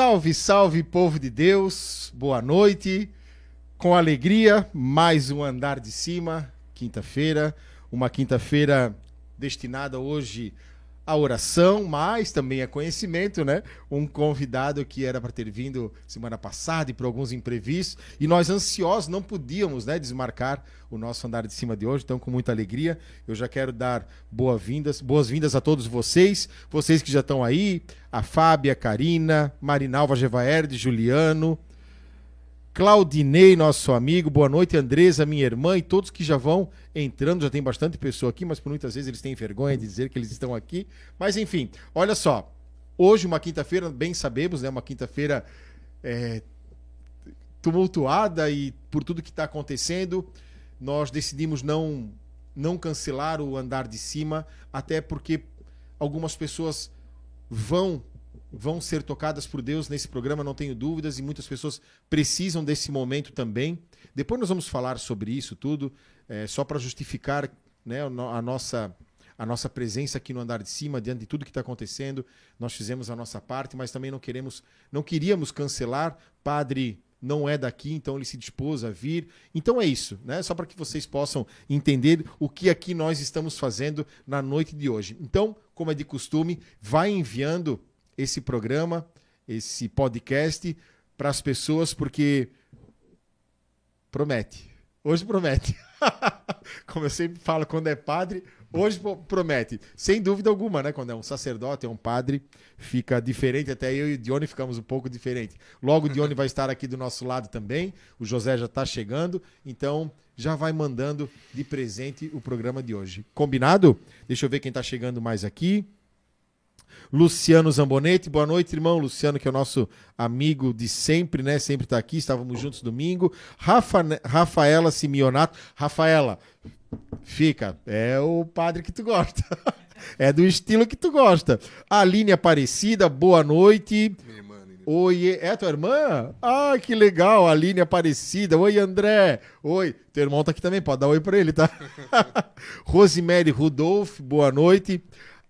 Salve, salve, povo de Deus, boa noite. Com alegria, mais um andar de cima, quinta-feira. Uma quinta-feira destinada hoje à oração, mas também a conhecimento, né? Um convidado que era para ter vindo semana passada e por alguns imprevistos. E nós, ansiosos, não podíamos né, desmarcar o nosso andar de cima de hoje. Então, com muita alegria, eu já quero dar boas-vindas boas-vindas a todos vocês, vocês que já estão aí, a Fábia, a Karina, Marinalva Gevaerde, Juliano, Claudinei, nosso amigo, boa noite, Andresa, minha irmã e todos que já vão entrando. Já tem bastante pessoa aqui, mas por muitas vezes eles têm vergonha de dizer que eles estão aqui. Mas enfim, olha só. Hoje, uma quinta-feira, bem sabemos, né? Uma quinta-feira é, tumultuada e por tudo que está acontecendo, nós decidimos não, não cancelar o andar de cima, até porque algumas pessoas vão vão ser tocadas por Deus nesse programa, não tenho dúvidas, e muitas pessoas precisam desse momento também. Depois nós vamos falar sobre isso tudo, é, só para justificar né, a, nossa, a nossa presença aqui no andar de cima, diante de tudo que está acontecendo. Nós fizemos a nossa parte, mas também não queremos, não queríamos cancelar. Padre não é daqui, então ele se dispôs a vir. Então é isso, né? Só para que vocês possam entender o que aqui nós estamos fazendo na noite de hoje. Então, como é de costume, vai enviando esse programa, esse podcast para as pessoas, porque promete. Hoje promete. Como eu sempre falo, quando é padre, hoje promete. Sem dúvida alguma, né? Quando é um sacerdote, é um padre, fica diferente. Até eu e o Dione ficamos um pouco diferente. Logo, o Dione vai estar aqui do nosso lado também. O José já está chegando. Então, já vai mandando de presente o programa de hoje. Combinado? Deixa eu ver quem está chegando mais aqui. Luciano Zambonetti, boa noite, irmão. Luciano, que é o nosso amigo de sempre, né? Sempre está aqui, estávamos juntos domingo. Rafa, Rafaela Simeonato. Rafaela, fica, é o padre que tu gosta. é do estilo que tu gosta. Aline Aparecida, boa noite. Minha irmã, Oi, é tua irmã? Ah, que legal, Aline Aparecida. Oi, André. Oi, teu irmão tá aqui também, pode dar oi para ele, tá? Rosemary Rudolph, boa noite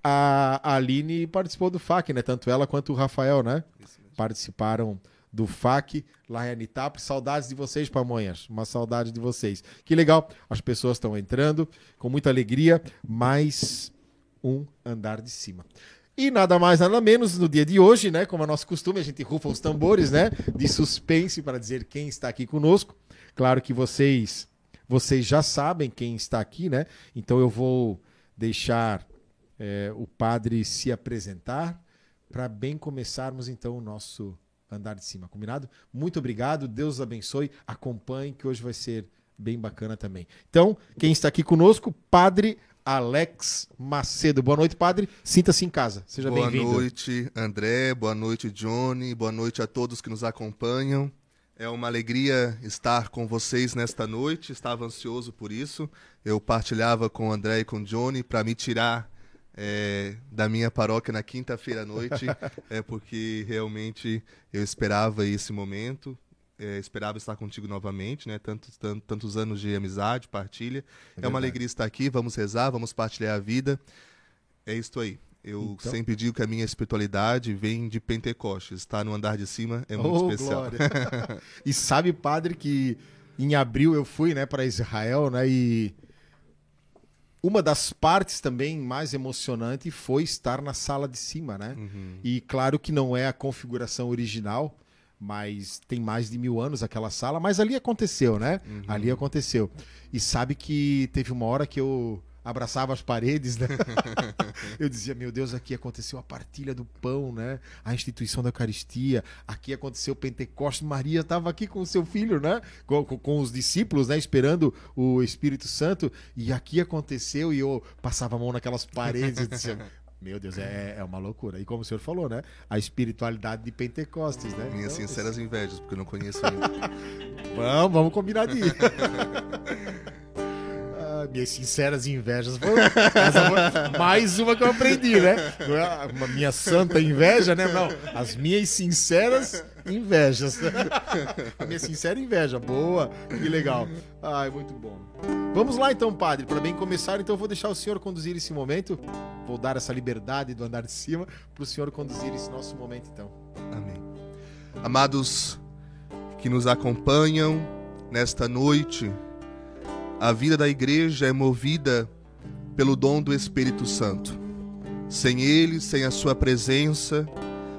a Aline participou do FAC, né? Tanto ela quanto o Rafael, né? Participaram do FAC lá em Anitap. Saudades de vocês, Pamonhas. Uma saudade de vocês. Que legal. As pessoas estão entrando com muita alegria. Mais um andar de cima. E nada mais, nada menos, no dia de hoje, né? Como é nosso costume, a gente rufa os tambores, né? De suspense para dizer quem está aqui conosco. Claro que vocês, vocês já sabem quem está aqui, né? Então eu vou deixar é, o padre se apresentar para bem começarmos então o nosso andar de cima, combinado? Muito obrigado, Deus abençoe, acompanhe que hoje vai ser bem bacana também. Então, quem está aqui conosco, Padre Alex Macedo. Boa noite, padre. Sinta-se em casa. Seja bem-vindo. Boa noite, André. Boa noite, Johnny. Boa noite a todos que nos acompanham. É uma alegria estar com vocês nesta noite. Estava ansioso por isso. Eu partilhava com o André e com o Johnny para me tirar é, da minha paróquia na quinta-feira à noite, é porque realmente eu esperava esse momento, é, esperava estar contigo novamente, né? Tantos, tantos, tantos anos de amizade, partilha. É, é uma alegria estar aqui, vamos rezar, vamos partilhar a vida. É isso aí. Eu então... sempre digo que a minha espiritualidade vem de Pentecostes. Estar no andar de cima é muito oh, especial. e sabe, padre, que em abril eu fui né, para Israel, né? E uma das partes também mais emocionante foi estar na sala de cima, né? Uhum. E claro que não é a configuração original, mas tem mais de mil anos aquela sala, mas ali aconteceu, né? Uhum. Ali aconteceu. E sabe que teve uma hora que eu abraçava as paredes, né? eu dizia, meu Deus, aqui aconteceu a partilha do pão, né? A instituição da Eucaristia, aqui aconteceu o Pentecostes, Maria estava aqui com o seu filho, né? Com, com, com, os discípulos, né? Esperando o Espírito Santo, e aqui aconteceu, e eu passava a mão naquelas paredes e dizia, meu Deus, é, é uma loucura. E como o senhor falou, né? A espiritualidade de Pentecostes, né? Minhas então, sinceras invejas, porque eu não conheço ainda. vamos, vamos combinar de ir. Minhas sinceras invejas. mais uma que eu aprendi, né? Uma minha santa inveja, né? Não, as minhas sinceras invejas. A minha sincera inveja. Boa, que legal. Ai, muito bom. Vamos lá então, padre. Para bem começar, então eu vou deixar o senhor conduzir esse momento. Vou dar essa liberdade do andar de cima para o senhor conduzir esse nosso momento, então. Amém. Amados que nos acompanham nesta noite, a vida da igreja é movida pelo dom do Espírito Santo. Sem ele, sem a sua presença,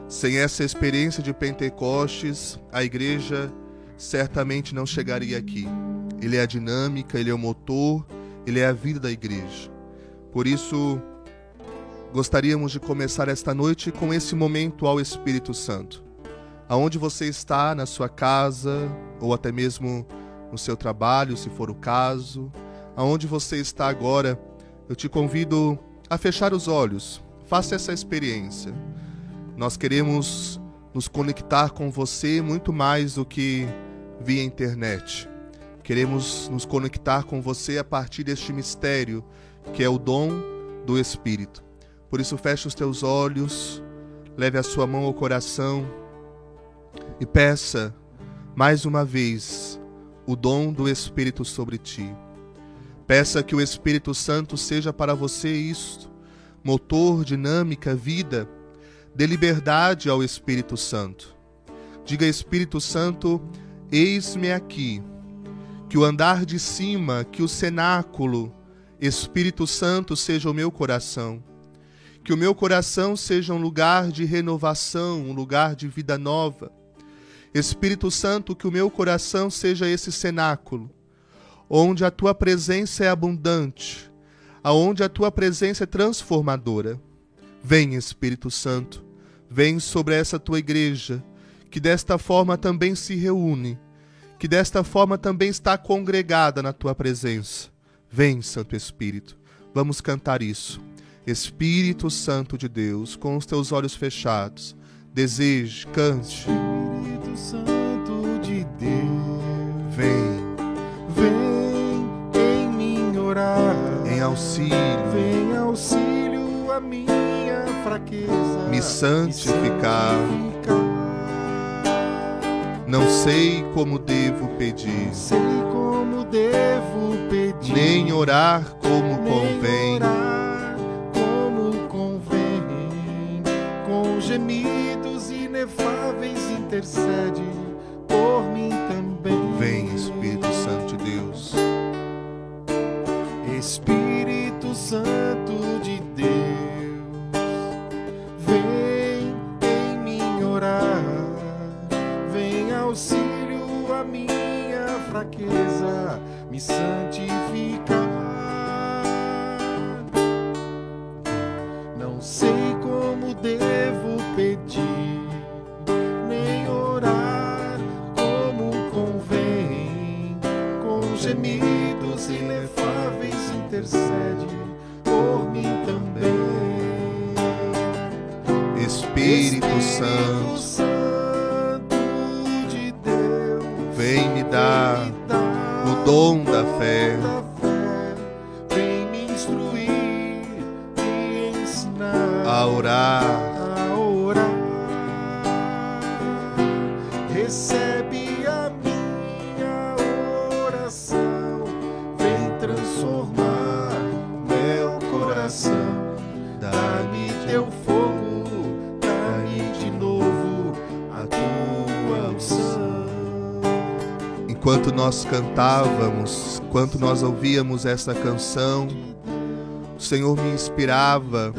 sem essa experiência de Pentecostes, a igreja certamente não chegaria aqui. Ele é a dinâmica, ele é o motor, ele é a vida da igreja. Por isso, gostaríamos de começar esta noite com esse momento ao Espírito Santo aonde você está na sua casa ou até mesmo no seu trabalho, se for o caso, aonde você está agora, eu te convido a fechar os olhos. Faça essa experiência. Nós queremos nos conectar com você muito mais do que via internet. Queremos nos conectar com você a partir deste mistério que é o dom do Espírito. Por isso, feche os teus olhos, leve a sua mão ao coração e peça mais uma vez o dom do Espírito sobre ti. Peça que o Espírito Santo seja para você isto, motor, dinâmica, vida. Dê liberdade ao Espírito Santo. Diga, Espírito Santo, eis-me aqui. Que o andar de cima, que o cenáculo, Espírito Santo, seja o meu coração. Que o meu coração seja um lugar de renovação, um lugar de vida nova Espírito Santo, que o meu coração seja esse cenáculo, onde a tua presença é abundante, aonde a tua presença é transformadora. Vem, Espírito Santo, vem sobre essa tua igreja, que desta forma também se reúne, que desta forma também está congregada na tua presença. Vem, Santo Espírito, vamos cantar isso. Espírito Santo de Deus, com os teus olhos fechados, deseje, cante. Espírito Santo de Deus, Vem vem em mim orar, em auxílio, vem auxílio a minha fraqueza, me santificar. santificar. Não sei como devo pedir, Não sei como devo pedir, nem orar como nem convém. orar como convém, com gemidos inefáveis intercede nós cantávamos, enquanto nós ouvíamos essa canção, o Senhor me inspirava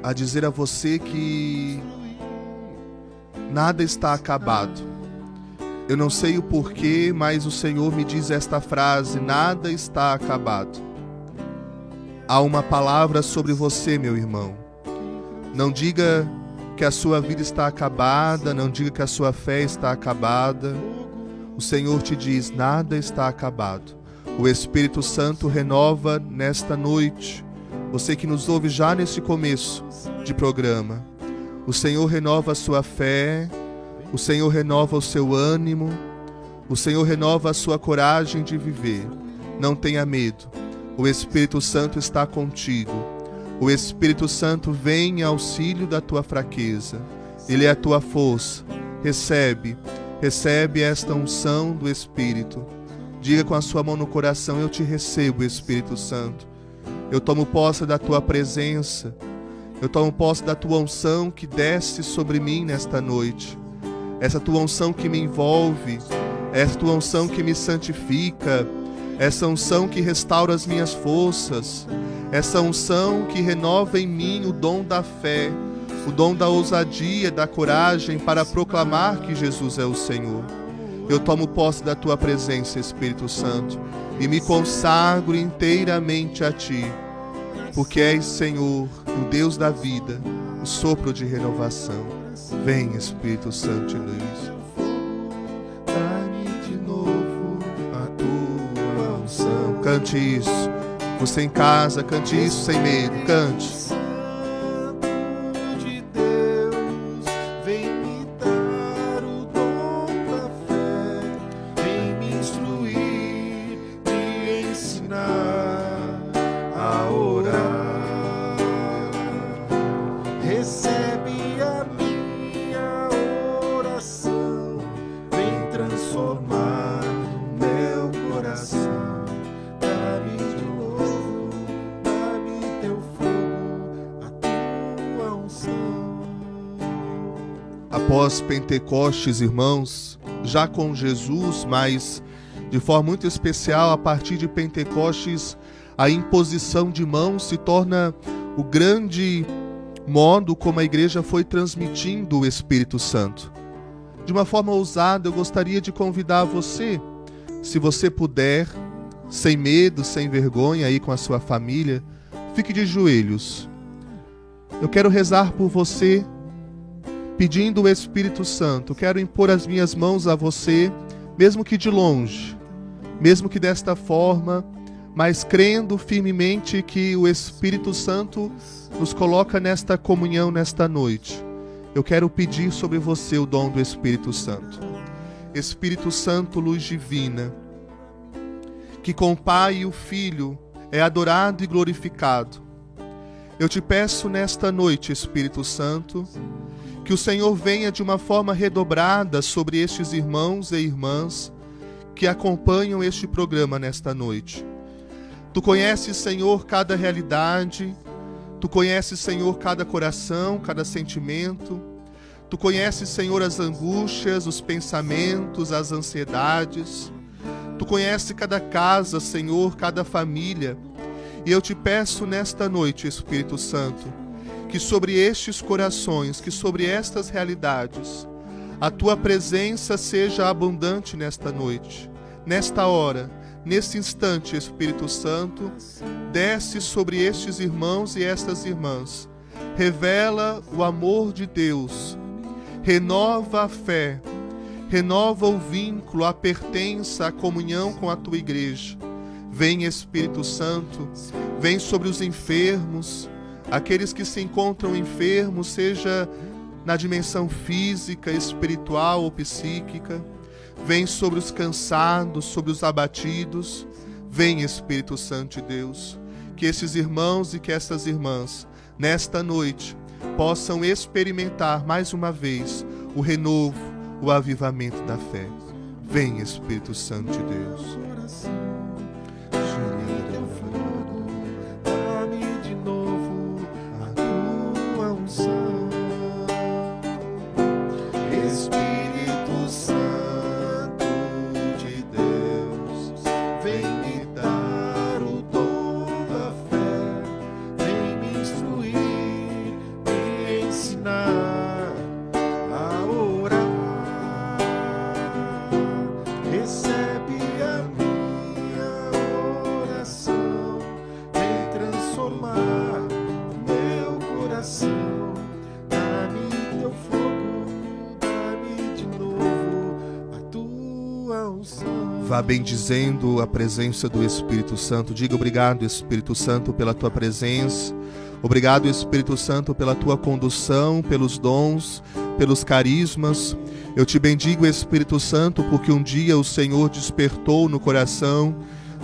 a dizer a você que nada está acabado. Eu não sei o porquê, mas o Senhor me diz esta frase: nada está acabado. Há uma palavra sobre você, meu irmão. Não diga que a sua vida está acabada, não diga que a sua fé está acabada. O Senhor te diz: nada está acabado. O Espírito Santo renova nesta noite. Você que nos ouve já nesse começo de programa. O Senhor renova a sua fé, o Senhor renova o seu ânimo, o Senhor renova a sua coragem de viver. Não tenha medo. O Espírito Santo está contigo. O Espírito Santo vem em auxílio da tua fraqueza. Ele é a tua força. Recebe, recebe esta unção do Espírito. Diga com a sua mão no coração: Eu te recebo, Espírito Santo. Eu tomo posse da tua presença. Eu tomo posse da tua unção que desce sobre mim nesta noite. Essa tua unção que me envolve, essa tua unção que me santifica, essa unção que restaura as minhas forças, essa unção que renova em mim o dom da fé, o dom da ousadia, da coragem para proclamar que Jesus é o Senhor. Eu tomo posse da tua presença, Espírito Santo, e me consagro inteiramente a ti, porque és, Senhor, o Deus da vida, o sopro de renovação. Vem, Espírito Santo de luz. Cante isso. Você em casa, cante isso sem medo. Cante. Pentecostes, irmãos, já com Jesus, mas de forma muito especial, a partir de Pentecostes, a imposição de mãos se torna o grande modo como a igreja foi transmitindo o Espírito Santo. De uma forma ousada, eu gostaria de convidar você, se você puder, sem medo, sem vergonha, aí com a sua família, fique de joelhos. Eu quero rezar por você pedindo o Espírito Santo. Quero impor as minhas mãos a você, mesmo que de longe, mesmo que desta forma, mas crendo firmemente que o Espírito Santo nos coloca nesta comunhão nesta noite. Eu quero pedir sobre você o dom do Espírito Santo. Espírito Santo, luz divina, que com o Pai e o Filho é adorado e glorificado. Eu te peço nesta noite, Espírito Santo, que o Senhor venha de uma forma redobrada sobre estes irmãos e irmãs que acompanham este programa nesta noite. Tu conheces, Senhor, cada realidade, tu conheces, Senhor, cada coração, cada sentimento. Tu conheces, Senhor, as angústias, os pensamentos, as ansiedades. Tu conheces cada casa, Senhor, cada família. E eu te peço nesta noite, Espírito Santo, que sobre estes corações, que sobre estas realidades, a tua presença seja abundante nesta noite, nesta hora, neste instante, Espírito Santo, desce sobre estes irmãos e estas irmãs, revela o amor de Deus, renova a fé, renova o vínculo, a pertença, a comunhão com a tua igreja. Vem, Espírito Santo, vem sobre os enfermos, aqueles que se encontram enfermos, seja na dimensão física, espiritual ou psíquica. Vem sobre os cansados, sobre os abatidos. Vem, Espírito Santo de Deus, que esses irmãos e que essas irmãs, nesta noite, possam experimentar mais uma vez o renovo, o avivamento da fé. Vem, Espírito Santo de Deus. Bendizendo a presença do Espírito Santo. Diga obrigado, Espírito Santo, pela tua presença. Obrigado, Espírito Santo, pela tua condução, pelos dons, pelos carismas. Eu te bendigo, Espírito Santo, porque um dia o Senhor despertou no coração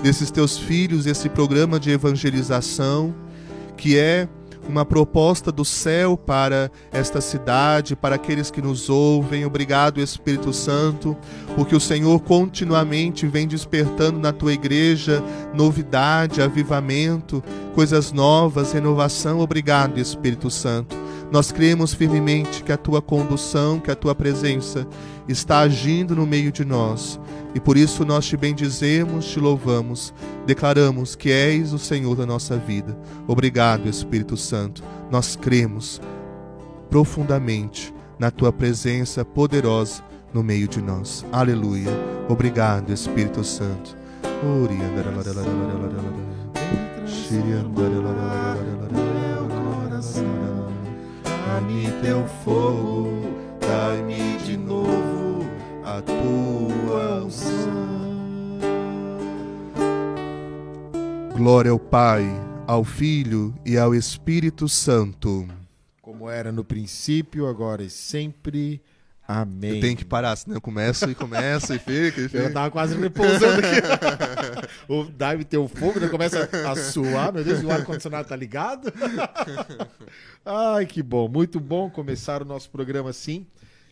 desses teus filhos esse programa de evangelização, que é uma proposta do céu para esta cidade, para aqueles que nos ouvem. Obrigado, Espírito Santo, porque o Senhor continuamente vem despertando na tua igreja novidade, avivamento, coisas novas, renovação. Obrigado, Espírito Santo. Nós cremos firmemente que a tua condução, que a tua presença está agindo no meio de nós. E por isso nós te bendizemos, te louvamos, declaramos que és o Senhor da nossa vida. Obrigado, Espírito Santo. Nós cremos profundamente na tua presença poderosa no meio de nós. Aleluia. Obrigado, Espírito Santo. Teu fogo, dai-me de novo a tua unção. Glória ao Pai, ao Filho e ao Espírito Santo. Como era no princípio, agora e sempre. Amém. Eu tenho que parar, senão eu começo e começo e fica e Eu fica. tava quase repousando aqui. o Dive tem o fogo, né? começa a suar. Meu Deus, o ar-condicionado tá ligado? Ai, que bom. Muito bom começar o nosso programa assim.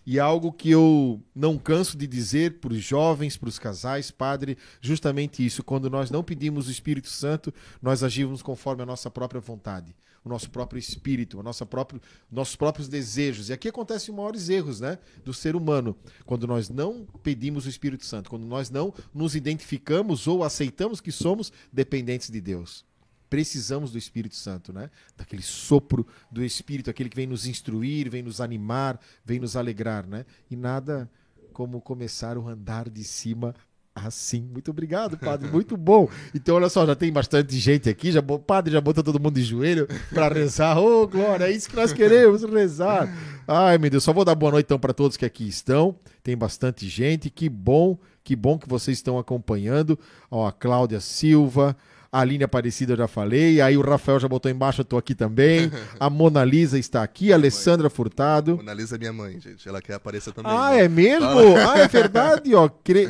E algo que eu não canso de dizer para os jovens, para os casais, padre, justamente isso. Quando nós não pedimos o Espírito Santo, nós agimos conforme a nossa própria vontade, o nosso próprio espírito, o nosso próprio, nossos próprios desejos. E aqui acontecem os maiores erros né, do ser humano. Quando nós não pedimos o Espírito Santo, quando nós não nos identificamos ou aceitamos que somos dependentes de Deus precisamos do Espírito Santo, né? Daquele sopro do Espírito, aquele que vem nos instruir, vem nos animar, vem nos alegrar, né? E nada como começar o andar de cima assim. Muito obrigado, padre, muito bom. Então, olha só, já tem bastante gente aqui, já, o padre já botou todo mundo de joelho para rezar. Ô, oh, glória, é isso que nós queremos, rezar. Ai, meu Deus, só vou dar boa noite então para todos que aqui estão. Tem bastante gente, que bom, que bom que vocês estão acompanhando. Ó, a Cláudia Silva, a Aline Aparecida eu já falei, aí o Rafael já botou embaixo, eu tô aqui também. A Mona Lisa está aqui, a Alessandra Furtado. Mona Lisa é minha mãe, gente. Ela quer aparecer também. Ah, né? é mesmo? Ah, é verdade, ó. Cre...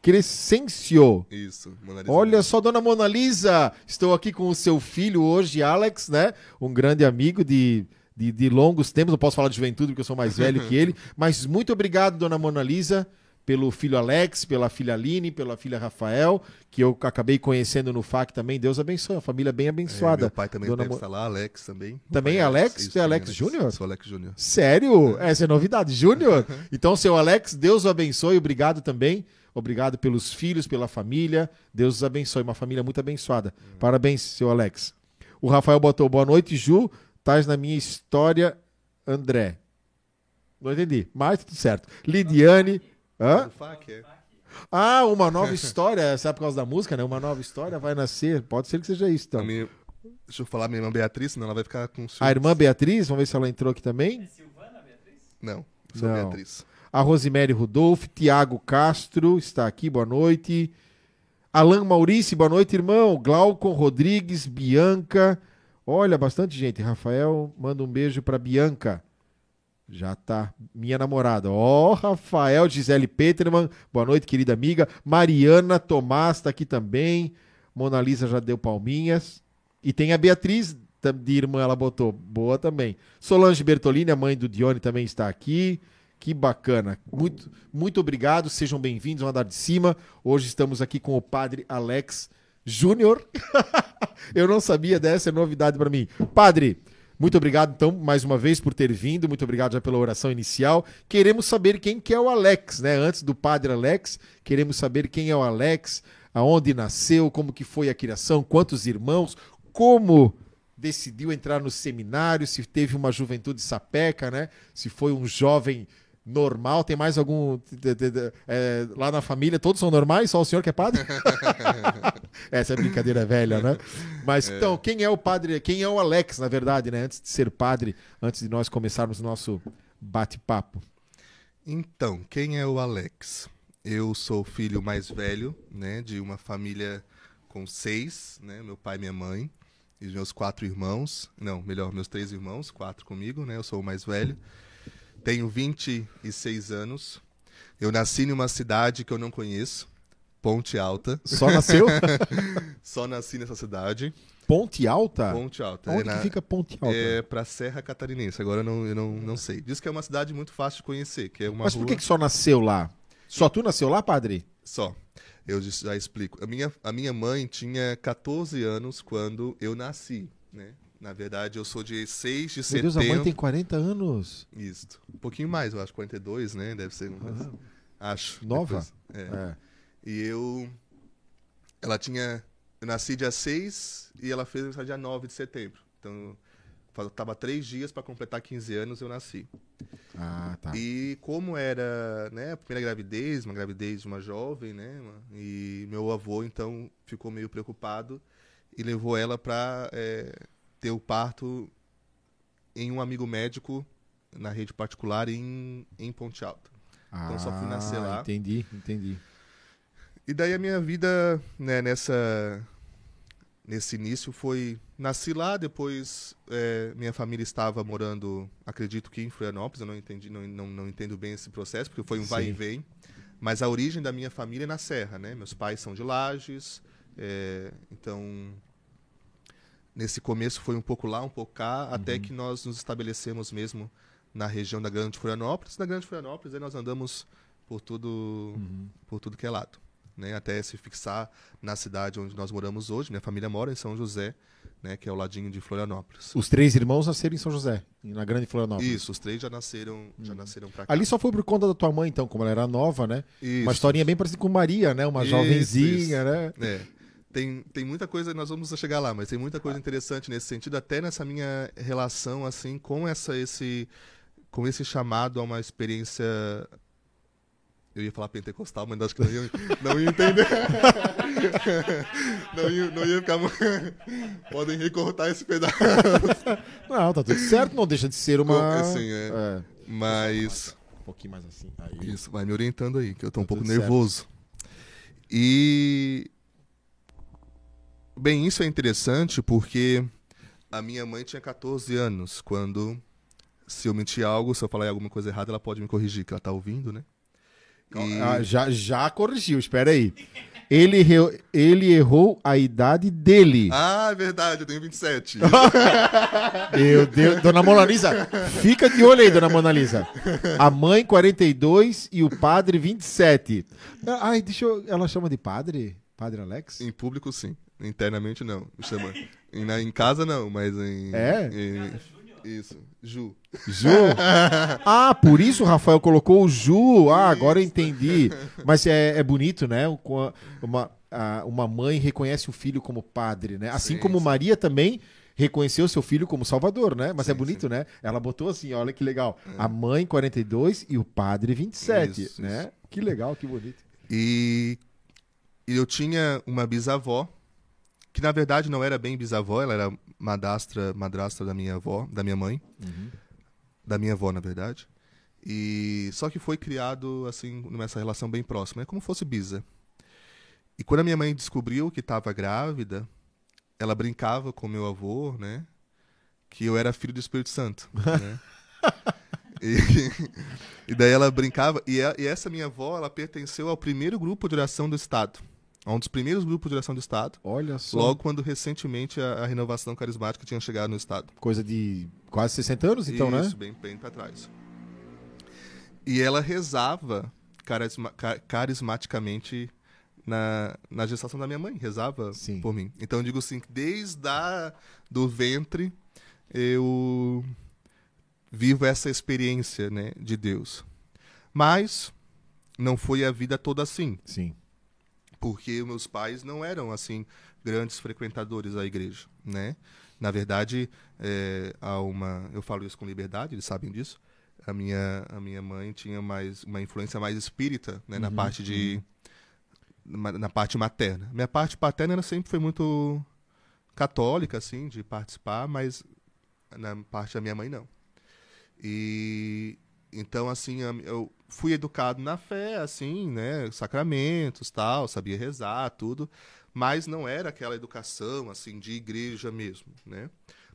Crescencio. Isso, Mona Lisa. Olha só, dona Mona Lisa, estou aqui com o seu filho hoje, Alex, né? Um grande amigo de, de, de longos tempos. Não posso falar de juventude porque eu sou mais velho que ele, mas muito obrigado, dona Mona Lisa, pelo filho Alex, pela filha Aline, pela filha Rafael, que eu acabei conhecendo no FAC também. Deus abençoe, a família bem É, abençoada. meu pai também Dona deve Mo- estar lá, Alex também. Também é Alex? Isso, Você é Alex Júnior? Sou Alex Júnior. Sério? Essa é novidade. Júnior? Então, seu Alex, Deus o abençoe. Obrigado também. Obrigado pelos filhos, pela família. Deus os abençoe. Uma família muito abençoada. Parabéns, seu Alex. O Rafael botou boa noite, Ju. Estás na minha história, André. Não entendi, mas tudo certo. Lidiane. Hã? FAC, é. Ah, uma nova história. Essa é por causa da música, né? Uma nova história vai nascer. Pode ser que seja isso, então. A minha- Deixa eu falar minha irmã Beatriz, senão ela vai ficar com ciúmes. A irmã Beatriz, vamos ver se ela entrou aqui também. Não, sou Não. Beatriz. A Rosemary Rudolph, Tiago Castro está aqui, boa noite. Alan Maurício, boa noite, irmão. Glaucon Rodrigues, Bianca. Olha, bastante gente. Rafael, manda um beijo para Bianca. Já tá. Minha namorada. Ó, Rafael, Gisele Peterman. Boa noite, querida amiga. Mariana Tomás está aqui também. Mona Lisa já deu palminhas. E tem a Beatriz, de irmã, ela botou. Boa também. Solange Bertolini, a mãe do Dione, também está aqui. Que bacana. Muito, muito obrigado. Sejam bem-vindos ao Andar de Cima. Hoje estamos aqui com o padre Alex Júnior. Eu não sabia dessa, é novidade para mim. Padre, muito obrigado, então, mais uma vez por ter vindo. Muito obrigado já pela oração inicial. Queremos saber quem que é o Alex, né? Antes do padre Alex, queremos saber quem é o Alex, aonde nasceu, como que foi a criação, quantos irmãos, como decidiu entrar no seminário, se teve uma juventude sapeca, né? Se foi um jovem normal, tem mais algum é, lá na família, todos são normais, só o senhor que é padre? Essa é brincadeira velha, né? Mas então, quem é o padre, quem é o Alex, na verdade, né? Antes de ser padre, antes de nós começarmos o nosso bate-papo. Então, quem é o Alex? Eu sou o filho mais velho, né, de uma família com seis, né, meu pai e minha mãe, e meus quatro irmãos, não, melhor, meus três irmãos, quatro comigo, né, eu sou o mais velho. Tenho 26 anos. Eu nasci numa cidade que eu não conheço, Ponte Alta. Só nasceu? Só nasci nessa cidade. Ponte Alta? Ponte Alta. Onde é que na- fica Ponte Alta? É pra Serra Catarinense, agora eu não, eu não, não sei. Diz que é uma cidade muito fácil de conhecer, que é uma Mas rua por que, que só nasceu lá? Só tu nasceu lá, padre? só. Eu já- já explico. A minha, a minha mãe tinha 14 anos quando eu nasci, né? Na verdade, eu sou de 6 de Meu setembro. Deus, a mãe tem 40 anos. Isso. Um pouquinho mais, eu acho, 42, né? Deve ser. coisa- Acho. Nova? Depois- é. É. E eu. Ela tinha. Eu nasci dia 6 e ela fez aniversário dia 9 de setembro. Então, faltava três dias para completar 15 anos eu nasci. Ah, tá. E como era né, a primeira gravidez, uma gravidez de uma jovem, né? E meu avô, então, ficou meio preocupado e levou ela para ter o parto em um amigo médico na rede particular em, em Ponte Alta. então eu só fui nascer Ah, lá. Entendi, entendi. E daí a minha vida, né, nessa nesse início foi nasci lá, depois é, minha família estava morando, acredito que em Florianópolis, eu não entendi, não, não, não entendo bem esse processo, porque foi um vai e Sim. vem. Mas a origem da minha família é na Serra, né? Meus pais são de Lages, é, então nesse começo foi um pouco lá, um pouco cá, até que nós nos estabelecemos mesmo na região da Grande Florianópolis. Na Grande Florianópolis aí nós andamos por tudo, por tudo que é lado, né? Até se fixar na cidade onde nós moramos hoje. Minha família mora em São José, né? Que é o ladinho de Florianópolis. Os três irmãos nasceram em São José, na Grande Florianópolis. Isso, os três já nasceram, já nasceram para cá. Ali só foi por conta da tua mãe, então, como ela era nova, né? Isso. Uma historinha bem parecida com Maria, né? Uma Isso, jovenzinha, isso. né? É. Tem, tem muita coisa, nós vamos chegar lá, mas tem muita coisa interessante nesse sentido, até nessa minha relação assim com essa esse com esse chamado a uma experiência eu ia falar pentecostal, mas acho que não ia, não ia entender. não, ia, não ia ficar. Podem recortar esse pedaço. Não, tá tudo certo, não deixa de ser uma. Assim, é. É, Mas. um pouquinho mais assim. Aí. Isso, vai me orientando aí, que eu tô um Tá pouco tudo certo. nervoso. E. Bem, isso é interessante porque a minha mãe tinha 14 anos quando. Se eu mentir algo, se eu falar alguma coisa errada, ela pode me corrigir, que ela tá ouvindo, né? E- Ah, já, já corrigiu, espera aí. Ele, errou- ele errou a idade dele. Ah, é verdade, eu tenho 27. Meu Deus, dona Mona Lisa, fica de olho aí, dona Mona Lisa. A mãe 42 e o padre 27. Ai, deixa eu. Ela chama de padre? Padre Alex? em público, sim. Internamente, não. Me chama. Em, na- em casa, não, mas em. É? em- isso. Ju. Ju? Ah, por isso o Rafael colocou o Ju. Ah, agora eu entendi. Mas é, é bonito, né? Uma, uma mãe reconhece o filho como padre, né? Assim Sim, como sim. Maria também reconheceu seu filho como salvador, né? Mas é Sim, bonito, né? Ela botou assim, olha que legal. A mãe 42 e o padre 27, Isso, né? isso. Que legal, que bonito. E, e eu tinha uma bisavó, que na verdade não era bem bisavó, ela era madrastra, madrastra da minha avó, da minha mãe, da minha avó, na verdade. E só que foi criado assim nessa relação bem próxima, é como fosse bisa. E quando a minha mãe descobriu que estava grávida, ela brincava com meu avô, né? Que eu era filho do Espírito Santo, né? E, e daí ela brincava. E, a- e essa minha avó, ela pertenceu ao primeiro grupo de oração do Estado. A um dos primeiros grupos de oração do Estado. Olha só. Logo quando recentemente a, a renovação carismática tinha chegado no Estado. Coisa de quase 60 anos, então, Isso, né? bem, bem pra trás. E ela rezava carisma- ca- carismaticamente na, na gestação da minha mãe. Rezava Sim. por mim. Então eu digo assim, que desde a, do ventre eu vivo essa experiência né, de Deus. Mas não foi a vida toda assim Sim. Porque meus pais não eram assim grandes frequentadores da igreja, né? Na verdade, é, há uma, eu falo isso com liberdade, eles sabem disso. A minha a minha mãe tinha mais uma influência mais espírita, né, na parte de na, na parte materna. Minha parte paterna ela sempre foi muito católica assim, de participar, mas na parte da minha mãe não. E então assim, eu fui educado na fé, assim, né, sacramentos, tal, sabia rezar, tudo, mas não era aquela educação assim de igreja mesmo, né?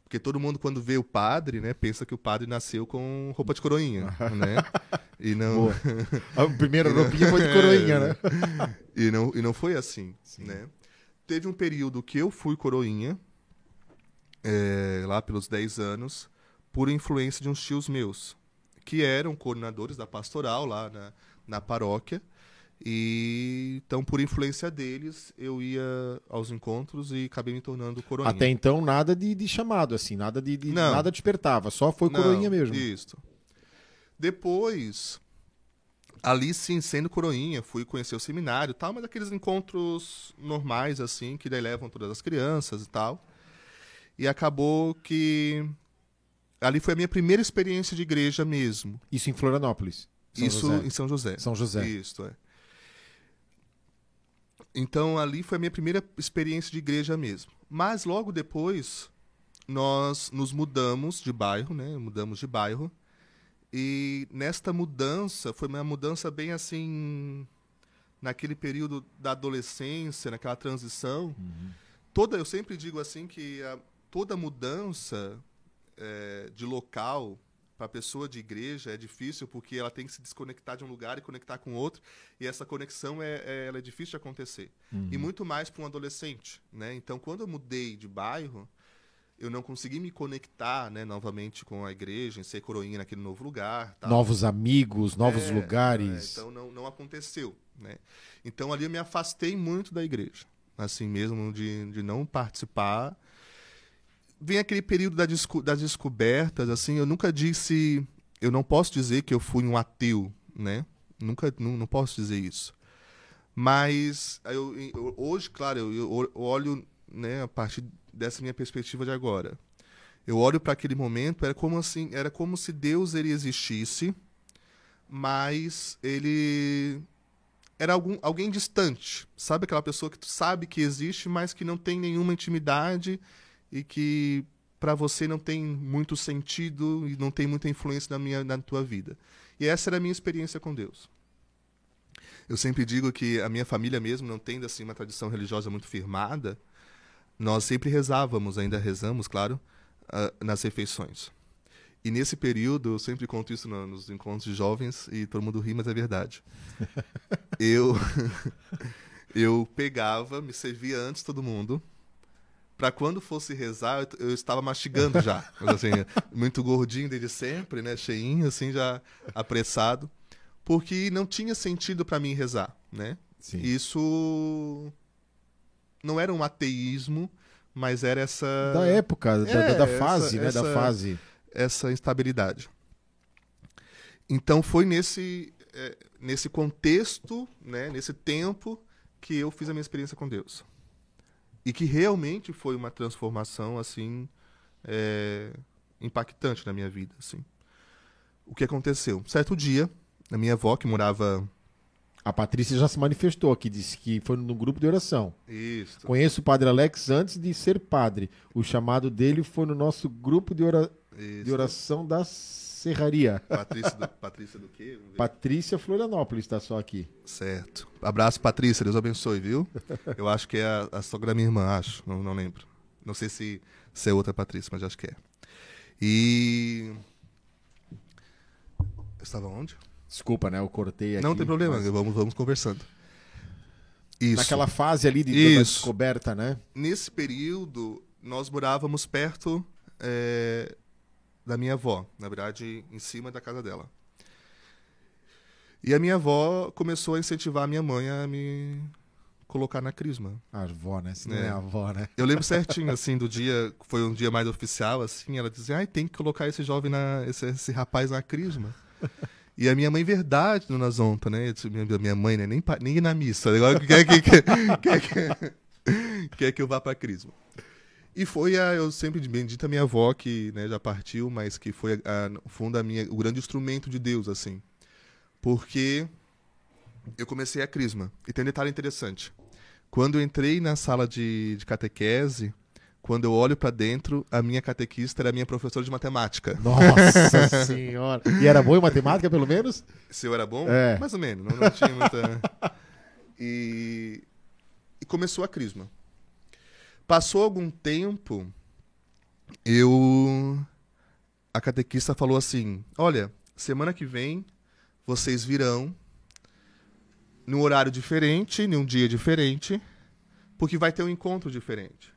Porque todo mundo quando vê o padre, né, pensa que o padre nasceu com roupa de coroinha, né? E não. A primeira roupinha foi de coroinha, né? e não, e não foi assim, né? Teve um período que eu fui coroinha, é, lá pelos 10 anos, por influência de uns tios meus, que eram coordenadores da pastoral lá na, na paróquia. E então, por influência deles, eu ia aos encontros e acabei me tornando coroinha. Até então, nada de, de chamado, assim, nada de, de- Não. nada despertava, só foi Não, coroinha mesmo. Isso. Depois, ali sim, sendo coroinha, fui conhecer o seminário e tal, mas aqueles encontros normais, assim, que daí levam todas as crianças e tal. E acabou que. Ali foi a minha primeira experiência de igreja mesmo. Isso em Florianópolis. São Isso José. em São José. São José. Isso, é. Então ali foi a minha primeira experiência de igreja mesmo. Mas logo depois nós nos mudamos de bairro, né? Mudamos de bairro. E nesta mudança foi uma mudança bem assim naquele período da adolescência, naquela transição. Toda eu sempre digo assim que a- toda mudança eh, de local para a pessoa de igreja é difícil porque ela tem que se desconectar de um lugar e conectar com outro e essa conexão é, é- ela é difícil de acontecer e muito mais para um adolescente né então quando eu mudei de bairro eu não consegui me conectar né novamente com a igreja em ser coroinha naquele novo lugar tal. Novos amigos, novos É, lugares. é, então não, não aconteceu, né? Então ali eu me afastei muito da igreja, assim mesmo de, de não participar. Vem aquele período da desco- das descobertas, assim, eu nunca disse, eu não posso dizer que eu fui um ateu, né? Nunca, não, não posso dizer isso. Mas eu, eu- hoje, claro, eu, eu olho, né, a partir dessa minha perspectiva de agora. Eu olho para aquele momento, era como assim, era como se Deus ele existisse, mas ele era algum, alguém distante. Sabe aquela pessoa que tu sabe que existe, mas que não tem nenhuma intimidade e que para você não tem muito sentido e não tem muita influência na minha na tua vida. E essa era a minha experiência com Deus. Eu sempre digo que a minha família mesmo não tendo assim uma tradição religiosa muito firmada, nós sempre rezávamos, ainda rezamos, claro, ah, nas refeições. E nesse período, eu sempre conto isso no- nos encontros de jovens e todo mundo ri, mas é verdade. eu eu pegava, me servia antes todo mundo, para quando fosse rezar, eu, eu estava mastigando já, Mas, assim, muito gordinho desde sempre, né, cheinho assim já apressado, porque não tinha sentido para mim rezar, né? Sim. Isso não era um ateísmo, mas era essa Da época, da- É, da, da fase, essa- né? Da essa- fase. essa instabilidade. Então foi nesse eh, nesse contexto, né, nesse tempo que eu fiz a minha experiência com Deus e que realmente foi uma transformação assim eh, impactante na minha vida, assim. O que aconteceu? Certo dia, a minha avó que morava A Patrícia já se manifestou aqui, disse que foi no grupo de oração. isso, Conheço o Padre Alex antes de ser padre. O chamado dele foi no nosso grupo de, ora- de oração da Serraria. Patrícia do, Patrícia do quê? Patrícia Florianópolis está só aqui. Certo. Abraço, Patrícia. Deus abençoe, viu? Eu acho que é a, a sogra da minha irmã, acho. Não, não lembro. Não sei se, se é outra Patrícia, mas acho que é. E. Eu estava onde? Desculpa, né? Eu cortei aqui. não tem problema, mas vamos, vamos conversando. Isso. Naquela fase ali de Isso. descoberta, né? Nesse período, nós morávamos perto é, da minha avó, na verdade, em cima da casa dela. E a minha avó começou a incentivar a minha mãe a me colocar na crisma. A avó, né? Se não É. é a avó, né? Eu lembro certinho, assim, do dia, foi um dia mais oficial, assim, ela dizia, ai, tem que colocar esse jovem, na, esse, esse rapaz na crisma. E a minha mãe, verdade, dona Zonta, né? Minha, minha mãe, né? Nem, nem ir na missa. Agora quer que, quer, quer, que- quer que eu vá pra crisma. E foi a, eu sempre bendita minha avó, que né, já partiu, mas que foi a, no fundo a minha, o grande instrumento de Deus, assim. Porque eu comecei a crisma. E tem um detalhe interessante. Quando eu entrei na sala de, de catequese, quando eu olho pra dentro, a minha catequista era a minha professora de matemática. Nossa senhora. E era boa em matemática, pelo menos? Se eu era bom? É. Mais ou menos, não, não tinha muita. E, e começou a crisma. Passou algum tempo, eu. A catequista falou assim: Olha, semana que vem vocês virão num horário diferente, num dia diferente, porque vai ter um encontro diferente.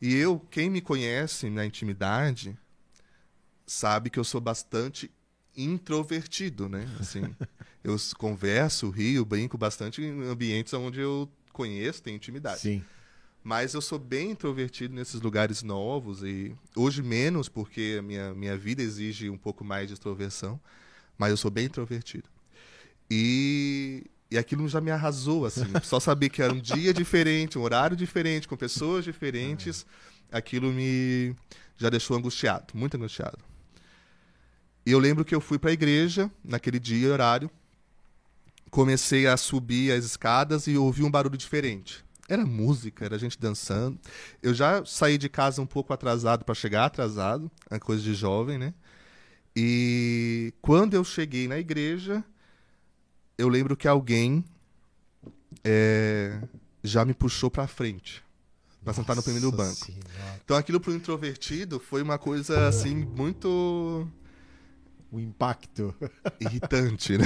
E eu, quem me conhece na intimidade, sabe que eu sou bastante introvertido, né? Assim, eu converso, rio, brinco bastante em ambientes onde eu conheço, tenho intimidade. Sim. Mas eu sou bem introvertido nesses lugares novos e hoje menos porque a minha, minha vida exige um pouco mais de extroversão, mas eu sou bem introvertido. E, e aquilo já me arrasou, assim. Só saber que era um dia diferente, um horário diferente, com pessoas diferentes, aquilo me já deixou angustiado, muito angustiado. E eu lembro que eu fui para a igreja naquele dia, horário, comecei a subir as escadas e ouvi um barulho diferente. Era música, era gente dançando. Eu já saí de casa um pouco atrasado para chegar atrasado, é coisa de jovem, né? E quando eu cheguei na igreja, eu lembro que alguém é, já me puxou para frente para sentar no primeiro banco. Senhora. Então aquilo pro introvertido foi uma coisa assim muito O impacto. irritante, né?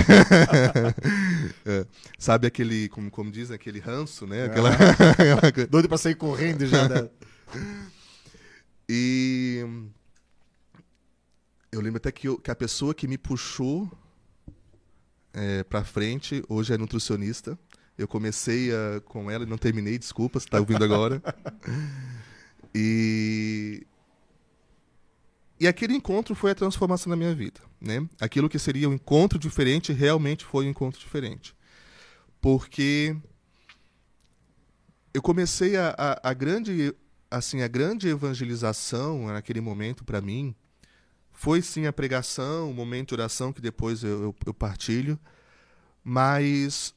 É. Sabe aquele, como, como dizem, aquele ranço, né? Aquela, Ah. aquela. Doido pra sair correndo já. Da... E eu lembro até que, eu- que a pessoa que me puxou é, pra frente hoje é nutricionista. Eu comecei ah, com ela e não terminei, desculpa, você tá ouvindo agora. E e aquele encontro foi a transformação da minha vida, né? Aquilo que seria um encontro diferente realmente foi um encontro diferente, porque eu comecei a, a, a grande assim a grande evangelização naquele momento para mim foi sim a pregação, o momento de oração que depois eu, eu, eu partilho, mas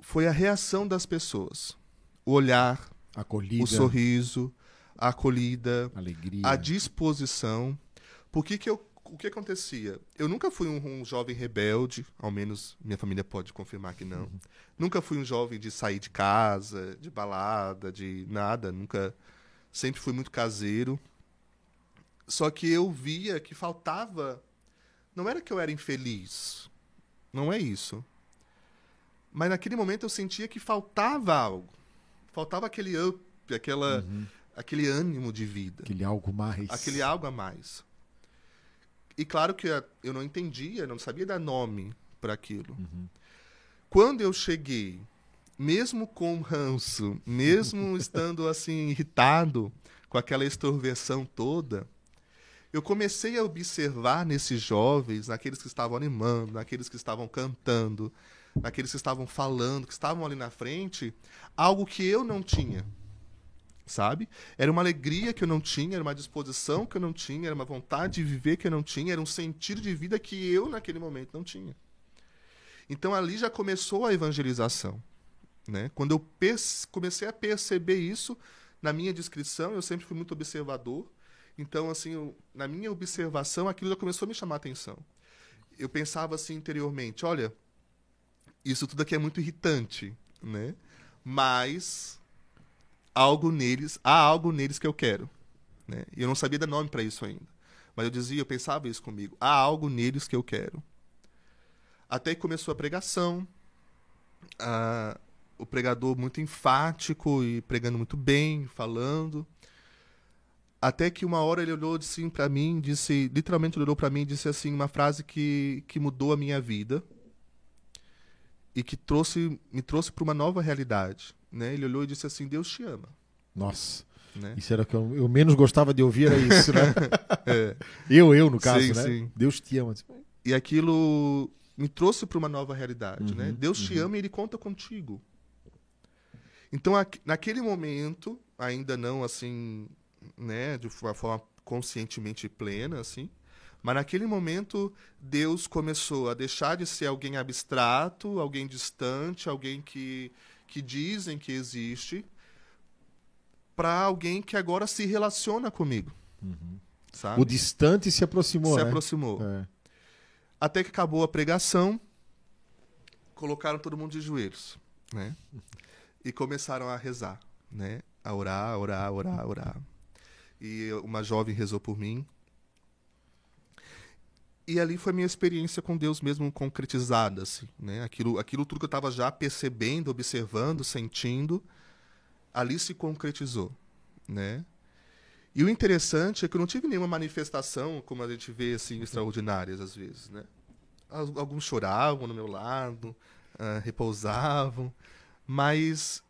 foi a reação das pessoas, o olhar, Acolhida. o sorriso, a acolhida, Alegria. a disposição. Por que que eu, o que acontecia? Eu nunca fui um, um jovem rebelde, ao menos minha família pode confirmar que não. Nunca fui um jovem de sair de casa, de balada, de nada. Nunca. Sempre fui muito caseiro. Só que eu via que faltava. Não era que eu era infeliz. Não é isso. Mas naquele momento eu sentia que faltava algo. Faltava aquele up, aquela, aquele ânimo de vida Aquele algo mais. aquele algo a mais. E claro que eu não entendia, não sabia dar nome para aquilo. Quando eu cheguei, mesmo com ranço, mesmo estando assim irritado com aquela extroversão toda, eu comecei a observar nesses jovens, naqueles que estavam animando, naqueles que estavam cantando, naqueles que estavam falando, que estavam ali na frente, algo que eu não tinha sabe? Era uma alegria que eu não tinha, era uma disposição que eu não tinha, era uma vontade de viver que eu não tinha, era um sentido de vida que eu naquele momento não tinha. Então ali já começou a evangelização, né? Quando eu comecei a perceber isso na minha descrição, eu sempre fui muito observador. Então assim, eu- na minha observação, aquilo já começou a me chamar a atenção. Eu pensava assim interiormente, olha, isso tudo aqui é muito irritante, né? Mas algo neles, há algo neles que eu quero, né? E eu não sabia dar nome para isso ainda. Mas eu dizia, eu pensava isso comigo, há algo neles que eu quero. Até que começou a pregação, o pregador muito enfático e pregando muito bem, falando. Até que uma hora ele olhou assim para mim, disse, literalmente olhou para mim e disse assim uma frase que, que mudou a minha vida e que trouxe me trouxe para uma nova realidade, né? Ele olhou e disse assim: Deus te ama, Nossa, né? isso era o que eu, eu menos gostava de ouvir, era isso, né? É. eu, eu, no caso, Sim, né? sim. Deus te ama. E aquilo me trouxe para uma nova realidade, Uhum, né? Deus te ama e ele conta contigo. Então, aqu- naquele momento, ainda não assim, né, de uma forma conscientemente plena, assim, mas naquele momento Deus começou a deixar de ser alguém abstrato, alguém distante, alguém que que dizem que existe, para alguém que agora se relaciona comigo, sabe? O distante se aproximou, se né? aproximou. É. Até que acabou a pregação, colocaram todo mundo de joelhos, né? E começaram a rezar, né? A orar, orar, orar, orar. E uma jovem rezou por mim. E ali foi minha experiência com Deus mesmo concretizada, assim, né? Aquilo, aquilo tudo que eu estava já percebendo, observando, sentindo, ali se concretizou, né? E o interessante é que eu não tive nenhuma manifestação, como a gente vê, assim, extraordinárias às vezes, né? Al- Alguns choravam no meu lado, ah, repousavam, mas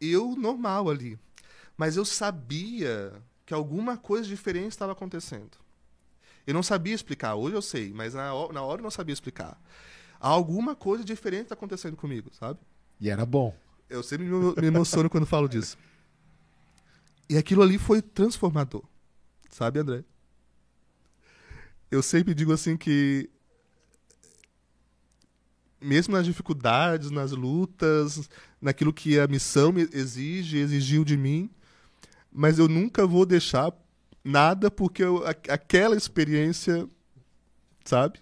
eu normal ali. Mas eu sabia que alguma coisa diferente estava acontecendo. Eu não sabia explicar, hoje eu sei, mas na na hora eu não sabia explicar. Alguma coisa diferente está acontecendo comigo, sabe? E era bom. Eu sempre me emociono quando falo disso. E aquilo ali foi transformador. Sabe, André? Eu sempre digo assim que. Mesmo nas dificuldades, nas lutas, naquilo que a missão exige, exigiu de mim, mas eu nunca vou deixar nada porque eu- a- aquela experiência, sabe?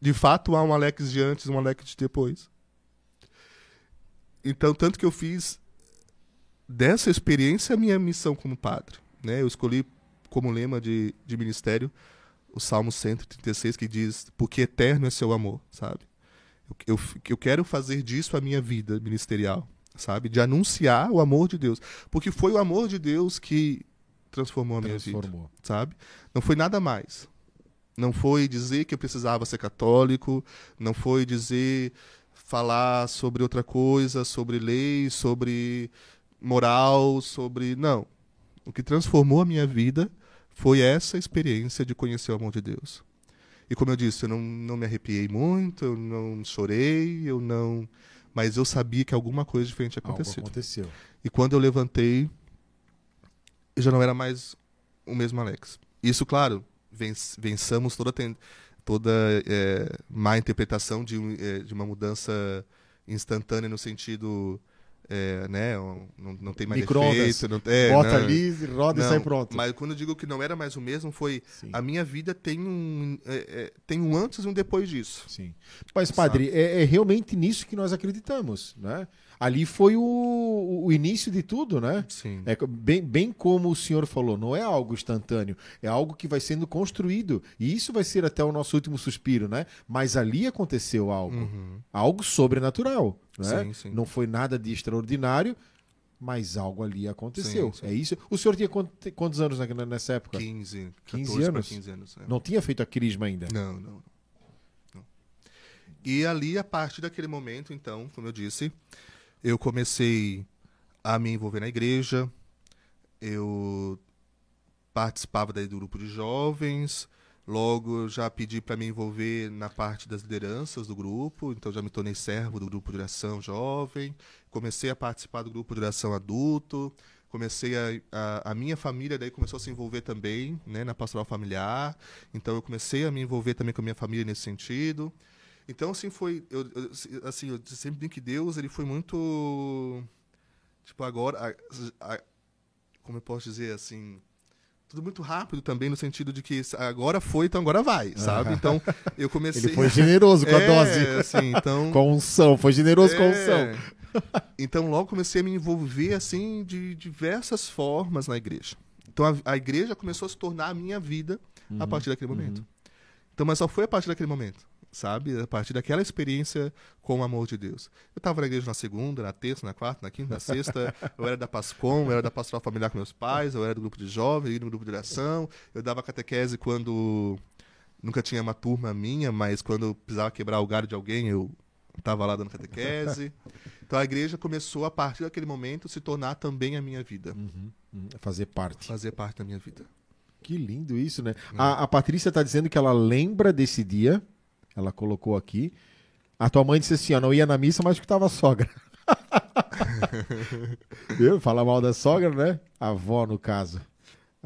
De fato, há um Alex de antes um Alex de depois. Então, tanto que eu fiz dessa experiência a minha missão como padre. Né? Eu escolhi como lema de, de ministério o Salmo 136, que diz: Porque eterno é seu amor, sabe? Eu, eu, eu quero fazer disso a minha vida ministerial, sabe? De anunciar o amor de Deus. Porque foi o amor de Deus que transformou a minha vida Transformou. sabe? Não foi nada mais. Não foi dizer que eu precisava ser católico, não foi dizer falar sobre outra coisa, sobre lei, sobre moral, sobre não. O que transformou a minha vida foi essa experiência de conhecer o amor de Deus. E como eu disse, eu não, não me arrepiei muito, eu não chorei, eu não. Mas eu sabia que alguma coisa diferente tinha Algo aconteceu. E quando eu levantei, eu já não era mais o mesmo Alex. Isso, claro, venç- vençamos toda, toda é, má interpretação de, é, de uma mudança instantânea no sentido. é, né, não, não tem mais Micro-ondas. efeito. Não, é, Bota não, ali, roda e não, sai pronto. Mas quando eu digo que não era mais o mesmo, foi. Sim. A minha vida tem um, é, é, tem um antes e um depois disso. Sim. Mas, padre, é, é realmente nisso que nós acreditamos, né? Ali foi o, o início de tudo, né? Sim. É bem, bem como o senhor falou, não é algo instantâneo, é algo que vai sendo construído. E isso vai ser até o nosso último suspiro, né? Mas ali aconteceu algo. Uhum. Algo sobrenatural. Né? Sim, sim. Não foi nada de extraordinário, mas algo ali aconteceu. Sim, sim. É isso. O senhor tinha quant- quantos anos nessa época? 15, 15 14 para anos? 15 anos. é. Não tinha feito a crisma ainda. Não, não, não. E ali, a partir daquele momento, então, como eu disse, eu comecei a me envolver na igreja, eu participava daí do grupo de jovens, logo já pedi para me envolver na parte das lideranças do grupo, então já me tornei servo do grupo de oração jovem, comecei a participar do grupo de oração adulto, comecei a, a, a minha família daí começou a se envolver também, né, na pastoral familiar, então eu comecei a me envolver também com a minha família nesse sentido. Então assim foi, eu, eu- assim, eu sempre digo que Deus ele foi muito tipo agora, a- a- como eu posso dizer assim, tudo muito rápido também no sentido de que agora foi, então agora vai, sabe? Aham. Então eu comecei Ele foi generoso com a É, dose. assim, então Com unção, foi generoso com a unção. é. Então logo comecei a me envolver assim de diversas formas na igreja. Então a, a igreja começou a se tornar a minha vida Uhum. a partir daquele momento. Então, mas só foi a partir daquele momento, sabe? A partir daquela experiência com o amor de Deus. Eu estava na igreja na segunda, na terça, na quarta, na quinta, na sexta. eu era da Pascom, eu era da pastoral familiar com meus pais, eu era do grupo de jovens, eu ia no grupo de oração. Eu dava catequese quando nunca tinha uma turma minha, mas quando eu precisava quebrar o galho de alguém, eu estava lá dando catequese. Então a igreja começou a partir daquele momento se tornar também a minha vida, Uhum, uhum. Fazer parte. fazer parte da minha vida. Que lindo isso, né? Hum. A, a Patrícia tá dizendo que ela lembra desse dia. Ela colocou aqui. A tua mãe disse assim: ó, não ia na missa, mas que tava a sogra. Viu? Fala mal da sogra, né? A avó, no caso.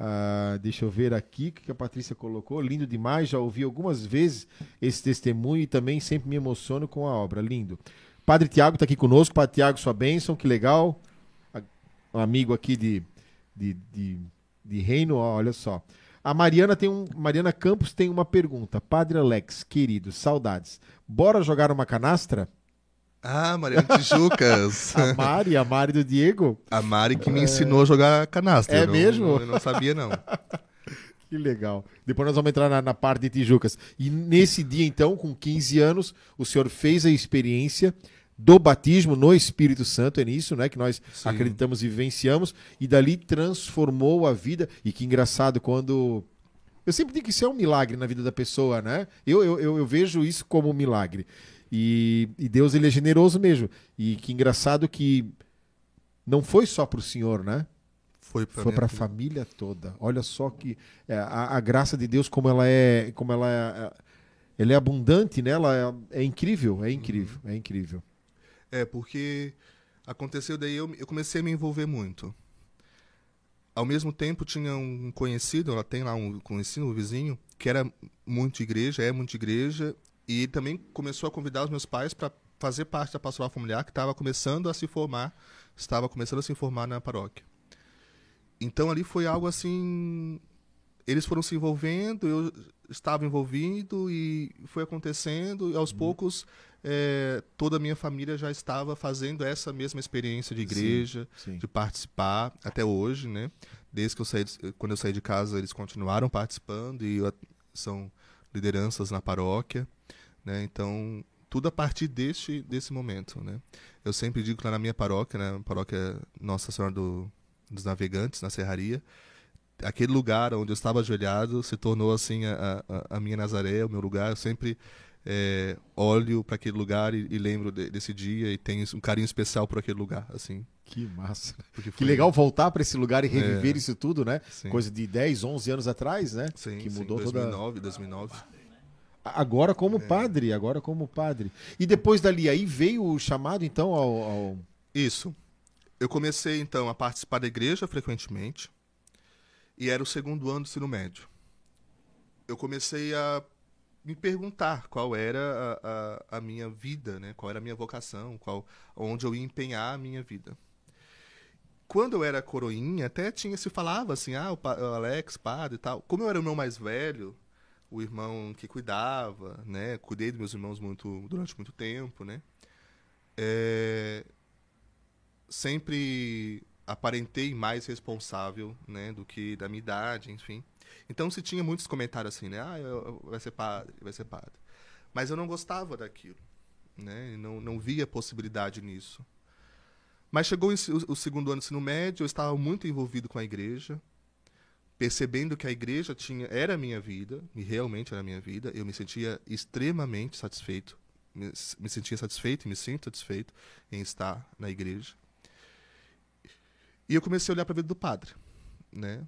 Ah, deixa eu ver aqui o que a Patrícia colocou. Lindo demais, já ouvi algumas vezes esse testemunho e também sempre me emociono com a obra. Lindo. Padre Tiago está aqui conosco. Padre Tiago, sua bênção, que legal. Um amigo aqui de, de, de, de reino, olha só. A Mariana tem um. Mariana Campos tem uma pergunta. Padre Alex, querido, saudades. Bora jogar uma canastra? Ah, Mariana Tijucas. A Mari, a Mari do Diego. A Mari que me ensinou a jogar canastra. É eu não- mesmo? Eu não sabia, não. Que legal. Depois nós vamos entrar na, na parte de Tijucas. E nesse dia, então, com 15 anos, o senhor fez a experiência do batismo no Espírito Santo, é nisso, né, que nós Sim. acreditamos e vivenciamos, e dali transformou a vida. E que engraçado quando eu sempre digo que isso é um milagre na vida da pessoa, né? Eu, eu, eu, eu vejo isso como um milagre. E, e Deus ele é generoso mesmo. E que engraçado que não foi só para o Senhor, né? Foi para a família toda. Olha só que é, a, a graça de Deus como ela é, como ela é, ela é abundante, né? Ela é, é incrível, é incrível, é incrível. É, porque aconteceu daí, eu, eu comecei a me envolver muito. Ao mesmo tempo, tinha um conhecido, ela tem lá um conhecido, um vizinho, que era muito igreja, é muito igreja, e também começou a convidar os meus pais para fazer parte da pastoral familiar, que estava começando a se formar, estava começando a se formar na paróquia. Então ali foi algo assim. Eles foram se envolvendo, eu estava envolvido e foi acontecendo, e aos poucos eh, toda a minha família já estava fazendo essa mesma experiência de igreja, Sim. de participar até hoje, né? Desde que eu saí, quando eu saí de casa, eles continuaram participando e eu- são lideranças na paróquia, né? Então, tudo a partir deste desse momento, né? Eu sempre digo que lá na minha paróquia, né, paróquia Nossa Senhora do- dos Navegantes, na Serraria, aquele lugar onde eu estava ajoelhado se tornou assim a, a, a minha Nazaré, o meu lugar. Eu sempre eh, olho para aquele lugar e, e lembro de- desse dia e tenho um carinho especial por aquele lugar, assim. Que massa. porque Que foi- legal voltar para esse lugar e reviver É. isso tudo, né? Sim. Coisa de 10, 11 anos atrás, né? Sim, que sim, mudou toda 2009, 2009. Agora É. como padre, agora como padre. E depois dali, aí veio o chamado, então, ao. ao- Isso. Eu comecei, então, a participar da igreja frequentemente. E era o segundo ano do ensino médio. Eu comecei a me perguntar qual era a, a, a minha vida, né? qual era a minha vocação, qual, onde eu ia empenhar a minha vida. Quando eu era coroinha, até tinha se falava assim, ah, o, Alex, padre e tal. Como eu era o irmão mais velho, o irmão que cuidava, né? Cuidei dos meus irmãos muito durante muito tempo, né? É, sempre aparentei mais responsável, né, do que da minha idade, enfim. Então se tinha muitos comentários assim, né, ah, eu- eu- vai ser padre, vai ser padre. Mas eu não gostava daquilo, né, não não via possibilidade nisso. Mas chegou o, o segundo ano do ensino médio, eu estava muito envolvido com a igreja, percebendo que a igreja tinha era a minha vida, e realmente era a minha vida, eu me sentia extremamente satisfeito, me, me sentia satisfeito e me sinto satisfeito em estar na igreja. E eu comecei a olhar para a vida do padre, né?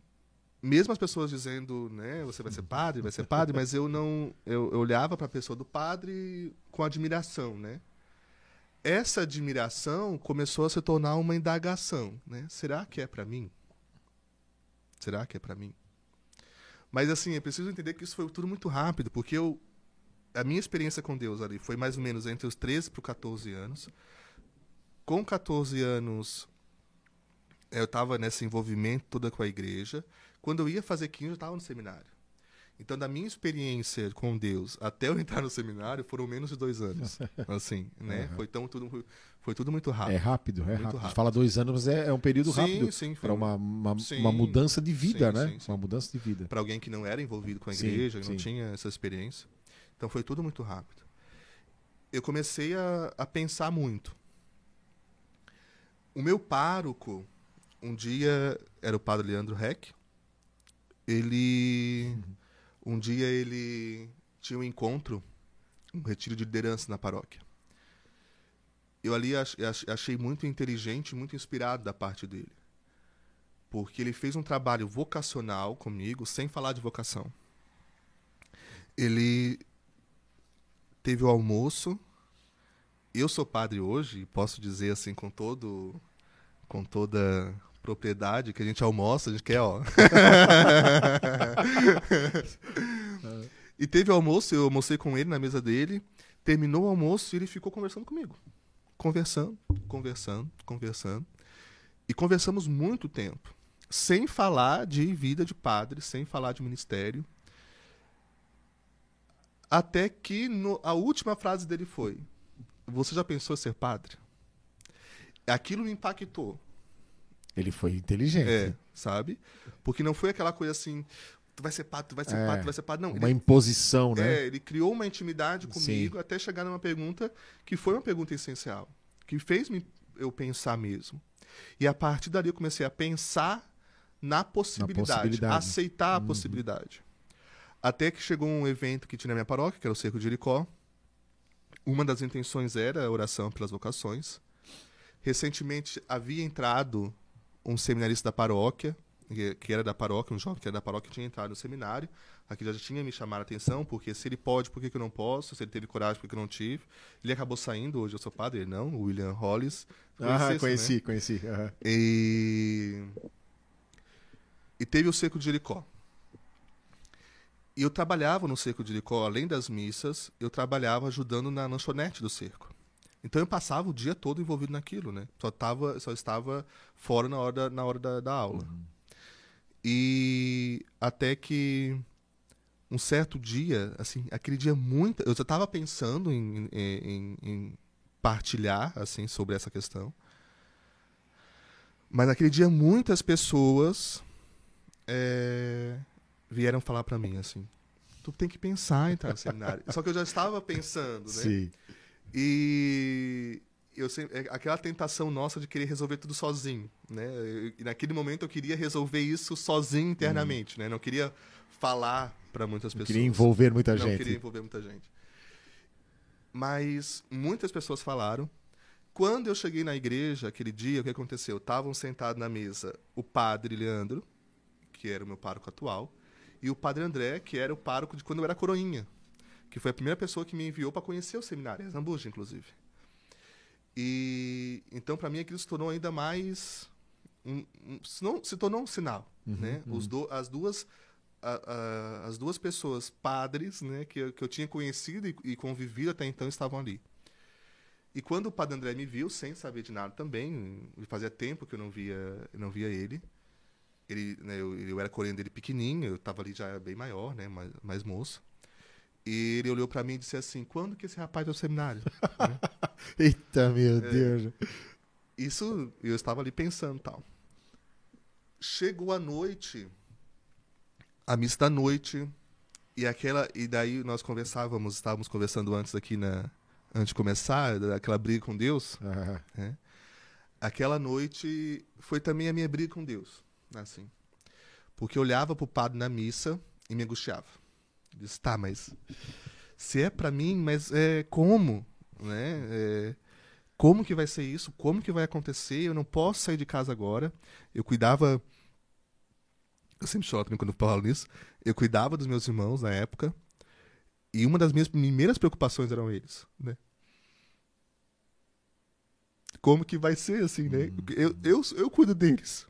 Mesmo as pessoas dizendo, né, você vai ser padre, vai ser padre, mas eu não, eu, eu olhava para a pessoa do padre com admiração, né? Essa admiração começou a se tornar uma indagação, né? Será que é para mim? Será que é para mim? Mas assim, é preciso entender que isso foi tudo muito rápido, porque eu a minha experiência com Deus ali foi mais ou menos entre os 13 para os 14 anos. Com 14 anos, eu estava nesse envolvimento toda com a igreja. Quando eu ia fazer 15, eu estava no seminário. Então, da minha experiência com Deus até eu entrar no seminário, foram menos de dois anos. Assim, né? Uhum. Foi, tão, tudo, foi tudo muito É rápido. rápido, é Muito rápido. rápido. Fala dois anos, mas é, é um período Sim, rápido sim, para um- uma, uma, Sim. uma mudança de vida, Sim, né? Uma mudança de vida. para alguém que não era envolvido com a igreja, e não tinha essa experiência. Então foi tudo muito rápido. Eu comecei a, a pensar muito. O meu pároco, um dia, era o padre Leandro Reck. Ele. Um dia ele tinha um encontro, um retiro de liderança na paróquia. Eu ali ach- ach- achei muito inteligente, muito inspirado da parte dele porque ele fez um trabalho vocacional comigo, sem falar de vocação. Ele teve o almoço. Eu sou padre hoje, e posso dizer assim com todo com toda propriedade que a gente almoça, a gente quer, ó. e teve o almoço, eu almocei com ele na mesa dele. Terminou o almoço e ele ficou conversando comigo. Conversando, conversando, conversando. E conversamos muito tempo. Sem falar de vida de padre, sem falar de ministério. Até que no- a última frase dele foi: Você já pensou em ser padre? Aquilo me impactou. Ele foi inteligente. É, sabe? Porque não foi aquela coisa assim: Tu vai ser padre, tu vai ser É, padre, tu vai ser padre. Não, Uma ele, imposição, né? é, ele criou uma intimidade comigo até chegar numa pergunta que foi uma pergunta essencial. que fez me, eu pensar mesmo. E a partir dali eu comecei a pensar na possibilidade, possibilidade. aceitar a Uhum. possibilidade. Até que chegou um evento que tinha na minha paróquia, que era o Cerco de Jericó. Uma das intenções era a oração pelas vocações. Recentemente havia entrado um seminarista da paróquia, que- era da paróquia, um jovem que era da paróquia, tinha entrado no seminário. Aqui já tinha me chamado a atenção, porque se ele pode, por que, que eu não posso? Se ele teve coragem, por que, que eu não tive? Ele acabou saindo, hoje eu sou padre, ele não, o William Hollis. Ah, Conhecesse, né? conheci, conheci. E... e teve o Cerco de Jericó. E eu trabalhava no Cerco de Jericó, além das missas, eu trabalhava ajudando na lanchonete do cerco. Então eu passava o dia todo envolvido naquilo, né? Só, tava, só estava fora na hora da, na hora da, da aula. E até que um certo dia, assim, aquele dia muito. Eu já estava pensando em, em, em- em partilhar, assim, sobre essa questão. Mas naquele dia muitas pessoas é, vieram falar para mim, assim. Tu tem que pensar em entrar no seminário. Só que eu já estava pensando, né? Sim. E eu sempre, é aquela tentação nossa de querer resolver tudo sozinho, né? E naquele momento eu queria resolver isso sozinho internamente, né? Não queria falar para muitas pessoas. Queria envolver muita Não gente. queria envolver muita gente. Mas muitas pessoas falaram. Quando eu cheguei na igreja aquele dia, o que aconteceu? Estavam sentados na mesa o padre Leandro, que era o meu pároco atual, e o padre André, que era o pároco de quando eu era coroinha, que foi a primeira pessoa que me enviou para conhecer o seminário, em Zambuja, inclusive. E então para mim aquilo se tornou ainda mais um, um- se, não- se tornou um sinal, né? Os do- as duas a- a- as duas pessoas padres, né, que eu, que eu tinha conhecido e, e convivido até então estavam ali. E quando o padre André me viu, sem saber de nada também, fazia tempo que eu não via, eu não via ele. Ele, né, eu, eu era coreano dele pequenininho, eu estava ali já bem maior, né, mais, mais moço. E ele olhou para mim e disse assim: "Quando que esse rapaz vai ao seminário?" Eita, meu É. Deus. Isso eu estava ali pensando tal. Chegou a noite, a missa da noite, e aquela e daí nós conversávamos, estávamos conversando antes aqui na antes de começar, daquela briga com Deus. Ah, Aquela noite foi também a minha briga com Deus, assim. Porque eu olhava pro padre na missa e me angustiava. Eu Disse, tá, mas se é pra mim, mas é como, né? É, como que vai ser isso? Como que vai acontecer? Eu não posso sair de casa agora. Eu cuidava eu sempre choro também quando eu falo nisso. Eu cuidava dos meus irmãos na época. E uma das minhas primeiras preocupações eram eles, né? Como que vai ser assim, né? Eu, eu, eu cuido deles.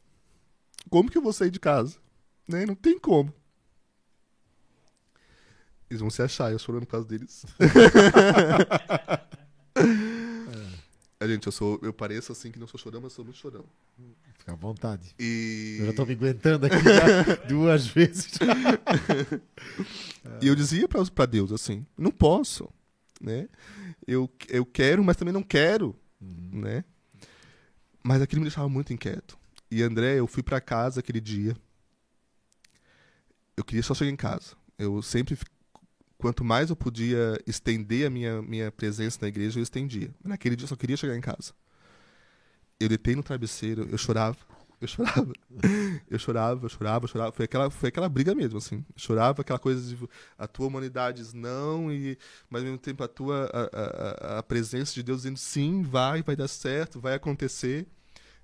Como que eu vou sair de casa? Né? Não tem como. Eles vão se achar, eu chorando por causa deles. É, gente, eu sou. Eu pareço assim que não sou chorão, mas sou muito chorão. Fica à vontade. E. Eu já tô me aguentando aqui duas vezes. E eu dizia pra, pra Deus assim: não posso, né? Eu, eu quero, mas também não quero, né? Mas aquilo me deixava muito inquieto. E André, eu fui pra casa aquele dia. Eu queria só chegar em casa. Eu sempre, quanto mais eu podia estender a minha, minha presença na igreja, eu estendia. Naquele dia eu só queria chegar em casa. Eu deitei no travesseiro, eu chorava, eu chorava, eu chorava, eu chorava, eu chorava. Foi aquela, foi aquela briga mesmo, assim. Eu chorava aquela coisa de a tua humanidade não, e, mas ao mesmo tempo a tua a, a- a- a presença de Deus dizendo sim, vai, vai dar certo, vai acontecer.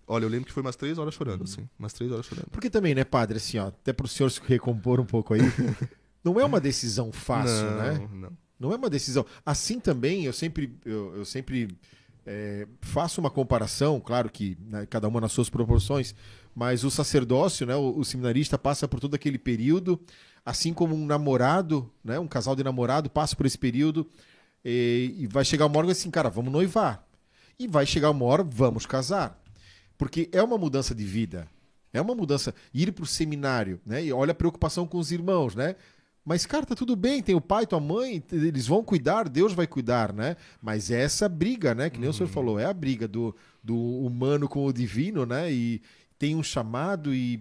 Olha, eu lembro que foi umas três horas chorando, assim. Umas três horas chorando. Porque também, né, padre, assim, ó, até pro senhor se recompor um pouco aí, não é uma decisão fácil, não, né? Não. Não é uma decisão. Assim também, eu sempre, eu, eu sempre é, faço uma comparação, claro que né, cada uma nas suas proporções, mas o sacerdócio, né, o, o seminarista passa por todo aquele período, assim como um namorado, né, um casal de namorado passa por esse período e, e vai chegar uma hora assim, cara, vamos noivar. E vai chegar uma hora, vamos casar. Porque é uma mudança de vida. É uma mudança. Ir para o seminário, né? E olha a preocupação com os irmãos, né? Mas, cara, tá tudo bem, tem o pai, tua mãe, eles vão cuidar, Deus vai cuidar, né? Mas é essa briga, né? Que nem o senhor falou, é a briga do, do humano com o divino, né? E tem um chamado e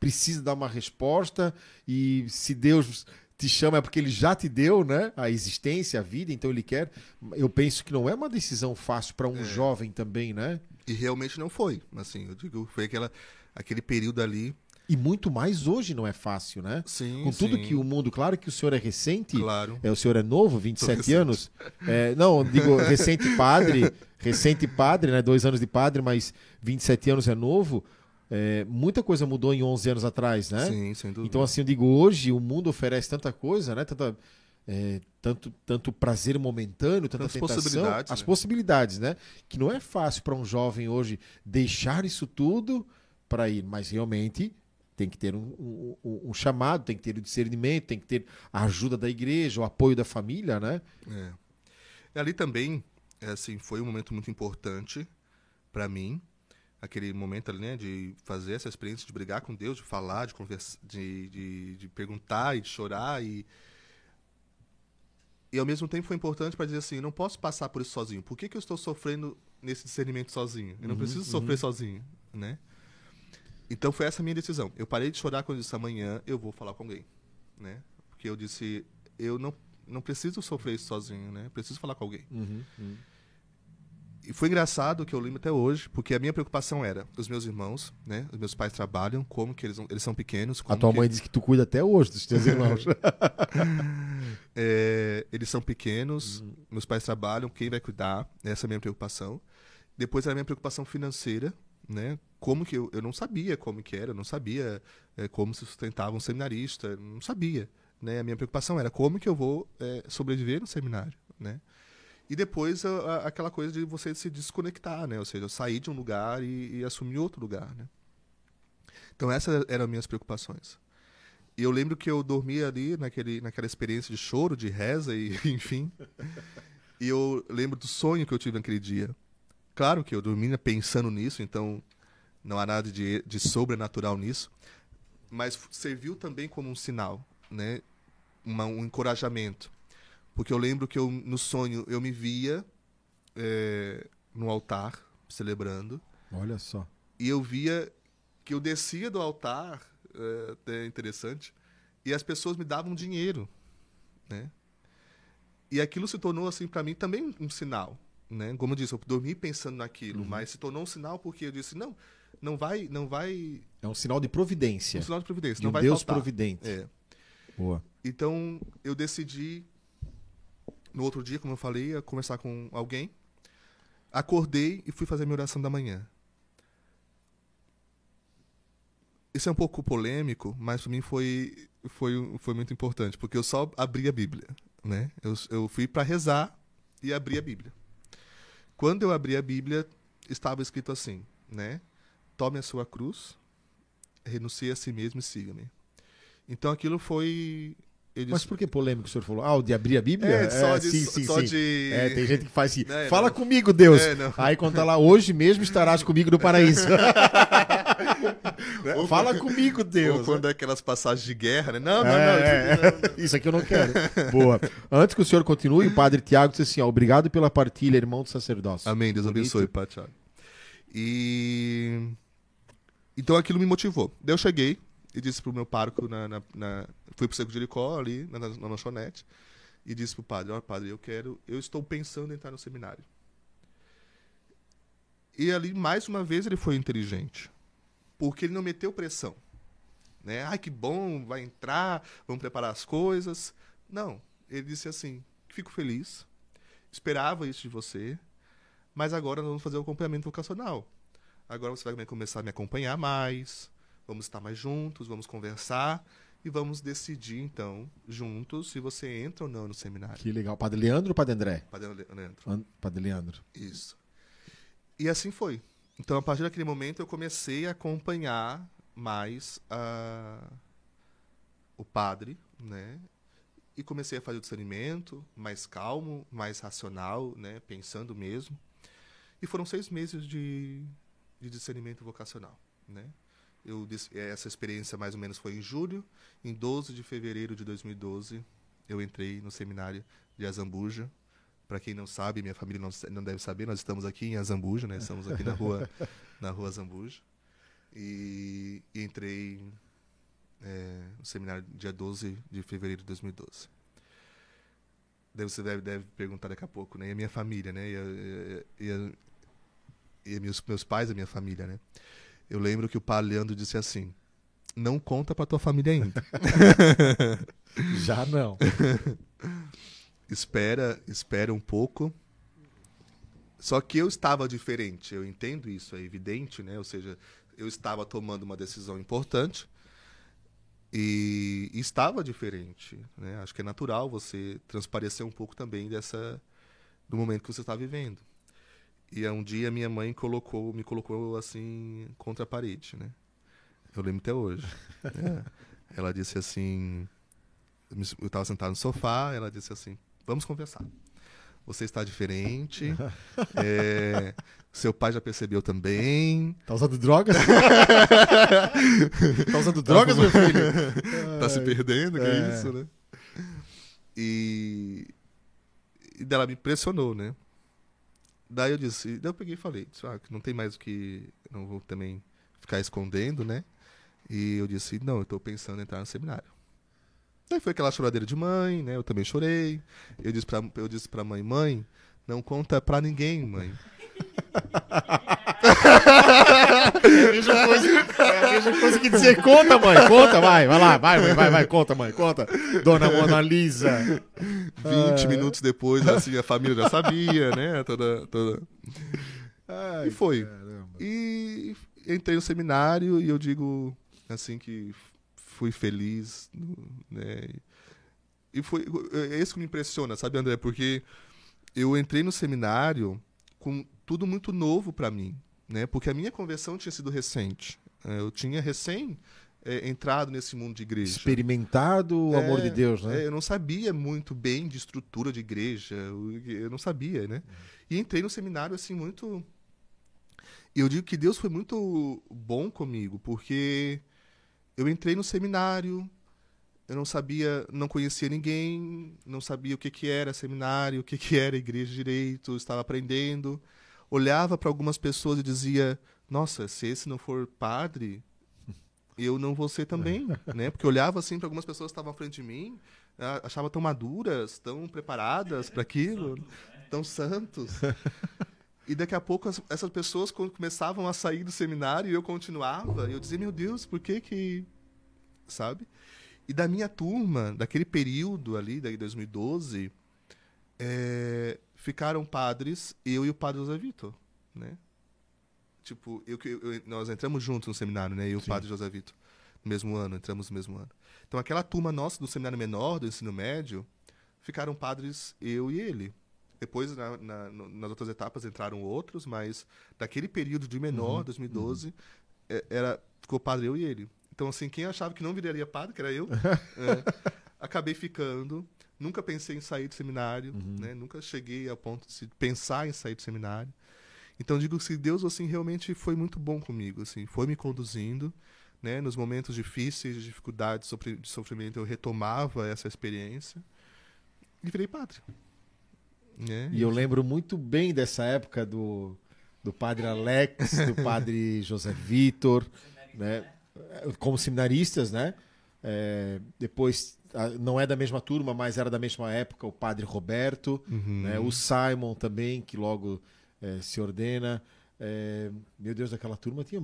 precisa dar uma resposta, e se Deus te chama é porque ele já te deu, né? A existência, a vida, então ele quer. Eu penso que não é uma decisão fácil para um É. jovem também, né? E realmente não foi. Assim, eu digo, foi aquela, aquele período ali. E muito mais hoje não é fácil, né? Sim, Com tudo sim, que o mundo, claro que o senhor é recente, Claro. é, o senhor é novo, 27 recente. anos. É, não, digo, recente padre, recente padre, né? Dois anos de padre, mas 27 anos é novo. É, muita coisa mudou em 11 anos atrás, né? Sim, sem dúvida. Então, assim, eu digo, hoje o mundo oferece tanta coisa, né? Tanta, é, tanto, tanto prazer momentâneo, tanta Tantas tentação, possibilidades, as né? possibilidades, né? Que não é fácil para um jovem hoje deixar isso tudo para ir, mas realmente tem que ter um, um- um- um chamado, tem que ter o discernimento, tem que ter a ajuda da igreja, o apoio da família, né? É. E ali também, é, assim, foi um momento muito importante para mim, aquele momento ali, né, de fazer essa experiência de brigar com Deus, de falar, de conversar, de, de, de perguntar e de chorar e e ao mesmo tempo foi importante para dizer assim, eu não posso passar por isso sozinho. Por que, que eu estou sofrendo nesse discernimento sozinho? Eu não Uhum, preciso sofrer sozinho, né? Então foi essa a minha decisão. Eu parei de chorar quando eu disse amanhã eu vou falar com alguém, né? Porque eu disse eu não não preciso sofrer isso sozinho, né? Preciso falar com alguém. E foi engraçado que eu lembro até hoje, porque a minha preocupação era os meus irmãos, né? Os meus pais trabalham, como que eles, eles são pequenos, A tua que- mãe diz que tu cuida até hoje dos teus irmãos. É, eles são pequenos, meus pais trabalham, quem vai cuidar? Essa é a minha preocupação. Depois era a minha preocupação financeira, né? Como que eu, eu não sabia como que era, eu não sabia é, como se sustentava um seminarista, não sabia, né? A minha preocupação era como que eu vou é, sobreviver no seminário, né? E depois a- a- aquela coisa de você se desconectar, né? Ou seja, sair de um lugar e, e assumir outro lugar, né? Então essas eram as minhas preocupações. E eu lembro que eu dormia ali naquele, naquela experiência de choro, de reza e enfim. E eu lembro do sonho que eu tive naquele dia. Claro que eu dormia pensando nisso, então não há nada de, de sobrenatural nisso. Mas serviu também como um sinal, né? Uma- um encorajamento. Porque eu lembro que eu, no sonho eu me via eh, no altar, celebrando. Olha só. E eu via que eu descia do altar, é, até interessante, e as pessoas me davam dinheiro, né? E aquilo se tornou assim para mim também um sinal, né? Como eu disse, eu dormi pensando naquilo, mas se tornou um sinal porque eu disse não, não vai, não vai, É um sinal de providência. um sinal de providência, de não um vai Deus faltar. providente. É. Boa. Então eu decidi no outro dia, como eu falei, a conversar com alguém. Acordei e fui fazer minha oração da manhã. Isso é um pouco polêmico, mas para mim foi, foi, foi muito importante, porque eu só abri a Bíblia, né? Eu, eu fui para rezar e abri a Bíblia. Quando eu abri a Bíblia, estava escrito assim, né? Tome a sua cruz, renuncie a si mesmo e siga-me. Então aquilo foi. Mas por que polêmico o senhor falou? Ah, o de abrir a Bíblia? É, só de- sim, sim, só sim. de- É, tem gente que faz assim. É, Fala não. comigo, Deus. É, não. Aí quando tá lá, hoje mesmo estarás comigo no paraíso. Fala comigo, Deus. Ou quando é aquelas passagens de guerra, né? Não, não, não. É, isso aqui não, é. Isso aqui eu não quero. Boa. Antes que o senhor continue, o padre Tiago disse assim: ó, obrigado pela partilha, irmão do sacerdócio. Amém, Deus Bonito. abençoe, Pai Thiago. E. Então aquilo me motivou. Daí eu cheguei e disse pro meu pároco, na, na, na- fui pro Seco de Jericó, ali, na, na lanchonete, e disse pro padre: Ó, padre, eu quero. Eu estou pensando em entrar no seminário. E ali, mais uma vez, ele foi inteligente. Porque ele não meteu pressão. Né? Ai, que bom, vai entrar, vamos preparar as coisas. Não. Ele disse assim: fico feliz, esperava isso de você, mas agora nós vamos fazer o acompanhamento vocacional. Agora você vai começar a me acompanhar mais, vamos estar mais juntos, vamos conversar e vamos decidir, então, juntos, se você entra ou não no seminário. Que legal. Padre Leandro ou Padre André? Padre Leandro. An- Padre Leandro. Isso. E assim foi. Então, a partir daquele momento, eu comecei a acompanhar mais a... o padre, né? E comecei a fazer o discernimento mais calmo, mais racional, né? Pensando mesmo. E foram seis meses de, de discernimento vocacional, né? Eu, dis- essa experiência mais ou menos foi em julho. Em 12 de fevereiro de 2012, eu entrei no seminário de Azambuja. Para quem não sabe, minha família não, não deve saber, nós estamos aqui em Azambuja, né? Estamos aqui na rua, na rua Azambuja. E, e entrei é, no seminário dia 12 de fevereiro de 2012. Daí você deve, deve perguntar daqui a pouco, né? E a minha família, né? E, a, e, a, e meus, meus pais, a minha família, né? Eu lembro que o pai Leandro disse assim: Não conta pra tua família ainda. Já não. espera, espera um pouco. Só que eu estava diferente, eu entendo isso, é evidente, né? Ou seja, eu estava tomando uma decisão importante e, e estava diferente, né? Acho que é natural você transparecer um pouco também dessa do momento que você está vivendo. E um dia minha mãe colocou, me colocou assim contra a parede, né? Eu lembro até hoje. é. Ela disse assim, eu estava sentado no sofá, ela disse assim: "Vamos conversar. Você está diferente. é, seu pai já percebeu também. Tá usando drogas? tá usando drogas, meu filho? tá se perdendo, que é, é isso, né? E, e dela me impressionou, né? Daí eu disse, daí eu peguei e falei, disse, ah, não tem mais o que, não vou também ficar escondendo, né? E eu disse, não, eu estou pensando em entrar no seminário. Daí foi aquela choradeira de mãe, né? Eu também chorei. Eu disse pra, eu disse pra mãe, mãe, não conta pra ninguém, mãe. É a mesma coisa, é a mesma coisa que dizer, conta, mãe, conta, vai, vai lá, vai, vai, vai, conta, mãe, conta. Dona Mona Lisa. 20 ah. minutos depois, assim, a família já sabia, né? Toda. toda... Ai, e foi. Caramba. E entrei no seminário e eu digo assim que fui feliz, né? E foi é isso que me impressiona, sabe, André? Porque eu entrei no seminário com tudo muito novo para mim, né? Porque a minha conversão tinha sido recente. É, eu tinha recém é, entrado nesse mundo de igreja. Experimentado o é, amor de Deus, né? É, eu não sabia muito bem de estrutura de igreja, eu não sabia, né? E entrei no seminário assim muito. Eu digo que Deus foi muito bom comigo, porque eu entrei no seminário, eu não sabia, não conhecia ninguém, não sabia o que, que era seminário, o que, que era igreja de direito, estava aprendendo. Olhava para algumas pessoas e dizia: Nossa, se esse não for padre, eu não vou ser também, né? Porque olhava assim para algumas pessoas que estavam à frente de mim, achava tão maduras, tão preparadas para aquilo, tão santos. E daqui a pouco as, essas pessoas começavam a sair do seminário e eu continuava. E eu dizia, meu Deus, por que que. Sabe? E da minha turma, daquele período ali, de 2012, é, ficaram padres, eu e o padre José Vitor, né? Tipo, eu, eu, nós entramos juntos no seminário, né? Eu e o Sim. padre José Vitor, no mesmo ano, entramos no mesmo ano. Então, aquela turma nossa do seminário menor, do ensino médio, ficaram padres eu e ele. Depois, na, na, nas outras etapas, entraram outros, mas daquele período de menor, uhum, 2012, uhum. É, era, ficou padre eu e ele. Então, assim, quem achava que não viraria padre, que era eu, é, acabei ficando. Nunca pensei em sair do seminário, uhum. né? Nunca cheguei ao ponto de pensar em sair do seminário. Então, digo que Deus, assim, realmente foi muito bom comigo, assim. Foi me conduzindo, né? Nos momentos difíceis, de dificuldade, de sofrimento, eu retomava essa experiência e virei padre. É, e eu lembro muito bem dessa época do, do padre Alex, do padre José Vitor, né? como seminaristas, né? É, depois, não é da mesma turma, mas era da mesma época, o padre Roberto, uhum. né? o Simon também, que logo é, se ordena. É, meu Deus, daquela turma tinha.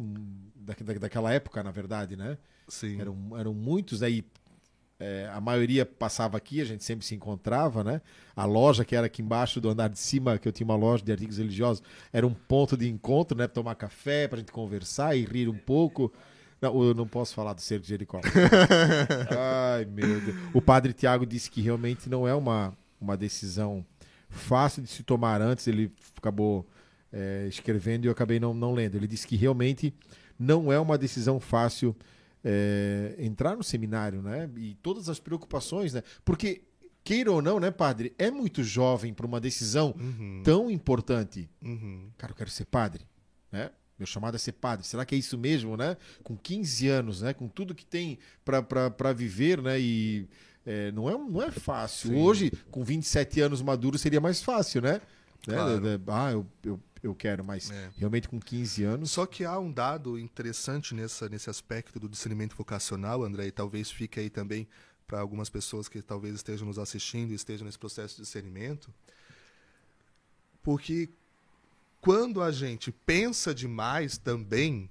Da, da, daquela época, na verdade, né? Sim. Eram, eram muitos, aí é, a maioria passava aqui, a gente sempre se encontrava, né? A loja que era aqui embaixo do andar de cima, que eu tinha uma loja de artigos religiosos, era um ponto de encontro, né? Tomar café, pra gente conversar e rir um pouco. Não, eu não posso falar do cerco de Jericó. Ai, meu Deus. O padre Tiago disse que realmente não é uma, uma decisão fácil de se tomar antes. Ele acabou é, escrevendo e eu acabei não, não lendo. Ele disse que realmente não é uma decisão fácil é, entrar no seminário, né? E todas as preocupações, né? Porque queira ou não, né, padre, é muito jovem para uma decisão uhum. tão importante. Uhum. Cara, eu quero ser padre, né? Meu chamado é ser padre. Será que é isso mesmo, né? Com 15 anos, né? Com tudo que tem para viver, né? E é, não, é, não é fácil. Sim. Hoje, com 27 anos maduro, seria mais fácil, né? né? Claro. Ah, eu, eu eu quero, mas É. realmente com 15 anos. Só que há um dado interessante nessa, nesse aspecto do discernimento vocacional, André, e talvez fique aí também para algumas pessoas que talvez estejam nos assistindo e estejam nesse processo de discernimento. Porque quando a gente pensa demais também,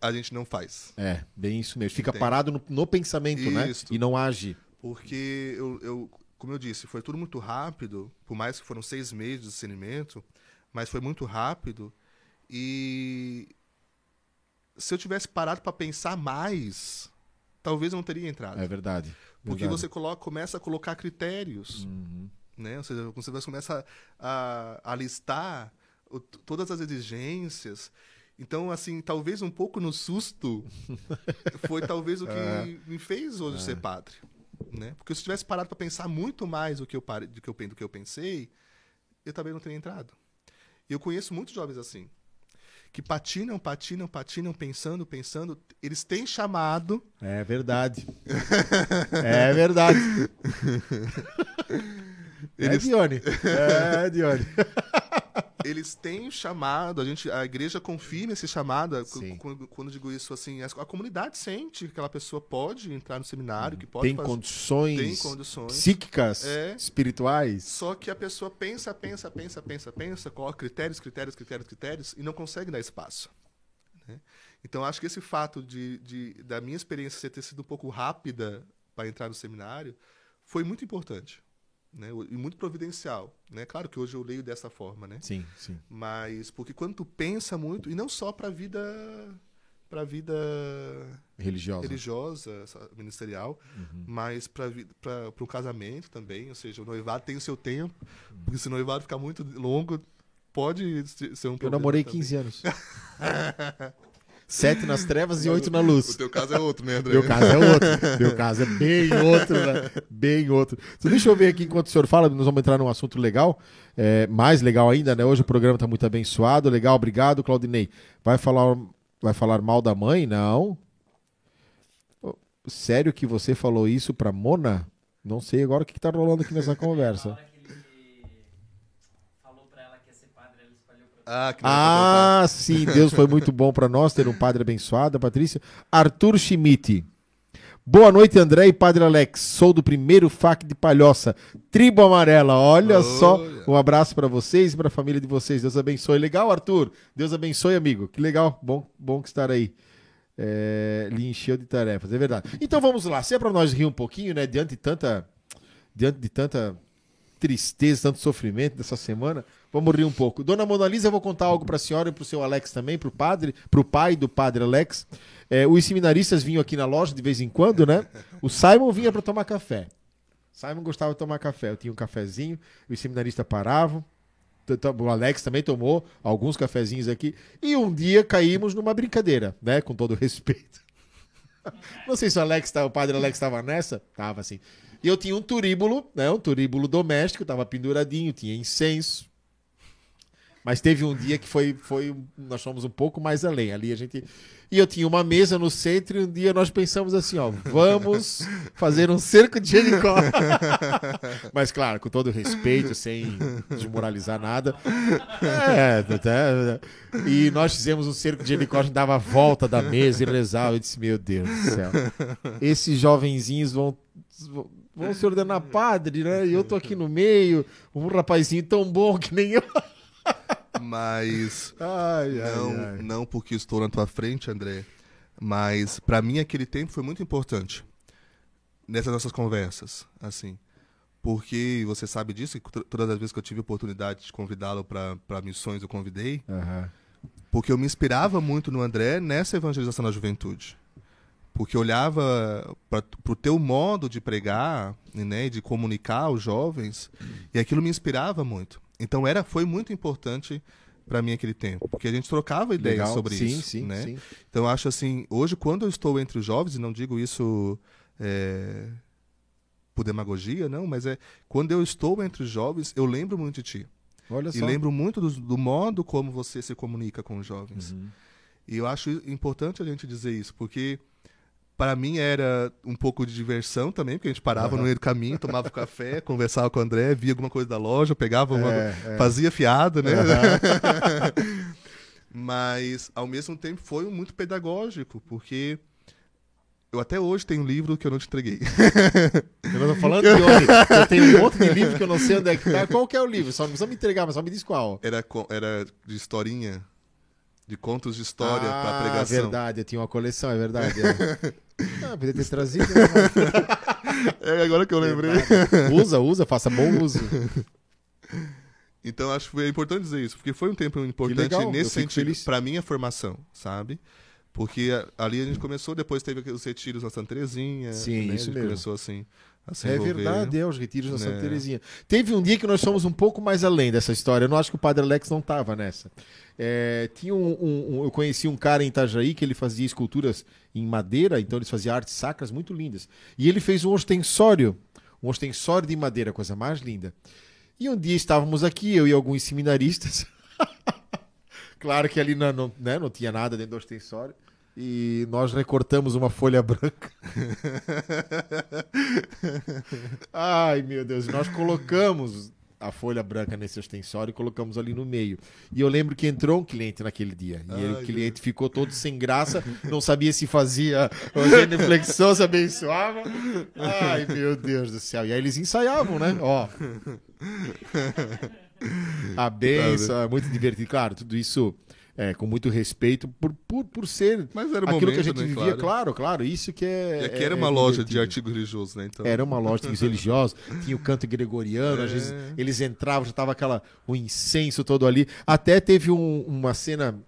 a gente não faz. É, bem isso mesmo. Fica Entende? parado no, no pensamento, né? Isso. E não age. Porque eu, eu, como eu disse, foi tudo muito rápido, por mais que foram seis meses de discernimento, mas foi muito rápido. E se eu tivesse parado para pensar mais, talvez eu não teria entrado. É verdade. Porque verdade. você coloca, começa a colocar critérios, Uhum. né? Ou seja, você começa a, a listar o- todas as exigências. Então, assim, talvez um pouco no susto foi talvez o que É. me fez hoje ser padre, né? Porque se eu tivesse parado para pensar muito mais do que eu pare, do que eu do que eu pensei, eu também não teria entrado. E eu conheço muitos jovens assim, que patinam, patinam, patinam, pensando, pensando. Eles têm chamado, É verdade. é verdade. É, Eles- Dione. É, Dione. Eles têm chamado, a gente, a igreja confirma esse chamado. Quando, quando digo isso, assim, a, a comunidade sente que aquela pessoa pode entrar no seminário, que pode Tem fazer, condições tem condições. psíquicas, É. espirituais. Só que a pessoa pensa, pensa, pensa, pensa, pensa, coloca critérios, critérios, critérios, critérios e não consegue dar espaço. né? Então, acho que esse fato de, de- da minha experiência ter sido um pouco rápida para entrar no seminário foi muito importante né? e muito providencial. Né? Claro que hoje eu leio dessa forma, né? Sim, sim. Mas porque quando tu pensa muito, e não só para a vida para vida Religiosa. religiosa, ministerial, Uhum. mas para o casamento também, ou seja, o noivado tem o seu tempo, porque se o noivado ficar muito longo, pode se- ser um Eu problema. namorei também. 15 anos. Sete nas trevas e oito na O luz. teu caso é outro, né, André? Meu caso é outro. Meu caso é bem outro, né? Bem outro. Então, deixa eu ver aqui enquanto o senhor fala, nós vamos entrar num assunto legal. É, mais legal ainda, né? Hoje o programa está muito abençoado. Legal, obrigado, Claudinei. Vai falar, vai falar mal da mãe? Não. Ô, Sério que você falou isso pra Mona? Não sei agora o que, que tá rolando aqui nessa conversa. hora que ele falou pra ela que ia ser padre, ela espalhou pra Ah, Ah, sim, Deus foi muito bom para nós ter um padre abençoado, Patrícia. Arthur Schmidt. Boa noite, André e Padre Alex. Sou do primeiro FAC de Palhoça, Tribo Amarela. Olha Olha. só, um abraço para vocês e para a família de vocês. Deus abençoe. Legal, Arthur? Deus abençoe, amigo. Que legal, bom, bom que estar aí. É, lhe encheu de tarefas, é verdade. Então vamos lá, se é para nós rir um pouquinho, né, diante de tanta, diante de tanta tristeza, tanto sofrimento dessa semana, vamos rir um pouco. Dona Mona Lisa, eu vou contar algo para a senhora e para o seu Alex também, para o padre, para o pai do padre Alex. É, os seminaristas vinham aqui na loja de vez em quando, né? O Simon vinha para tomar café. Simon gostava de tomar café. Eu tinha um cafezinho, os seminaristas paravam. O Alex também tomou alguns cafezinhos aqui. E um dia caímos numa brincadeira, né? Com todo respeito. Não sei se o Alex, tá- o padre Alex estava nessa. Tava assim. E eu tinha um turíbulo, né? Um turíbulo doméstico, tava penduradinho, tinha incenso. Mas teve um dia que foi, foi. Nós fomos um pouco mais além. Ali a gente. E eu tinha uma mesa no centro e um dia nós pensamos assim, ó, vamos fazer um cerco de Jericó. Mas claro, com todo respeito, sem desmoralizar nada. É, até, e nós fizemos um cerco de Jericó, a gente dava a volta da mesa e rezava. Eu disse, meu Deus do céu. Esses jovenzinhos vão, vão se ordenar padre, né? E eu tô aqui no meio, um rapazinho tão bom que nem eu. Mas Ai, não, não porque estou na tua frente, André, mas para mim aquele tempo foi muito importante nessas nossas conversas, assim. Porque você sabe disso, que to- todas as vezes que eu tive oportunidade de convidá-lo para missões, eu convidei. Aham. Porque eu me inspirava muito no André nessa evangelização da juventude. Porque eu olhava para o teu modo de pregar né, de comunicar aos jovens, e aquilo me inspirava muito. Então era, foi muito importante para mim aquele tempo, porque a gente trocava ideias Legal. sobre sim, isso. Sim, né? sim. Então eu acho assim, hoje quando eu estou entre os jovens, e não digo isso é, por demagogia, não, mas é quando eu estou entre os jovens, eu lembro muito de ti. Olha E só. lembro muito do, do modo como você se comunica com os jovens. Uhum. E eu acho importante a gente dizer isso, porque Para mim era um pouco de diversão também, porque a gente parava no meio do caminho, tomava café, conversava com o André, via alguma coisa da loja, pegava uma, É, é. fazia fiado, né? Mas ao mesmo tempo foi muito pedagógico, porque eu até hoje tenho um livro que eu não te entreguei. Eu não tô falando de Oni. Eu tenho um monte de livro que eu não sei onde é que tá. Qual que é o livro? Só não precisa me entregar, mas só me diz qual. Era, era de historinha, de contos de história ah, para pregação. verdade. Eu tinha uma coleção, é verdade. é. Ah, podia ter trazido. né? É agora que eu lembrei. Usa, usa, faça bom uso. Então acho que foi importante dizer isso, porque foi um tempo importante nesse sentido para minha formação, sabe? Porque ali a gente começou, depois teve aqueles retiros na Santa Terezinha, Sim, né? isso a gente mesmo. começou assim É envolver. verdade, é, os retiros da Santa Né. Terezinha. Teve um dia que nós fomos um pouco mais além dessa história. Eu não acho que o Padre Alex não estava nessa. É, tinha um, um- um- eu conheci um cara em Itajaí que ele fazia esculturas em madeira, então ele fazia artes sacras muito lindas. E ele fez um ostensório, um ostensório de madeira, coisa mais linda. E um dia estávamos aqui, eu e alguns seminaristas. claro que ali não, não, né, não tinha nada dentro do ostensório. E nós recortamos uma folha branca. Ai, meu Deus. Nós colocamos a folha branca nesse ostensório e colocamos ali no meio. E eu lembro que entrou um cliente naquele dia. E Ai, o cliente ficou todo sem graça, não sabia se fazia o genuflexão, se abençoava. Ai, meu Deus do céu. E aí eles ensaiavam, né? Ó. A benção, é muito divertido. Claro, tudo isso é, com muito respeito por, por, por ser Mas era o aquilo momento, que a gente né, via. claro. Claro, claro. Isso que é. E aqui é- era é uma loja de divertido. artigo religioso, né? Então, Era uma loja de religiosos, tinha o canto gregoriano, às É. vezes eles entravam, já tava aquela, o incenso todo ali. Até teve um- uma cena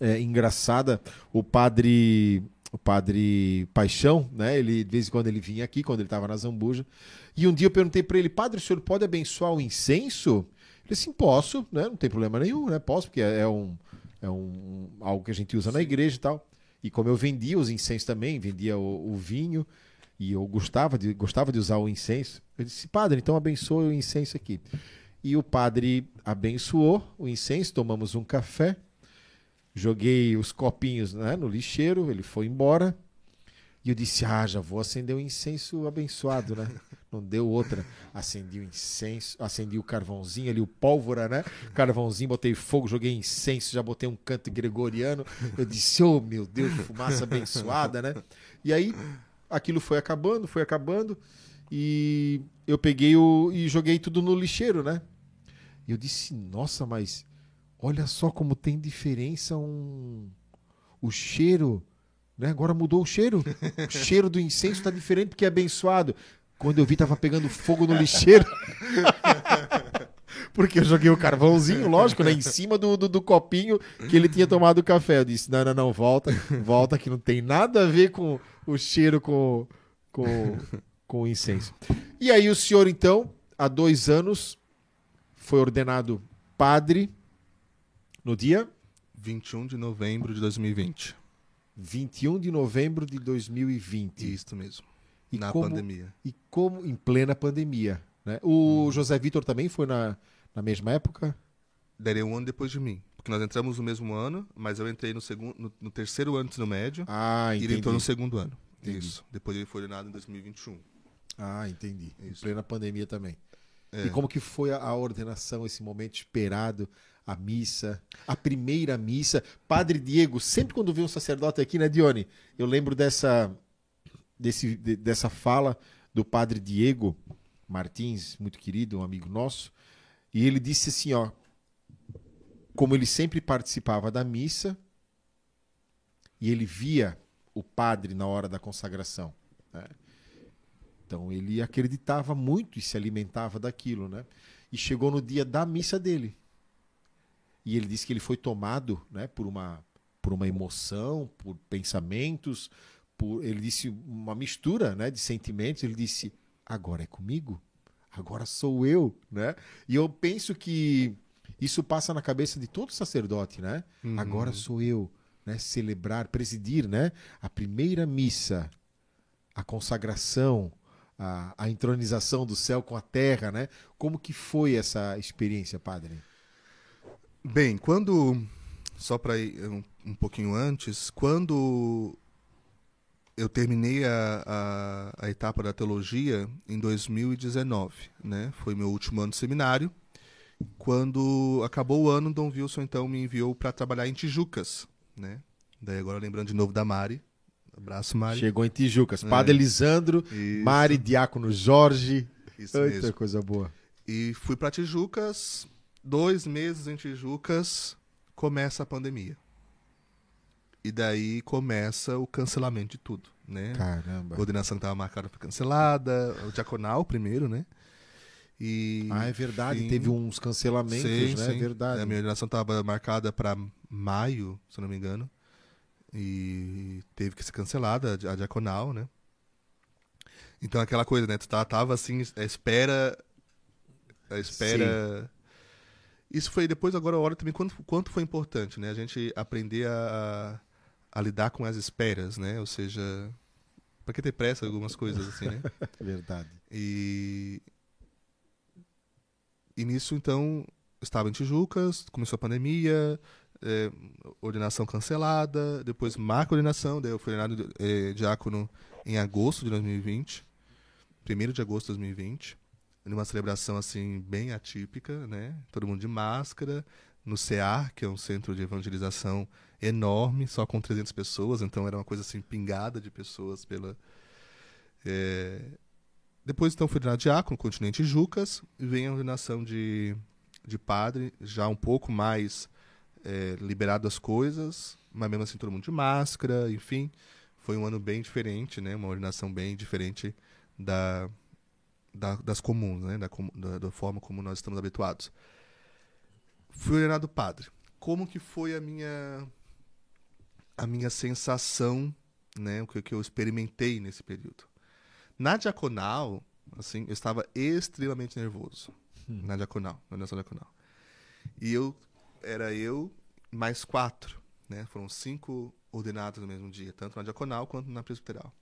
é, engraçada, o padre o padre Paixão, né? Ele de vez em quando ele vinha aqui, quando ele estava na Zambuja. E um dia eu perguntei para ele, padre, o senhor pode abençoar o incenso? Ele disse, posso, né? Não tem problema nenhum, né? Posso, porque é um, é um algo que a gente usa na igreja e tal. E como eu vendia os incensos também, vendia o, o vinho, e eu gostava de, gostava de usar o incenso, eu disse, padre, então abençoe o incenso aqui. E o padre abençoou o incenso, tomamos um café, joguei os copinhos né, no lixeiro, ele foi embora. E eu disse, ah, já vou acender o incenso abençoado, né? Não deu outra. Acendi o incenso, acendi o carvãozinho ali, o pólvora, né? Carvãozinho, botei fogo, joguei incenso, já botei um canto gregoriano. Eu disse, oh meu Deus, fumaça abençoada, né? E aí aquilo foi acabando, foi acabando. E eu peguei o, e joguei tudo no lixeiro, né? E eu disse, nossa, mas olha só como tem diferença um o cheiro, né? Agora mudou o cheiro. O cheiro do incenso está diferente porque é abençoado. Quando eu vi, tava pegando fogo no lixeiro. Porque eu joguei o carvãozinho, lógico, né? Em cima do, do, do copinho que ele tinha tomado o café. Eu disse: não, não, não, volta, volta, que não tem nada a ver com o cheiro com, com, com o incenso. E aí, o senhor, então, há dois anos, foi ordenado padre no dia 21 de novembro de 2020. 21 de novembro de 2020. Isso mesmo. E na como- pandemia. E como em plena pandemia. Né? O José Vitor também foi na, na mesma época? Daria um ano depois de mim. Porque nós entramos no mesmo ano, mas eu entrei no, segundo, no, no terceiro ano do ensino médio Ah, e ele entendi. entrou no segundo ano. Entendi. Isso. Depois ele foi ordenado em 2021. Ah, entendi. Em Isso. plena pandemia também. É. E como que foi a, a ordenação, esse momento esperado, a missa, a primeira missa? Padre Diego, sempre quando vê um sacerdote aqui, né, Dione? Eu lembro dessa, desse, de- dessa fala do Padre Diego Martins, muito querido, um amigo nosso, e ele disse assim, ó, como ele sempre participava da missa e ele via o padre na hora da consagração, né? Então ele acreditava muito e se alimentava daquilo, né? E chegou no dia da missa dele. E ele disse que ele foi tomado, né, por uma por uma emoção, por pensamentos, por ele disse uma mistura, né, de sentimentos. Ele disse: "Agora é comigo? Agora sou eu", né? E eu penso que isso passa na cabeça de todo sacerdote, né? Uhum. Agora sou eu, né? Celebrar, presidir, né? A primeira missa, a consagração, a, a entronização do céu com a terra, né? Como que foi essa experiência, padre? Bem, quando. Só para ir um, um pouquinho antes, quando eu terminei a, a, a etapa da teologia em 2019, né? Foi meu último ano de seminário. Quando acabou o ano, Dom Wilson então me enviou para trabalhar em Tijucas, né? Daí agora lembrando de novo da Mari. Abraço, Mari. Chegou em Tijucas. Padre É. Elisandro, Isso, Mari, Diácono Jorge. Isso Eita, mesmo. coisa boa. E fui para Tijucas. Dois meses em Tijucas, começa a pandemia. E daí começa o cancelamento de tudo, né? Caramba. A ordenação que estava marcada foi cancelada, o diaconal primeiro, né? E Ah, é verdade. enfim, Teve uns cancelamentos, sim, né? É sim. verdade. A minha ordenação estava marcada para maio, se não me engano. E teve que ser cancelada a diaconal, né? Então aquela coisa, né? Tu tá- tava assim, à espera. À espera. Isso foi depois, agora, a hora também, quanto, quanto foi importante, né? A gente aprender a, a lidar com as esperas, né? Ou seja, pra que ter pressa algumas coisas, assim, né? É verdade. E, e nisso, então, estava em Tijucas, começou a pandemia, é, ordenação cancelada, depois marca ordenação, daí eu fui ordenado é, diácono em agosto de 2020, 1 de agosto de 2020, numa celebração, assim, bem atípica, né? Todo mundo de máscara, no CEAR, que é um centro de evangelização enorme, só com 300 pessoas, então era uma coisa, assim, pingada de pessoas pela... é, depois, então, fui ordenado diácono, continuei em Tijucas, e vem a ordenação de, de padre, já um pouco mais é, liberado as coisas, mas mesmo assim todo mundo de máscara, enfim. Foi um ano bem diferente, né? Uma ordenação bem diferente da, da- das comuns, né? Da, da, da forma como nós estamos habituados. Fui ordenado padre. Como que foi a minha a minha sensação, né? O que, que eu experimentei nesse período? Na diaconal, assim, eu estava extremamente nervoso. Na diaconal, na ordenação diaconal. E eu, era eu mais quatro, né? Foram cinco ordenados no mesmo dia, tanto na diaconal quanto na presbiteral.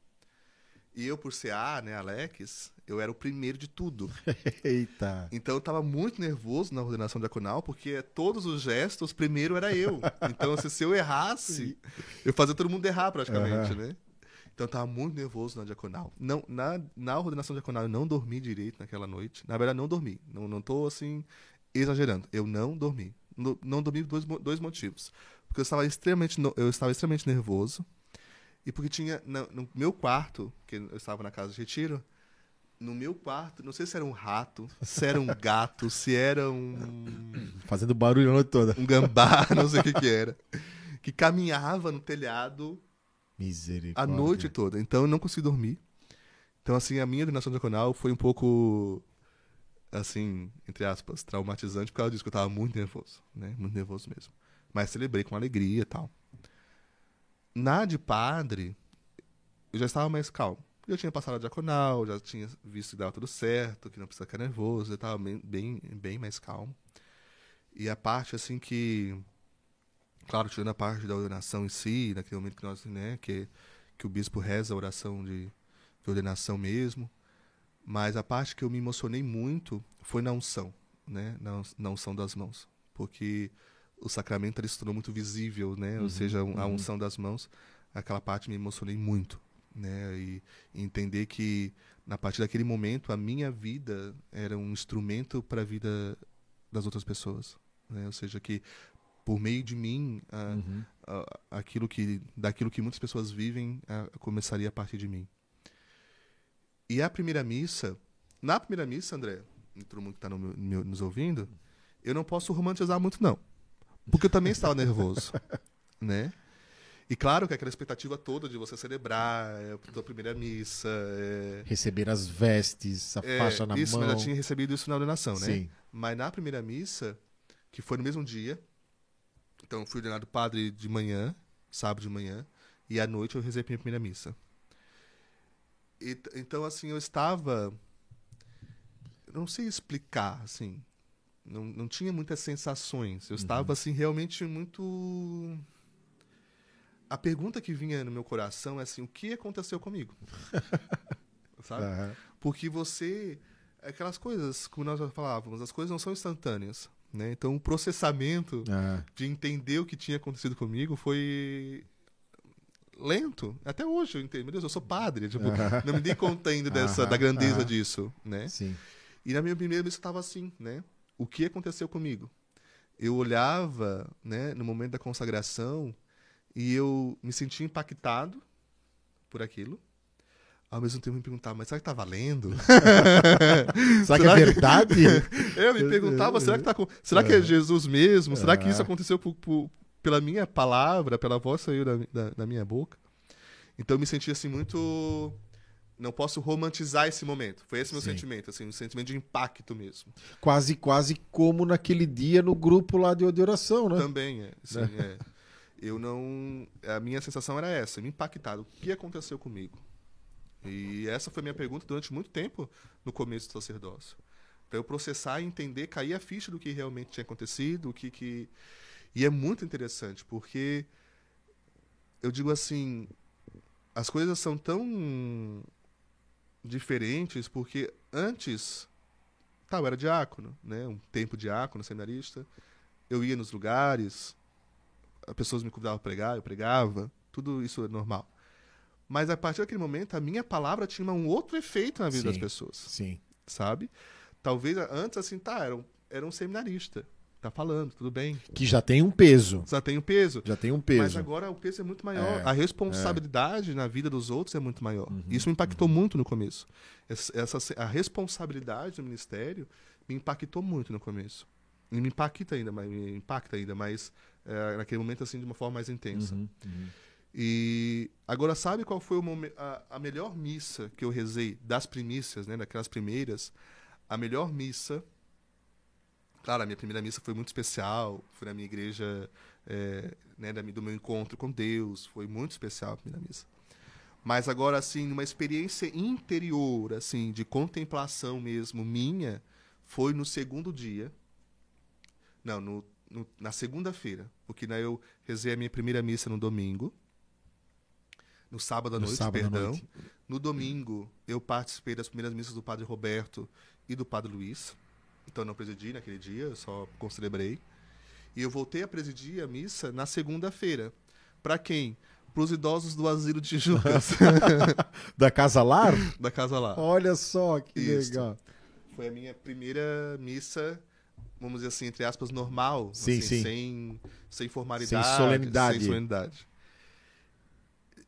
E eu, por ser A, né, Alex, eu era o primeiro de tudo. Eita. Então eu tava muito nervoso na ordenação diaconal, porque todos os gestos, primeiro era eu. Então, assim, se eu errasse, eu fazia todo mundo errar praticamente, Aham. né? Então eu tava muito nervoso na diaconal. Não, na, na ordenação diaconal eu não dormi direito naquela noite. Na verdade, não dormi. Não, não tô, assim, exagerando. Eu não dormi. Não, não dormi por dois, dois motivos. Porque eu estava extremamente, no- eu estava extremamente nervoso. E porque tinha, na- no meu quarto, que eu estava na casa de retiro, no meu quarto, não sei se era um rato, se era um gato, se era um, Fazendo barulho a noite toda. um gambá, não sei o que que era, que caminhava no telhado a noite toda. Então eu não consegui dormir. Então, assim, a minha ordenação diaconal foi um pouco, assim, entre aspas, traumatizante por causa disso, que eu tava muito nervoso, né? Muito nervoso mesmo. Mas celebrei com alegria e tal. Na de padre, eu já estava mais calmo. Eu tinha passado a diaconal, já tinha visto que dava tudo certo, que não precisa ficar nervoso, eu estava bem, bem, bem mais calmo. E a parte, assim, que... Claro, tirando a parte da ordenação em si, naquele momento que nós, né, que, que o bispo reza a oração de, de ordenação mesmo. Mas a parte que eu me emocionei muito foi na unção, né, na, na unção das mãos. Porque o sacramento ele se tornou muito visível, né? Ou seja, a unção das mãos, aquela parte me emocionei muito, né? E, e entender que na partir daquele momento a minha vida era um instrumento para a vida das outras pessoas, né? Ou seja, que por meio de mim a- Uhum. a- aquilo que daquilo que muitas pessoas vivem a- começaria a partir de mim. E a primeira missa, na primeira missa, André, todo mundo que está nos ouvindo, eu não posso romantizar muito não, porque eu também estava nervoso, né? E claro que aquela expectativa toda de você celebrar é, a tua primeira missa, é, Receber as vestes, a é, faixa na isso, mão. eu já tinha recebido isso na ordenação, né? Sim. Mas na primeira missa, que foi no mesmo dia, então eu fui ordenado padre de manhã, sábado de manhã, e à noite eu recebi a primeira missa. E então, assim, eu estava. eu não sei explicar, assim. Não, não tinha muitas sensações. Eu estava, assim, realmente muito. A pergunta que vinha no meu coração é assim: o que aconteceu comigo? Sabe? Aham. Porque você. Aquelas coisas, como nós falávamos, as coisas não são instantâneas. Né? Então, o processamento Ah, de entender o que tinha acontecido comigo foi lento. Até hoje eu entendo. Meu Deus, eu sou padre. Tipo, não me dei conta ainda dessa, da grandeza disso, né? Sim. E na minha primeira missa estava assim, né? O que aconteceu comigo? Eu olhava, né, no momento da consagração e eu me sentia impactado por aquilo. Ao mesmo tempo me perguntava, mas será que tá valendo? Será que Será é que- verdade? Eu me perguntava, será que, tá, acon- será que é Jesus mesmo? Será que isso Ah. aconteceu por- por- pela minha palavra, pela voz saiu da, da- da minha boca? Então eu me sentia assim muito. Não posso romantizar esse momento. Foi esse meu Sim. sentimento, assim, um sentimento de impacto mesmo. quase, quase como naquele dia no grupo lá de, de oração, né? Também é. Sim, é. Eu não. A minha sensação era essa, me impactado. O que aconteceu comigo? E essa foi minha pergunta durante muito tempo no começo do sacerdócio. Para eu processar e entender, cair a ficha do que realmente tinha acontecido, o que que. E é muito interessante, porque eu digo assim, as coisas são tão diferentes, porque antes, tá, eu era diácono, né? Um tempo diácono, seminarista. Eu ia nos lugares, as pessoas me convidavam a pregar, eu pregava, tudo isso é normal. Mas a partir daquele momento, a minha palavra tinha um outro efeito na vida das Sim. pessoas Sim. sabe? Talvez antes, assim, tá, era um, era um seminarista, tá falando, tudo bem. Que já tem um peso. Já tem o peso. Já tem um Mas peso. agora o peso é muito maior. É, Uhum. a responsabilidade na vida dos outros é muito maior. Isso me impactou muito no começo. Essa, essa- a responsabilidade do ministério me impactou muito no começo. E me impacta ainda, mas me impacta ainda, mas é, naquele momento assim de uma forma mais intensa. Uhum, uhum. E agora sabe qual foi o a, a melhor missa que eu rezei das primícias, né, daquelas primeiras? A melhor missa. Claro, a minha primeira missa foi muito especial, foi na minha igreja, é, né, do meu encontro com Deus, foi muito especial a primeira missa. Mas agora assim, numa experiência interior, assim, de contemplação mesmo minha, foi no segundo dia. Não, no, no- na segunda-feira, porque né, eu rezei a minha primeira missa no domingo. No sábado à No noite, sábado à perdão. noite. No domingo, eu participei das primeiras missas do Padre Roberto e do Padre Luiz. Então, eu não presidi naquele dia, eu só concelebrei. E eu voltei a presidir a missa na segunda-feira. Para quem? Para os idosos do Asilo de Tijucas, Da Casa Lar? da casa lá. Olha só que Isso. legal. Foi a minha primeira missa, vamos dizer assim, entre aspas, normal. Sim, assim, sim. Sem, sem formalidade. Sem solenidade. Sem solenidade.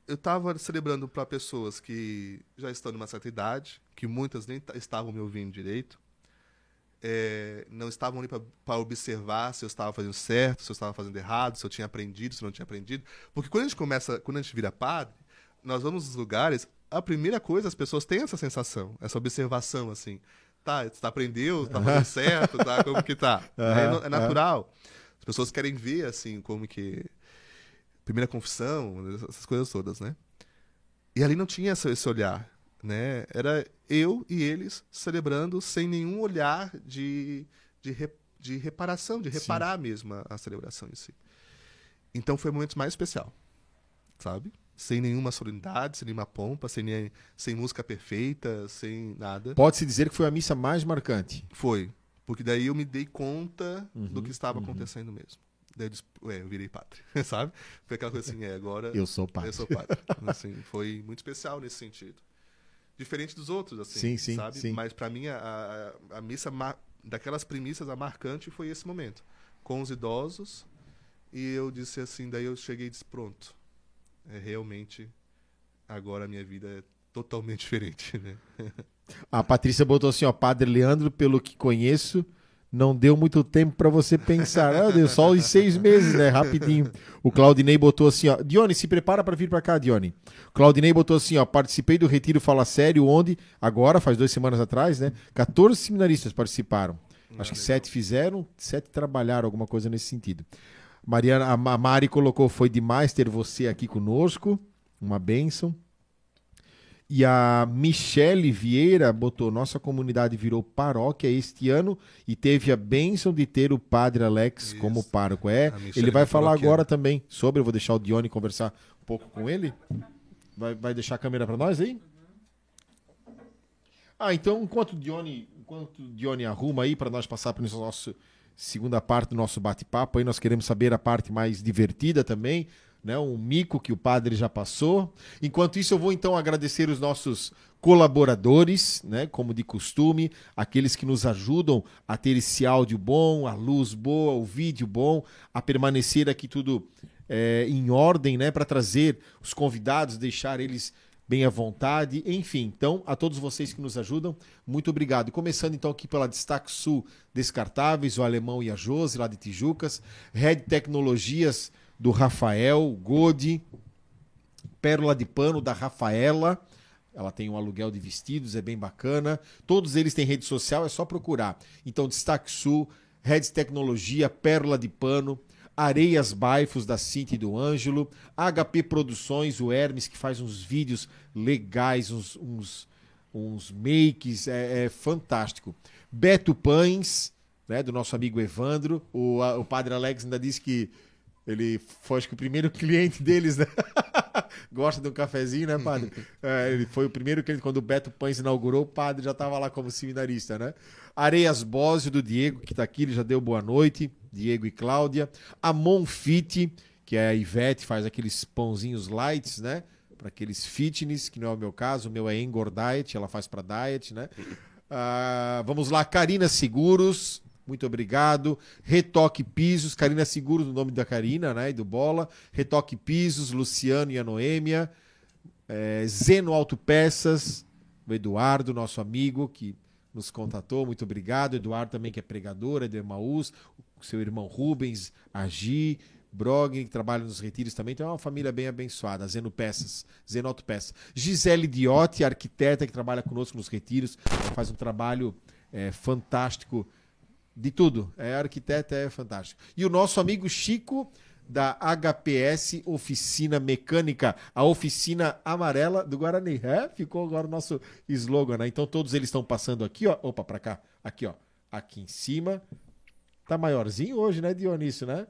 Eu estava celebrando para pessoas que já estão numa certa idade, que muitas nem ta- estavam me ouvindo direito. É, não estavam ali para observar se eu estava fazendo certo, se eu estava fazendo errado, se eu tinha aprendido, se eu não tinha aprendido. Porque quando a gente começa, quando a gente vira padre, nós vamos nos lugares, a primeira coisa, as pessoas têm essa sensação, essa observação, assim. Tá, você tá aprendeu, tá fazendo certo, tá? Como que tá? É, é natural. As pessoas querem ver, assim, como que. Primeira confissão, essas coisas todas, né? E ali não tinha esse olhar, né? Era eu e eles celebrando sem nenhum olhar de, de, re- de reparação, de Sim. reparar mesmo a, a celebração em si. Então foi o momento mais especial, sabe? Sem nenhuma solenidade, sem nenhuma pompa, sem, nem, sem música perfeita, sem nada. Pode-se dizer que foi a missa mais marcante. Foi. Porque daí eu me dei conta Uhum, do que estava acontecendo mesmo. Daí eu disse, ué, eu virei padre, sabe? Foi aquela coisa assim, é, agora Eu sou padre. eu sou padre. Assim, foi muito especial nesse sentido. Diferente dos outros, assim, Sim, sim, sabe? sim. Mas para mim, a, a, a missa, daquelas premissas, a marcante foi esse momento. Com os idosos, e eu disse assim, daí eu cheguei e disse, pronto, é realmente, agora a minha vida é totalmente diferente, né? A Patrícia botou assim, ó, Padre Leandro, pelo que conheço, não deu muito tempo pra você pensar. Ah, deu só os seis meses, né? Rapidinho. O Claudinei botou assim, ó. Dione, se prepara pra vir pra cá, Dione. O Claudinei botou assim, ó. Participei do Retiro Fala Sério, onde, agora, faz duas semanas atrás, né? 14 seminaristas participaram. Acho que sete fizeram, sete trabalharam, alguma coisa nesse sentido. Mariana, a Ma- Mari colocou, foi demais ter você aqui conosco. Uma bênção. E a Michele Vieira botou: Nossa comunidade virou paróquia este ano e teve a bênção de ter o padre Alex Isso. como pároco. É, A ele vai é falar agora também sobre. Eu vou deixar o Dione conversar um pouco com ele. Vai, vai deixar a câmera para nós aí? Ah, então enquanto o Dione, enquanto o Dione arruma aí para nós passar para nossa segunda parte do nosso bate-papo, aí nós queremos saber a parte mais divertida também. Né? Um mico que o padre já passou. Enquanto isso, eu vou então agradecer os nossos colaboradores, né? Como de costume, aqueles que nos ajudam a ter esse áudio bom, a luz boa, o vídeo bom, a permanecer aqui tudo é, em ordem, né? Para trazer os convidados, deixar eles bem à vontade, enfim. Então, a todos vocês que nos ajudam, muito obrigado. Começando então aqui pela Destaque Sul Descartáveis, o Alemão e a Josi, lá de Tijucas, Red Tecnologias do Rafael Godi, Pérola de Pano da Rafaela, ela tem um aluguel de vestidos, é bem bacana. Todos eles têm rede social, é só procurar. Então, Destaque Sul, Red Tecnologia, Pérola de Pano, Areias Baifos da Cinti e do Ângelo, HP Produções, o Hermes, que faz uns vídeos legais, uns, uns, uns makes, é, é fantástico. Beto Pães, né, do nosso amigo Evandro. O, o padre Alex ainda disse que ele foi acho que o primeiro cliente deles, né? Gosta de um cafezinho, né, padre? É, ele foi o primeiro cliente quando o Beto Pães inaugurou, o padre já estava lá como seminarista, né? Areias Bósio do Diego, que está aqui, ele já deu boa noite. Diego e Cláudia. A Monfit, que é a Ivete, faz aqueles pãozinhos lights, né? Para aqueles fitness, que não é o meu caso, o meu é Engor Diet, ela faz para diet, né? Uh, vamos lá, Karina Seguros, muito obrigado. Retoque Pisos, Karina Seguros, o nome da Karina, né? E do Bola. Retoque Pisos, Luciano e a Noêmia. É, Zeno Autopeças, o Eduardo, nosso amigo, que nos contatou, muito obrigado. Eduardo também, que é pregador, é do o seu irmão Rubens, Agi, Brog, que trabalha nos retiros também. Então é uma família bem abençoada. Zeno Peças, Zenoto Peças. Gisele Diotti, arquiteta que trabalha conosco nos retiros, faz um trabalho é, fantástico de tudo. É arquiteta, é fantástico. E o nosso amigo Chico da HPS Oficina Mecânica, a oficina amarela do Guarani. É, ficou agora o nosso slogan, né? Então todos eles estão passando aqui, ó. Opa, para cá. Aqui, ó. Aqui em cima. Tá maiorzinho hoje, né, Dionísio, né?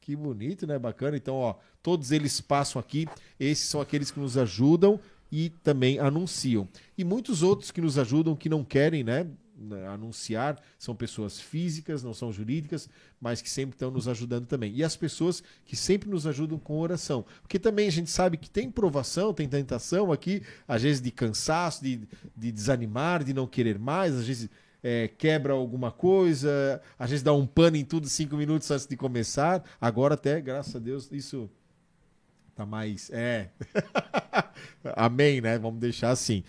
Que bonito, né? Bacana. Então, ó, todos eles passam aqui. Esses são aqueles que nos ajudam e também anunciam. E muitos outros que nos ajudam que não querem, né? Né, anunciar são pessoas físicas, não são jurídicas, mas que sempre estão nos ajudando também. E as pessoas que sempre nos ajudam com oração. Porque também a gente sabe que tem provação, tem tentação aqui, às vezes de cansaço, de, de desanimar, de não querer mais, às vezes é, quebra alguma coisa, às vezes dá um pano em tudo cinco minutos antes de começar. Agora até, graças a Deus, isso tá mais. É. Amém, né? Vamos deixar assim.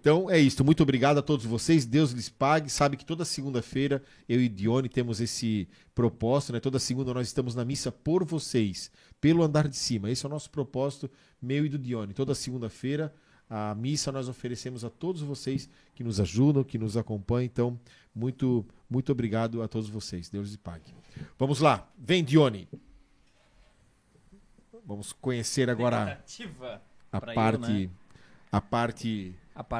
Então é isso. Muito obrigado a todos vocês. Deus lhes pague. Sabe que toda segunda-feira eu e Dione temos esse propósito, né? Toda segunda nós estamos na missa por vocês, pelo andar de cima. Esse é o nosso propósito, meu e do Dione. Toda segunda-feira a missa nós oferecemos a todos vocês que nos ajudam, que nos acompanham. Então, muito, muito obrigado a todos vocês. Deus lhes pague. Vamos lá. Vem, Dione. Vamos conhecer agora a parte, eu, né? a parte a parte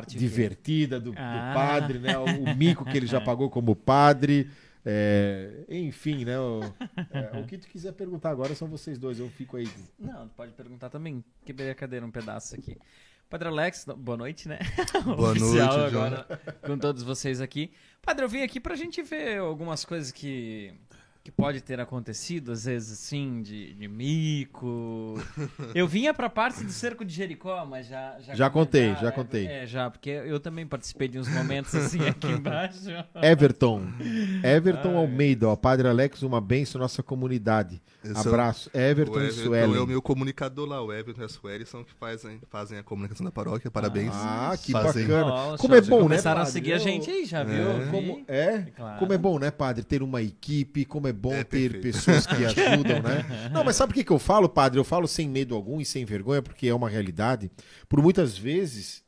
divertida do, ah. do, padre, né? O, o, mico que ele já pagou como padre. É, enfim, né? O, é, o, que tu quiser perguntar agora são vocês dois, eu fico aí. Não, pode perguntar também. Quebrei a cadeira um pedaço aqui. Padre Alex, boa noite, né? Boa noite, agora com todos vocês aqui. Padre, eu vim aqui pra gente ver algumas coisas que que pode ter acontecido, às vezes, assim, de, de mico. Eu vinha pra parte do cerco de Jericó, mas já. Já, já contei, já, já contei. É, já, porque eu também participei de uns momentos assim aqui embaixo. Everton. Everton Ai. Almeida, ó, Padre Alex, uma benção nossa comunidade. Esse é Abraço. É Everton, o Everton e Suelen. é o meu comunicador lá, o Everton e a Sueli são que fazem, fazem a comunicação da paróquia. Parabéns. Ah, que fazem. bacana. Nossa, como é bom, né? Começaram a seguir a gente aí, já viu? É. Como é? Claro. Como é bom, né, padre, ter uma equipe, como é bom é ter pessoas que ajudam, né? Não, mas sabe por que, que eu falo, padre? Eu falo sem medo algum e sem vergonha, porque é uma realidade. Por muitas vezes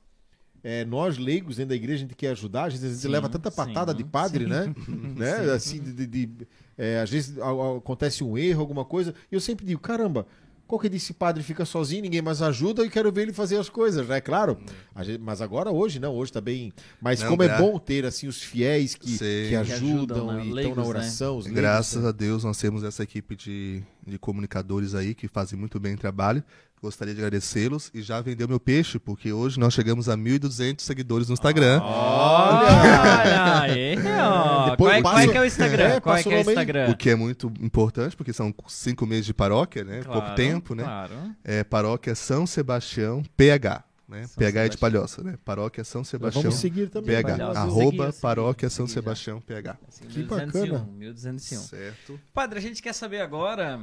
é, nós leigos dentro da igreja, a gente quer ajudar, às vezes a gente sim, leva tanta patada sim, de padre, sim. né? né? Assim, de, de, de é, às vezes acontece um erro, alguma coisa, e eu sempre digo, caramba, qualquer desse padre fica sozinho, ninguém mais ajuda e quero ver ele fazer as coisas, né? Claro. Gente, mas agora hoje, não, hoje tá bem. Mas não, como é bom ter assim os fiéis que, que ajudam, que ajudam né? e estão na né? oração. Né? Graças a Deus nós temos essa equipe de, de comunicadores aí que fazem muito bem o trabalho Gostaria de agradecê-los e já vendeu meu peixe, porque hoje nós chegamos a 1.200 seguidores no Instagram. Olha aí, ó. Depois Qual é, qual é que é o Instagram? É, qual é que o é o. Instagram? O que é muito importante, porque são cinco meses de paróquia, né? Pouco Claro, tempo, né? Claro. É Paróquia São Sebastião PH. Né? São PH é de Sebastião. Palhoça, né? Paróquia São Sebastião Vamos seguir também. PH. Palhoça. Arroba Seguir, seguir, Paróquia São seguir já. Sebastião PH. Assim, Que 1201, bacana. 1201. Certo. Padre, a gente quer saber agora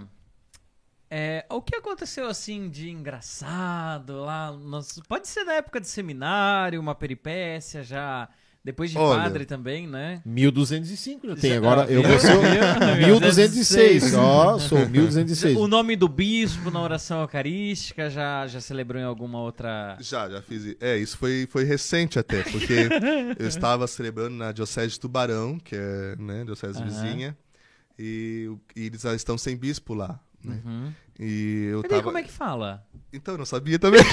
é, o que aconteceu assim de engraçado lá. nos- pode ser na época de seminário, uma peripécia já. Depois de Olha. padre também, né? 1205 eu tenho. Já- Agora ah, eu vou ser o Viu? 1206. Ó, sou 1206. O nome do bispo na oração eucarística já, já celebrou em alguma outra. Já, já fiz. É, isso foi, foi recente até, porque eu estava celebrando na Diocese de Tubarão, que é né, diocese Aham. vizinha, e, e eles já estão sem bispo lá. Né? Uhum. E eu Peraí, tava... como é que fala? Então, eu não sabia também.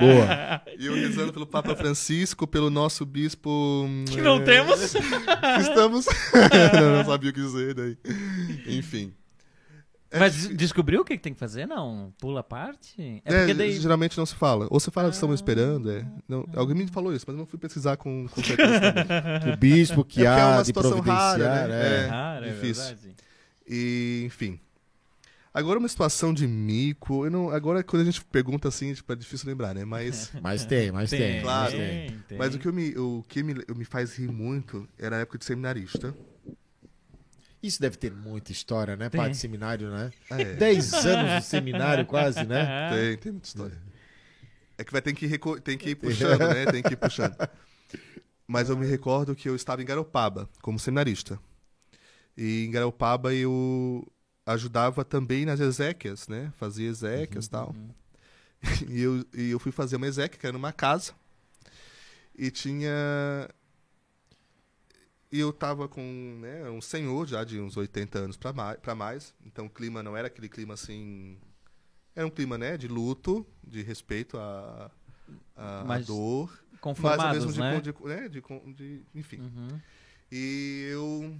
Boa. e eu rezando pelo Papa Francisco, pelo nosso bispo. Que não é, temos. Estamos. não, não sabia o que dizer daí. Enfim. É Mas descobriu o que tem que fazer? Não? Pula a parte? É É, daí. geralmente não se fala. Ou você fala que estamos esperando, é. Não, alguém me falou isso, mas eu não fui pesquisar com, com. O bispo que É porque é há uma de situação providenciar. rara, né? é. É. Raro, é difícil. verdade. E, enfim. Agora uma situação de mico. Eu não, agora quando a gente pergunta assim, tipo, é difícil lembrar, né? Mas, Mas tem, mas tem. claro. mas tem. tem. mas o que, eu me, o que me, me faz rir muito era a época de seminarista. Isso deve ter muita história, né? Tem. Pai de seminário, né? É, 10 anos de seminário quase, né? tem, tem muita história. É que vai ter que, reco- tem que ir puxando, né? Tem que ir puxando. Mas eu me recordo que eu estava em Garopaba como seminarista. E em Garopaba eu ajudava também nas exéquias, né? Fazia exéquias e tal. E eu, e eu fui fazer uma exéquia, que era numa casa. E tinha. E eu tava com né, um senhor já de uns 80 anos pra mais, pra mais. Então o clima não era aquele clima assim. Era um clima, né, de luto, de respeito à, à, Mas dor. Mas ao mesmo de, né? de, né, de, de, enfim. Uhum. E eu.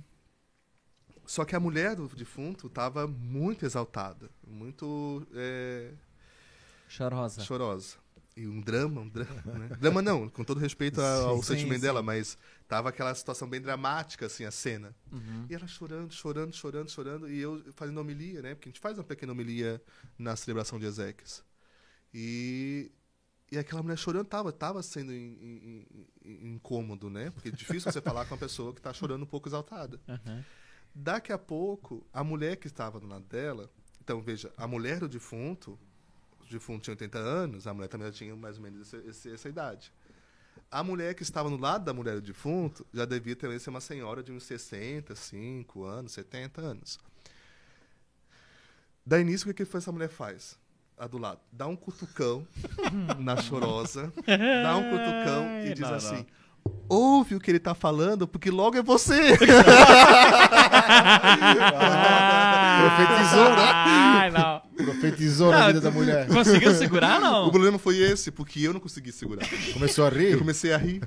Só que a mulher do defunto estava muito exaltada, muito é, Chorosa. chorosa. E um drama, um drama, né? Drama não, com todo respeito ao Sim, sentimento sim. dela, mas tava aquela situação bem dramática, assim, a cena. Uhum. E ela chorando, chorando, chorando, chorando, e eu fazendo homilia, né? Porque a gente faz uma pequena homilia na celebração de Ezequias. E, e aquela mulher chorando tava, tava sendo in- in- in- incômodo, né? Porque é difícil você falar com uma pessoa que tá chorando um pouco exaltada. Uhum. Daqui a pouco, a mulher que estava do lado dela. Então, veja, a mulher do defunto, o defunto tinha 80 anos, a mulher também já tinha mais ou menos essa idade. A mulher que estava no lado da mulher do defunto já devia também ser uma senhora de uns 65 anos, 70 anos. Da início, o que, que essa mulher faz? A do lado. Dá um cutucão na chorosa, dá um cutucão e diz não, assim: Ouve o que ele tá falando, porque logo é você. Profetizou, né? Ai, não. Profetizou na Não, vida da mulher. Conseguiu segurar, O não? problema foi esse, porque eu não consegui segurar. Começou a Eu rir. comecei a rir.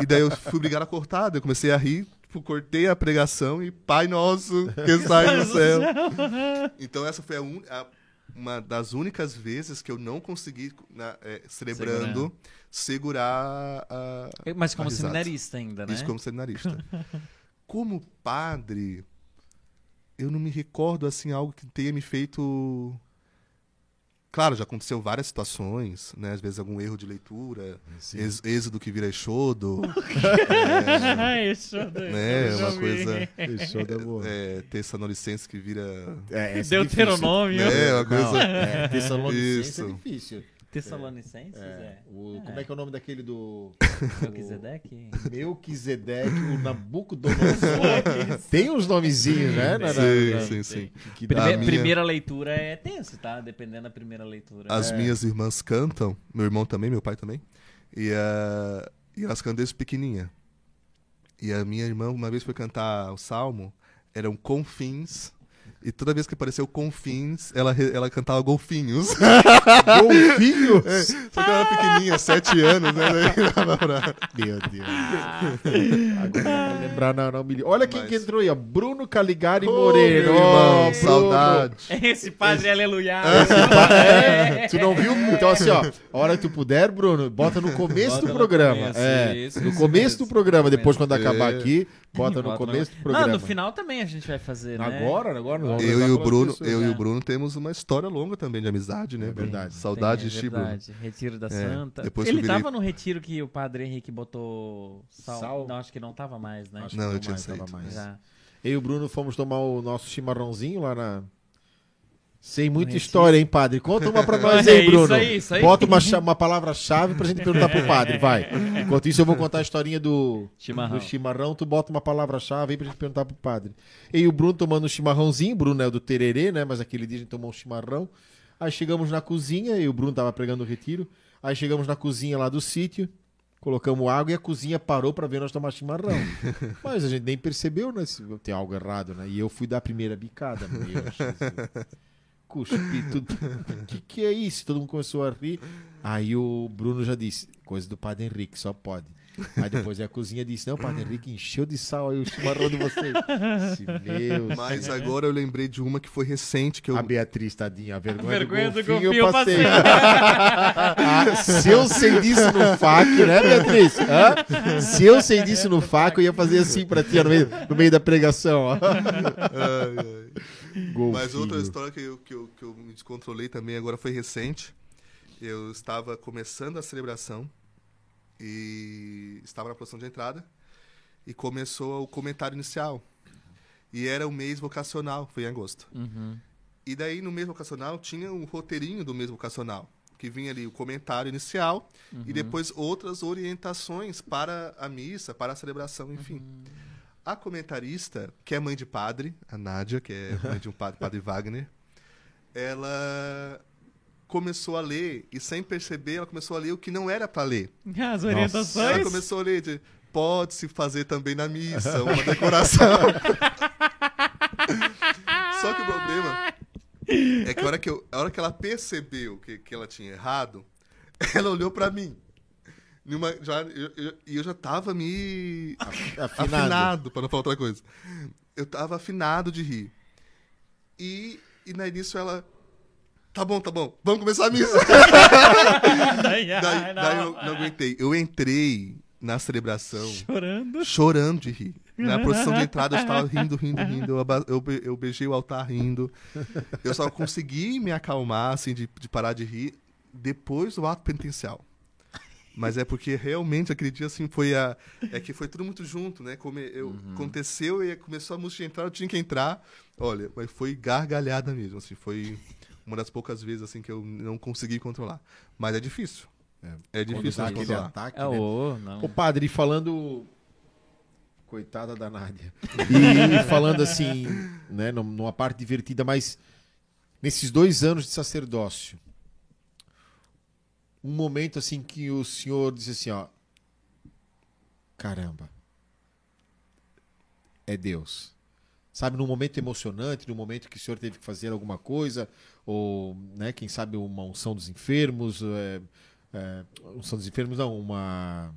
E daí eu fui obrigado a cortar, daí eu comecei a rir, tipo, cortei a pregação e Pai Nosso que está no céu. Então essa foi a un- a- uma das únicas vezes que eu não consegui, na- é, celebrando, segurar a. Mas como a seminarista ainda, né? Isso como seminarista. como padre, eu não me recordo assim algo que tenha me feito. Claro, já aconteceu várias situações, né? Às vezes algum erro de leitura, ex- êxodo que vira Exodo, Ai, isso né? Uma coisa. Fechou da boa. É, Tessalonicenses que vira. É, esse Deuteronômio. É, uma Não, coisa. é, Tessalonicense Isso. é difícil. Tessalonicenses, É, é. o, como é que é o nome daquele do Melquisedeque? Melquisedeque, o Nabucodonosor? Tem uns nomezinhos, né? na- Sim, na- sim, sim. que- que Prime- minha- Primeira leitura é tenso, tá? Dependendo da primeira leitura. As É. minhas irmãs cantam, meu irmão também, meu pai também, e, ah, e elas cantam desde pequenininha. E a minha irmã, uma vez foi cantar o salmo, eram confins E toda vez que apareceu Confins, ela, ela cantava Golfinhos. Golfinho? Só que ela era pequenininha, sete anos, né? Daí dava pra- Meu Deus. Agora não lembrar, não, não me... Olha quem Mas- que entrou aí, ó. Bruno Caligari meu Ó, irmão, Bruno. saudade. Esse padre aleluia. É, tu não viu? Então, assim, ó, a hora que tu puder, Bruno, bota no começo Bota do no programa. começo, é, isso, no isso começo mesmo. do programa. Depois, quando É. acabar aqui, bota no Bota começo do Não, programa. no final também a gente vai fazer, né? Agora, agora nós vamos Eu e o Bruno, pessoas. eu e né? o Bruno temos uma história longa também de amizade, né? É verdade. Saudade Tem, de é Bruno. verdade. Retiro da Santa. depois Ele virei- tava no retiro que o padre Henrique botou sal. Sal? Não, acho que não tava mais, né? Acho que Não, eu não tinha mais, tava mais. Já. Eu e o Bruno fomos tomar o nosso chimarrãozinho lá na. Sem muita história, hein, padre? Conta uma pra nós É aí, isso Bruno. aí, isso aí. Bota uma, uma palavra-chave pra gente perguntar pro padre, vai. Enquanto isso, eu vou contar a historinha do, Chimarrão. do chimarrão. Tu bota uma palavra-chave aí pra gente perguntar pro padre. E o Bruno tomando um chimarrãozinho. O Bruno é o do tererê, né? Mas aquele dia a gente tomou um chimarrão. Aí chegamos na cozinha e o Bruno tava pregando o retiro. Aí chegamos na cozinha lá do sítio. Colocamos água e a cozinha parou pra ver nós tomar chimarrão. Mas a gente nem percebeu, né? Se tem algo errado, né? E eu fui dar a primeira bicada. Meu Jesus. Cuspi tudo. O que, que é isso? Todo mundo começou a rir. Aí o Bruno já disse: coisa do Padre Henrique, só pode. Aí depois a cozinha disse: Não, o Padre Henrique encheu de sal aí o chimarrão de vocês. Meu Mas agora eu lembrei de uma que foi recente, que eu... A Beatriz, tadinha, a vergonha, A vergonha do do golfinho, golfinho eu eu passei. passei. Ah, se eu sei disso no FAC, né, Beatriz? Hã? Se eu sei disso no FAC, eu ia fazer assim pra ti no meio, no meio da pregação. Ó. Ai, ai. Golfinho. Mas outra história que eu, que, eu, que eu me descontrolei também agora foi recente. Eu estava começando a celebração e estava na posição de entrada e começou o comentário inicial. E era o mês vocacional, foi em agosto. Uhum. E daí no mês vocacional tinha um roteirinho do mês vocacional, que vinha ali o comentário inicial e depois outras orientações para a missa, para a celebração, enfim. A comentarista, que é mãe de padre, a Nádia, que é mãe de um padre, padre Wagner, ela começou a ler e sem perceber, ela começou a ler o que não era para ler. As Ela orientações. começou a ler de pode-se fazer também na missa, uma decoração. Só que o problema é que a hora que, eu- a hora que ela percebeu que, que ela tinha errado, ela olhou pra mim. Numa, já, eu, eu, e eu já tava me Afinado. afinado, pra não falar outra coisa. Eu tava afinado de rir. E, e no início ela. Tá bom, tá bom, vamos começar a missa. Daí, daí daí eu não aguentei. Eu entrei na celebração Chorando. chorando de rir. Na procissão de entrada eu estava rindo, rindo, rindo. Eu, eu, eu beijei o altar rindo. Eu só consegui me acalmar, assim, de, de parar de rir depois do ato penitencial. Mas é porque realmente aquele dia, assim, foi a. É que foi tudo muito junto, né? Como eu, Aconteceu e começou a música a entrar, eu tinha que entrar. Olha, mas foi gargalhada mesmo, assim. Foi uma das poucas vezes, assim, que eu não consegui controlar. Mas é difícil. É, Quando difícil dá de controlar. ataque, É, né? ô, não. Ô, padre, e falando. Coitada da Nádia. E falando assim, né, num- numa parte divertida, mas nesses dois anos de sacerdócio, um momento assim que o senhor disse assim, ó. Caramba. É Deus. Sabe, num momento emocionante, num momento que o senhor teve que fazer alguma coisa, ou, né, quem sabe uma unção dos enfermos, é, é, unção dos enfermos, não, uma.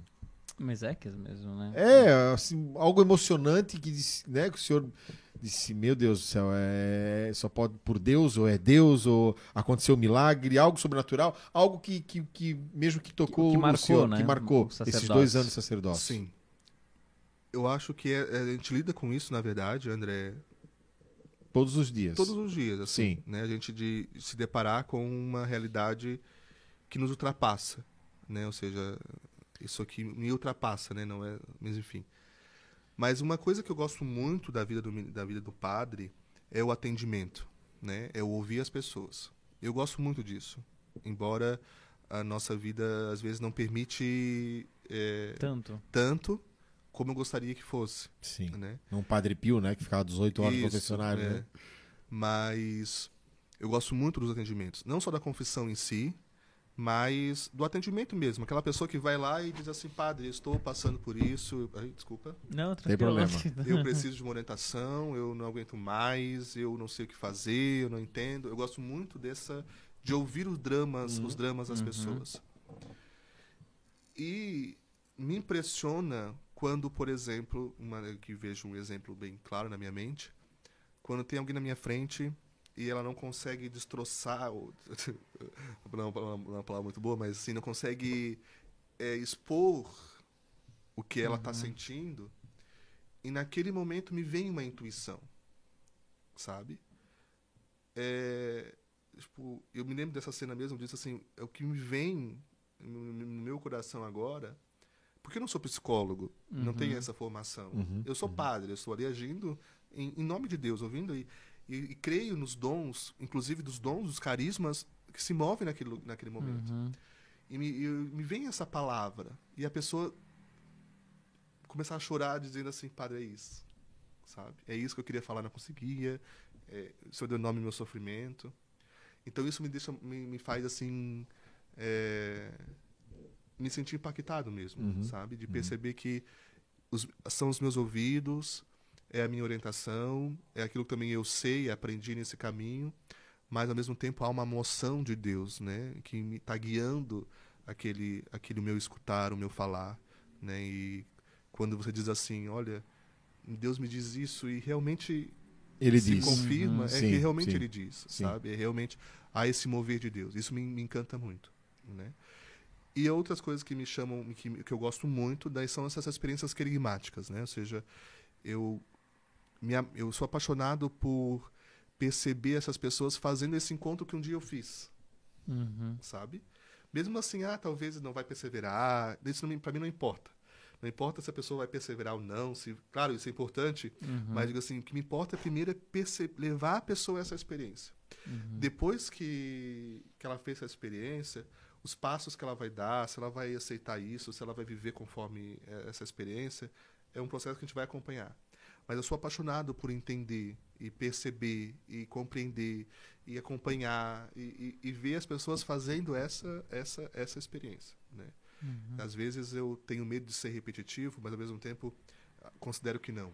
Mas é que mesmo, né? É, assim, algo emocionante que, disse, né, que o senhor disse, meu Deus do céu, é, só pode por Deus, ou é Deus, ou aconteceu um milagre, algo sobrenatural, algo que, que, que mesmo que tocou Que o marcou, senhor, né, que marcou o esses dois anos de sacerdócio. Sim. Eu acho que é- é- a gente lida com isso, na verdade, André, Todos os dias. todos os dias. Assim, Sim. Né? A gente de se deparar com uma realidade que nos ultrapassa. Né? Ou seja, isso aqui me ultrapassa, né? Não é, mas enfim. Mas uma coisa que eu gosto muito da vida do, da vida do padre é o atendimento, né? É o ouvir as pessoas. Eu gosto muito disso. Embora a nossa vida às vezes não permite é, Tanto. tanto como eu gostaria que fosse, Sim. né? Um Padre Pio, né, que ficava 18 horas no Isso, confessionário, é. né? Mas eu gosto muito dos atendimentos, não só da confissão em si, mas do atendimento mesmo. Aquela pessoa que vai lá e diz assim, padre, estou passando por isso. Ai, desculpa. Não, Tem problema. Eu preciso de uma orientação, eu não aguento mais, eu não sei o que fazer, eu não entendo. Eu gosto muito dessa de ouvir os dramas, os dramas das Uhum. pessoas. E me impressiona quando, por exemplo, uma, que vejo um exemplo bem claro na minha mente, quando tem alguém na minha frente e ela não consegue destroçar, não é uma palavra- não é uma palavra muito boa, mas assim, não consegue é, expor o que ela está sentindo, e naquele momento me vem uma intuição, sabe? É, tipo, eu me lembro dessa cena mesmo, disse assim, é o que me vem no, no meu coração agora, porque eu não sou psicólogo, não tenho essa formação. Uhum, Eu sou padre, eu estou ali agindo em, em nome de Deus, ouvindo e, e, e creio nos dons, inclusive dos dons, dos carismas que se movem naquele, naquele momento. Uhum. E me, e me vem essa palavra. E a pessoa começar a chorar dizendo assim, padre, é isso. Sabe? É isso que eu queria falar, não conseguia. É, o senhor deu nome ao meu sofrimento. Então isso me deixa, me, me faz assim, é, me sentir impactado mesmo, Uhum. sabe? De perceber que os, são os meus ouvidos, é a minha orientação, é aquilo que também eu sei, aprendi nesse caminho, mas ao mesmo tempo há uma moção de Deus, né, que me está guiando aquele, aquele meu escutar, o meu falar, né? E quando você diz assim, olha, Deus me diz isso e realmente Ele se diz. confirma, Uhum. é Sim, que realmente sim. ele diz, Sim. sabe? É realmente há esse mover de Deus. Isso me, me encanta muito, né? E outras coisas que me chamam, que, que eu gosto muito, daí são essas experiências querigmáticas, né? Ou seja, eu eu sou apaixonado por perceber essas pessoas fazendo esse encontro que um dia eu fiz, Uhum. sabe? Mesmo assim, ah, talvez não vai perseverar, isso pra mim não importa. Não importa se a pessoa vai perseverar ou não, se, claro, isso é importante, Uhum. mas digo assim, o que me importa primeiro é levar a pessoa a essa experiência. Uhum. Depois que, que ela fez essa experiência, os passos que ela vai dar, se ela vai aceitar isso, se ela vai viver conforme eh, essa experiência, é um processo que a gente vai acompanhar. Mas eu sou apaixonado por entender e perceber e compreender e acompanhar e, e- e ver as pessoas fazendo essa essa essa experiência, né? Às vezes eu tenho medo de ser repetitivo, mas ao mesmo tempo ah, considero que não.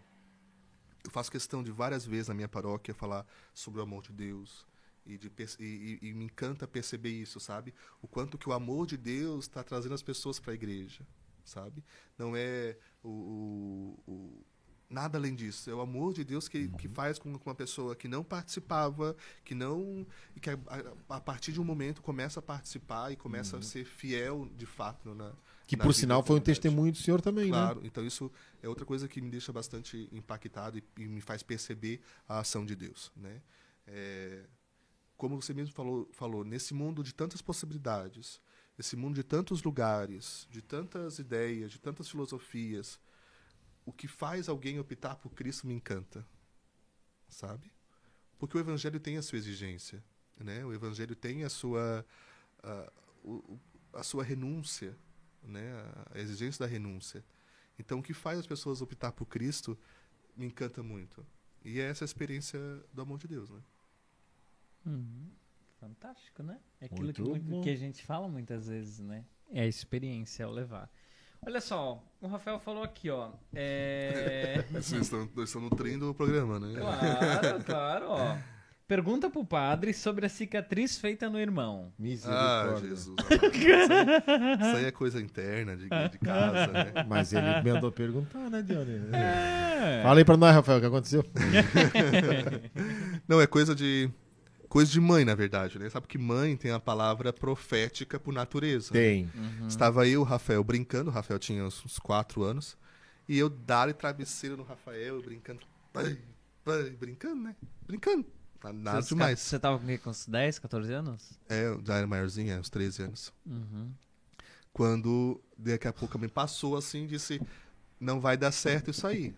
Eu faço questão de várias vezes na minha paróquia falar sobre o amor de Deus e, de, e- e- me encanta perceber isso, sabe? O quanto que o amor de Deus está trazendo as pessoas para a igreja, sabe? Não é o- o- nada além disso. É o amor de Deus que, que faz com que uma pessoa que não participava, que não e que a, a- partir de um momento começa a participar e começa a ser fiel de fato na Que na por sinal foi um testemunho do senhor também, né? Claro, então isso é outra coisa que me deixa bastante impactado e, e me faz perceber a ação de Deus, né? É, como você mesmo falou, falou, nesse mundo de tantas possibilidades, esse mundo de tantos lugares, de tantas ideias, de tantas filosofias, o que faz alguém optar por Cristo me encanta, sabe? Porque o Evangelho tem a sua exigência, né? O Evangelho tem a sua a, a sua renúncia, né? A exigência da renúncia. Então, o que faz as pessoas optar por Cristo me encanta muito. E é essa a experiência do amor de Deus, né? Uhum. Fantástico, né? É aquilo que, que a gente fala muitas vezes, né? É a experiência, é o levar. Olha só, o Rafael falou aqui, ó. É... Vocês estão, nós estamos nutrindo o programa, né? claro, claro, ó. Pergunta pro padre sobre a cicatriz feita no irmão. Ah, Misericórdia. Jesus. Isso aí, isso aí é coisa interna de, de casa, né? Mas ele mandou perguntar, né, Dione? É. Fala aí pra nós, Rafael, o que aconteceu? Não, é coisa de. Coisa de mãe, na verdade, né? Sabe que mãe tem a palavra profética por natureza. Tem. Uhum. Estava eu e o Rafael brincando, o Rafael tinha uns, uns quatro anos, e eu dar travesseiro no Rafael, brincando, pai, pai, brincando, né? Brincando. Nada Você- demais. Você tava com uns 10, 14 anos? É, eu já era maiorzinha, uns 13 anos. Uhum. Quando daqui a pouco me passou assim e disse: Não vai dar certo isso aí.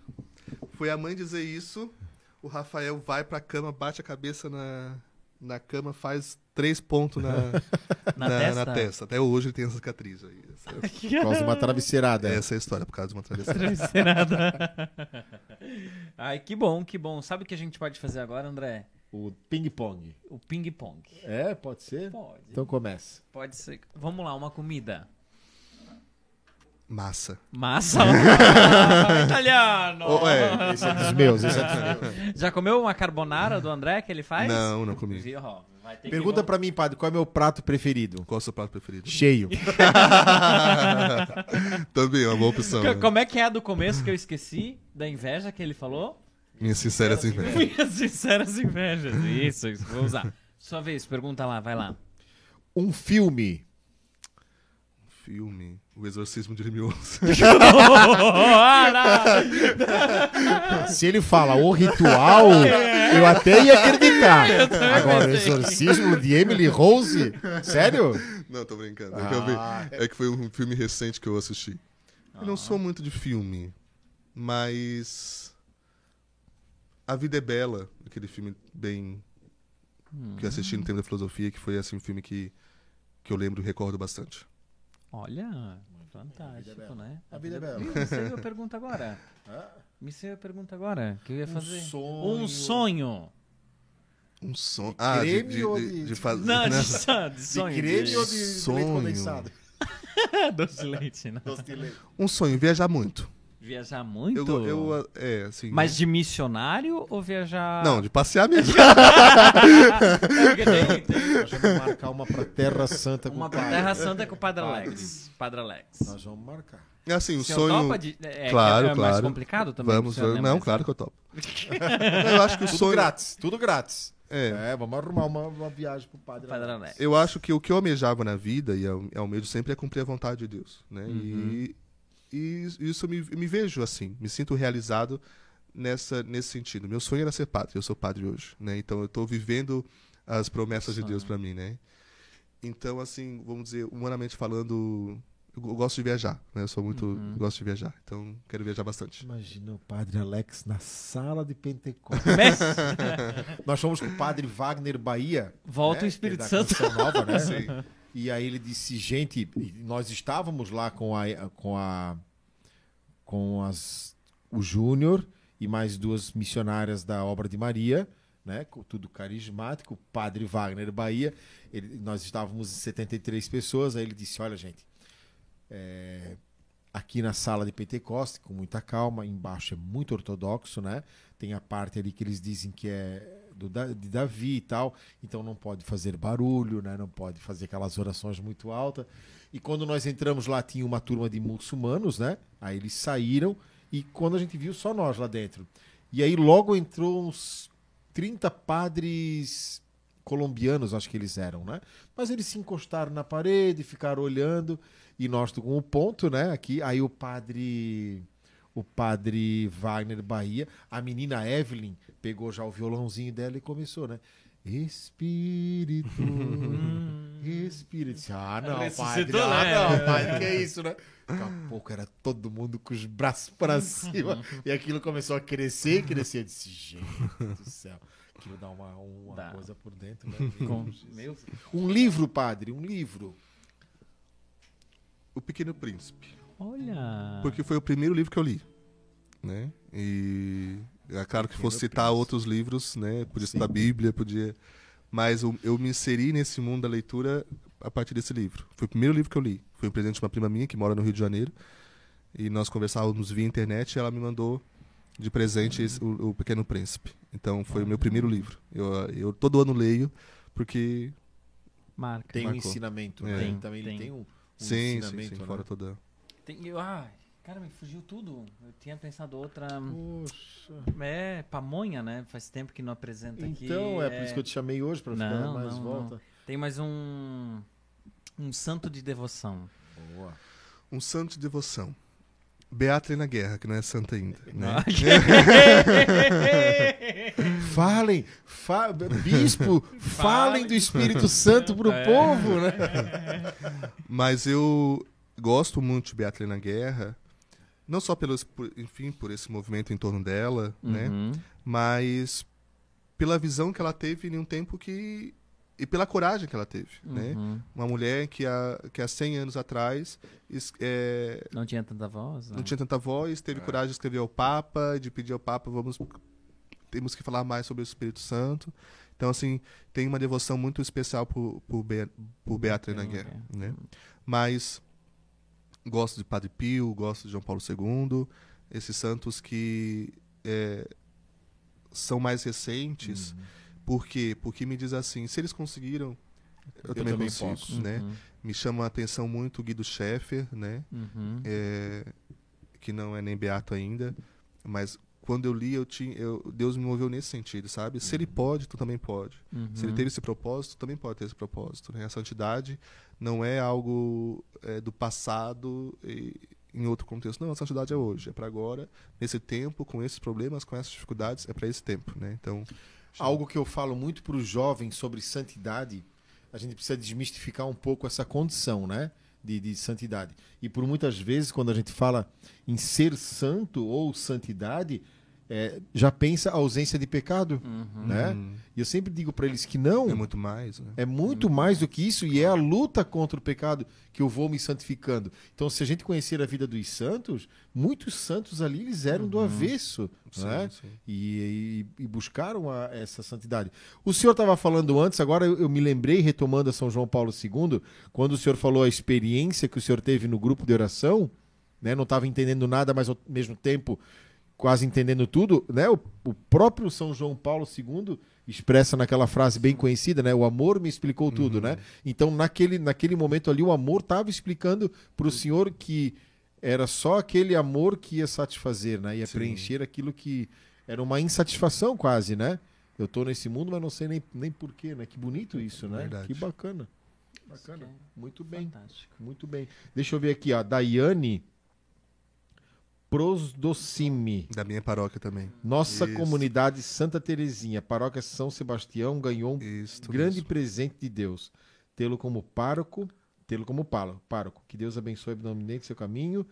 Foi a mãe dizer isso, o Rafael vai pra cama, bate a cabeça na, na cama, faz três pontos na, Na, na, testa? na testa. Até hoje ele tem essa cicatriz aí. Essa, Por causa de uma travesseirada. essa é a história, por causa de uma travesseira. Travesseirada. Ai, que bom, que bom. Sabe o que a gente pode fazer agora, André? O ping-pong. O ping-pong. É, pode ser? Pode. Então começa. Pode ser. Vamos lá, uma comida. Massa. Massa. Italiano. Oh, é. Esse é dos meus, esse é dos meus. Já comeu uma carbonara do André que ele faz? Não, não comi. Que Pergunta vol- pra mim, padre, qual é meu prato preferido? Qual é o seu prato preferido? Cheio. Também é uma boa opção. Co- né? Como é que é a do começo que eu esqueci? Da inveja que ele falou? Minhas sinceras invejas. Minhas sinceras invejas. Isso, isso, vou usar. Sua vez, pergunta lá, vai lá. Um filme. Filme. O Exorcismo de Rimioso. Se ele fala o ritual, eu até ia acreditar. Agora, o exorcismo de Emily Rose? Sério? Não, tô brincando. É que, eu vi- Ah. é que foi um filme recente que eu assisti. Eu Ah. não sou muito de filme, mas. A Vida é Bela, aquele filme bem. que eu assisti no tempo da filosofia, que foi assim, um filme que, que eu lembro e recordo bastante. Olha, fantástico, né? A vida é bela. Me saiu a pergunta agora. Me saiu a pergunta agora. que eu ia fazer? sonho. Um sonho. Um som. Ah, de, creme de, ou de, de- de fazer. Não, né? de, de De sonho. creme ou de Sonho. leite condensado? Doce de leite, né? Doce de leite. Um sonho, viajar muito. Viajar muito? Eu, eu, é, assim. Mas de missionário ou viajar... Não, de passear mesmo. É porque tem, tem Nós vamos marcar uma pra Terra Santa com uma o pra padre. Terra Santa com o Padre Alex. Padre Alex. Nós vamos marcar. É assim, o sonho. topa de... É, Claro, é mais claro. complicado também? Vamos, né? Não, Mas- claro que eu topo. eu acho que o Tudo sonho. grátis, tudo grátis. É. É, vamos arrumar uma, uma viagem pro padre. Padre Alex. Eu acho que o que eu almejava na vida e al- almejo sempre é cumprir a vontade de Deus, né? E, e isso eu me, eu me vejo assim, me sinto realizado nessa nesse sentido. Meu sonho era ser padre, eu sou padre hoje, né? Então eu estou vivendo as promessas de Deus para mim, né? Então assim, vamos dizer, humanamente falando, eu go- gosto de viajar, né? Eu sou muito gosto de viajar, então quero viajar bastante. Imagina o padre Alex na sala de Pentecostes. Nós fomos com o padre Wagner Bahia. Volta né, o Espírito é da Santo. Nova, né? Sim. E aí ele disse, gente, nós estávamos lá com a com a com as o Júnior e mais duas missionárias da obra de Maria, né? Tudo carismático, padre Wagner Bahia. Ele- nós estávamos em 73 pessoas. Aí ele disse: Olha, gente, é, aqui na sala de Pentecoste, com muita calma, embaixo é muito ortodoxo, né? Tem a parte ali que eles dizem que é do, de Davi e tal, então não pode fazer barulho, né? Não pode fazer aquelas orações muito altas. E quando nós entramos lá, tinha uma turma de muçulmanos, né? Aí eles saíram e quando a gente viu, só nós lá dentro. E aí logo entrou uns 30 padres colombianos, acho que eles eram, né? Mas eles se encostaram na parede, ficaram olhando e nós com o ponto, né? Aqui, aí o padre, o padre Wagner Bahia, a menina Evelyn pegou já o violãozinho dela e começou, né? Espírito, Espírito. Ah, não, padre, Ressuscitou, ah, né? não, padre, que é isso, né? Daqui a pouco era todo mundo com os braços para cima e aquilo começou a crescer, crescer. Eu disse, gente do céu, aquilo dá uma, uma Dá. coisa por dentro, né? Um livro, padre, um livro. O Pequeno Príncipe. Olha. Porque foi o primeiro livro que eu li, né? E é claro que fosse citar outros livros, né? Podia citar a Bíblia, podia... Mas eu, eu me inseri nesse mundo da leitura a partir desse livro. Foi o primeiro livro que eu li. Foi um presente de uma prima minha que mora no Rio de Janeiro. E nós conversávamos via internet e ela me mandou de presente esse- o, o Pequeno Príncipe. Então foi o meu primeiro livro. Eu, eu todo ano leio porque... Marca. Tem um Marcou. ensinamento, É. né? Tem, Também tem. ele tem um, um sim, sim, ensinamento, sim, né? fora toda... Tem, eu, ai, cara, me fugiu tudo. Eu tinha pensado outra. Poxa. É, pamonha, né? Faz tempo que não apresenta aqui. Então, é por isso que eu te chamei hoje, pra ficar Não, mais não, volta. Tem mais um. Um santo de devoção. Boa. Um santo de devoção. Beata na Guerra, que não é santa ainda. Né? Falem, fa- bispo, falem do Espírito Santo pro É. povo, né? Mas eu gosto muito de Beata na Guerra, não só pelos, por- enfim, por esse movimento em torno dela, né? Uhum. Mas pela visão que ela teve em um tempo que e pela coragem que ela teve, né? Uhum. Uma mulher que há, que há 100 anos atrás é, Não tinha tanta voz. né? não tinha tanta voz, teve coragem de escrever ao Papa, de pedir ao Papa, vamos temos que falar mais sobre o Espírito Santo. Então, assim, tem uma devoção muito especial por, por, Be, por Beatriz na Guerra, né? Mas gosto de Padre Pio, gosto de João Paulo II, esses santos que é, são mais recentes. Uhum. Por quê? Porque me diz assim, se eles conseguiram, eu, também, também consigo, posso. né? Uhum. Me chama a atenção muito o Guido Scheffer, né? Uhum. É, que não é nem beato ainda, mas quando eu li, eu tinha, eu, Deus me moveu nesse sentido, sabe? Se ele pode, tu também pode. Se ele Uhum. teve esse propósito, tu também pode ter esse propósito. Né? A santidade não é algo é, do passado e, em outro contexto. Não, a santidade é hoje, é para agora, nesse tempo, com esses problemas, com essas dificuldades, é para esse tempo, né? Então, Algo que eu falo muito para os jovens sobre santidade, a gente precisa desmistificar um pouco essa condição, né? De, de santidade. E por muitas vezes, quando a gente fala em ser santo ou santidade, é, já pensa a ausência de pecado, Uhum. né? hum, E eu sempre digo para eles que não, é muito mais, né? é muito mais do que isso e é a luta contra o pecado que eu vou me santificando. Então, se a gente conhecer a vida dos santos, muitos santos ali eles eram do avesso, Sim, né? sim. E, e- e buscaram a- essa santidade. O senhor estava falando antes, agora eu, eu me lembrei, retomando a São João Paulo II, quando o senhor falou a experiência que o senhor teve no grupo de oração, né? Não estava entendendo nada, mas ao mesmo tempo quase entendendo tudo, né? O, o próprio São João Paulo II expressa naquela frase bem conhecida, né? O amor me explicou tudo, né? Então, naquele, naquele momento ali, o amor estava explicando para o senhor que era só aquele amor que ia satisfazer, né? Ia Sim. preencher aquilo que era uma insatisfação quase, né? Eu tô nesse mundo, mas não sei nem, nem porquê, né? Que bonito isso, né? Verdade. Que bacana. Bacana. Muito bem, Fantástico. muito bem. Deixa eu ver aqui, ó. Daiane Prosdocime. Da minha paróquia também. Nossa Isso. comunidade Santa Terezinha, paróquia São Sebastião, ganhou um Isso. grande mesmo. presente de Deus. Tê-lo como pároco, tê-lo como pároco. Que Deus abençoe abundantemente seu caminho.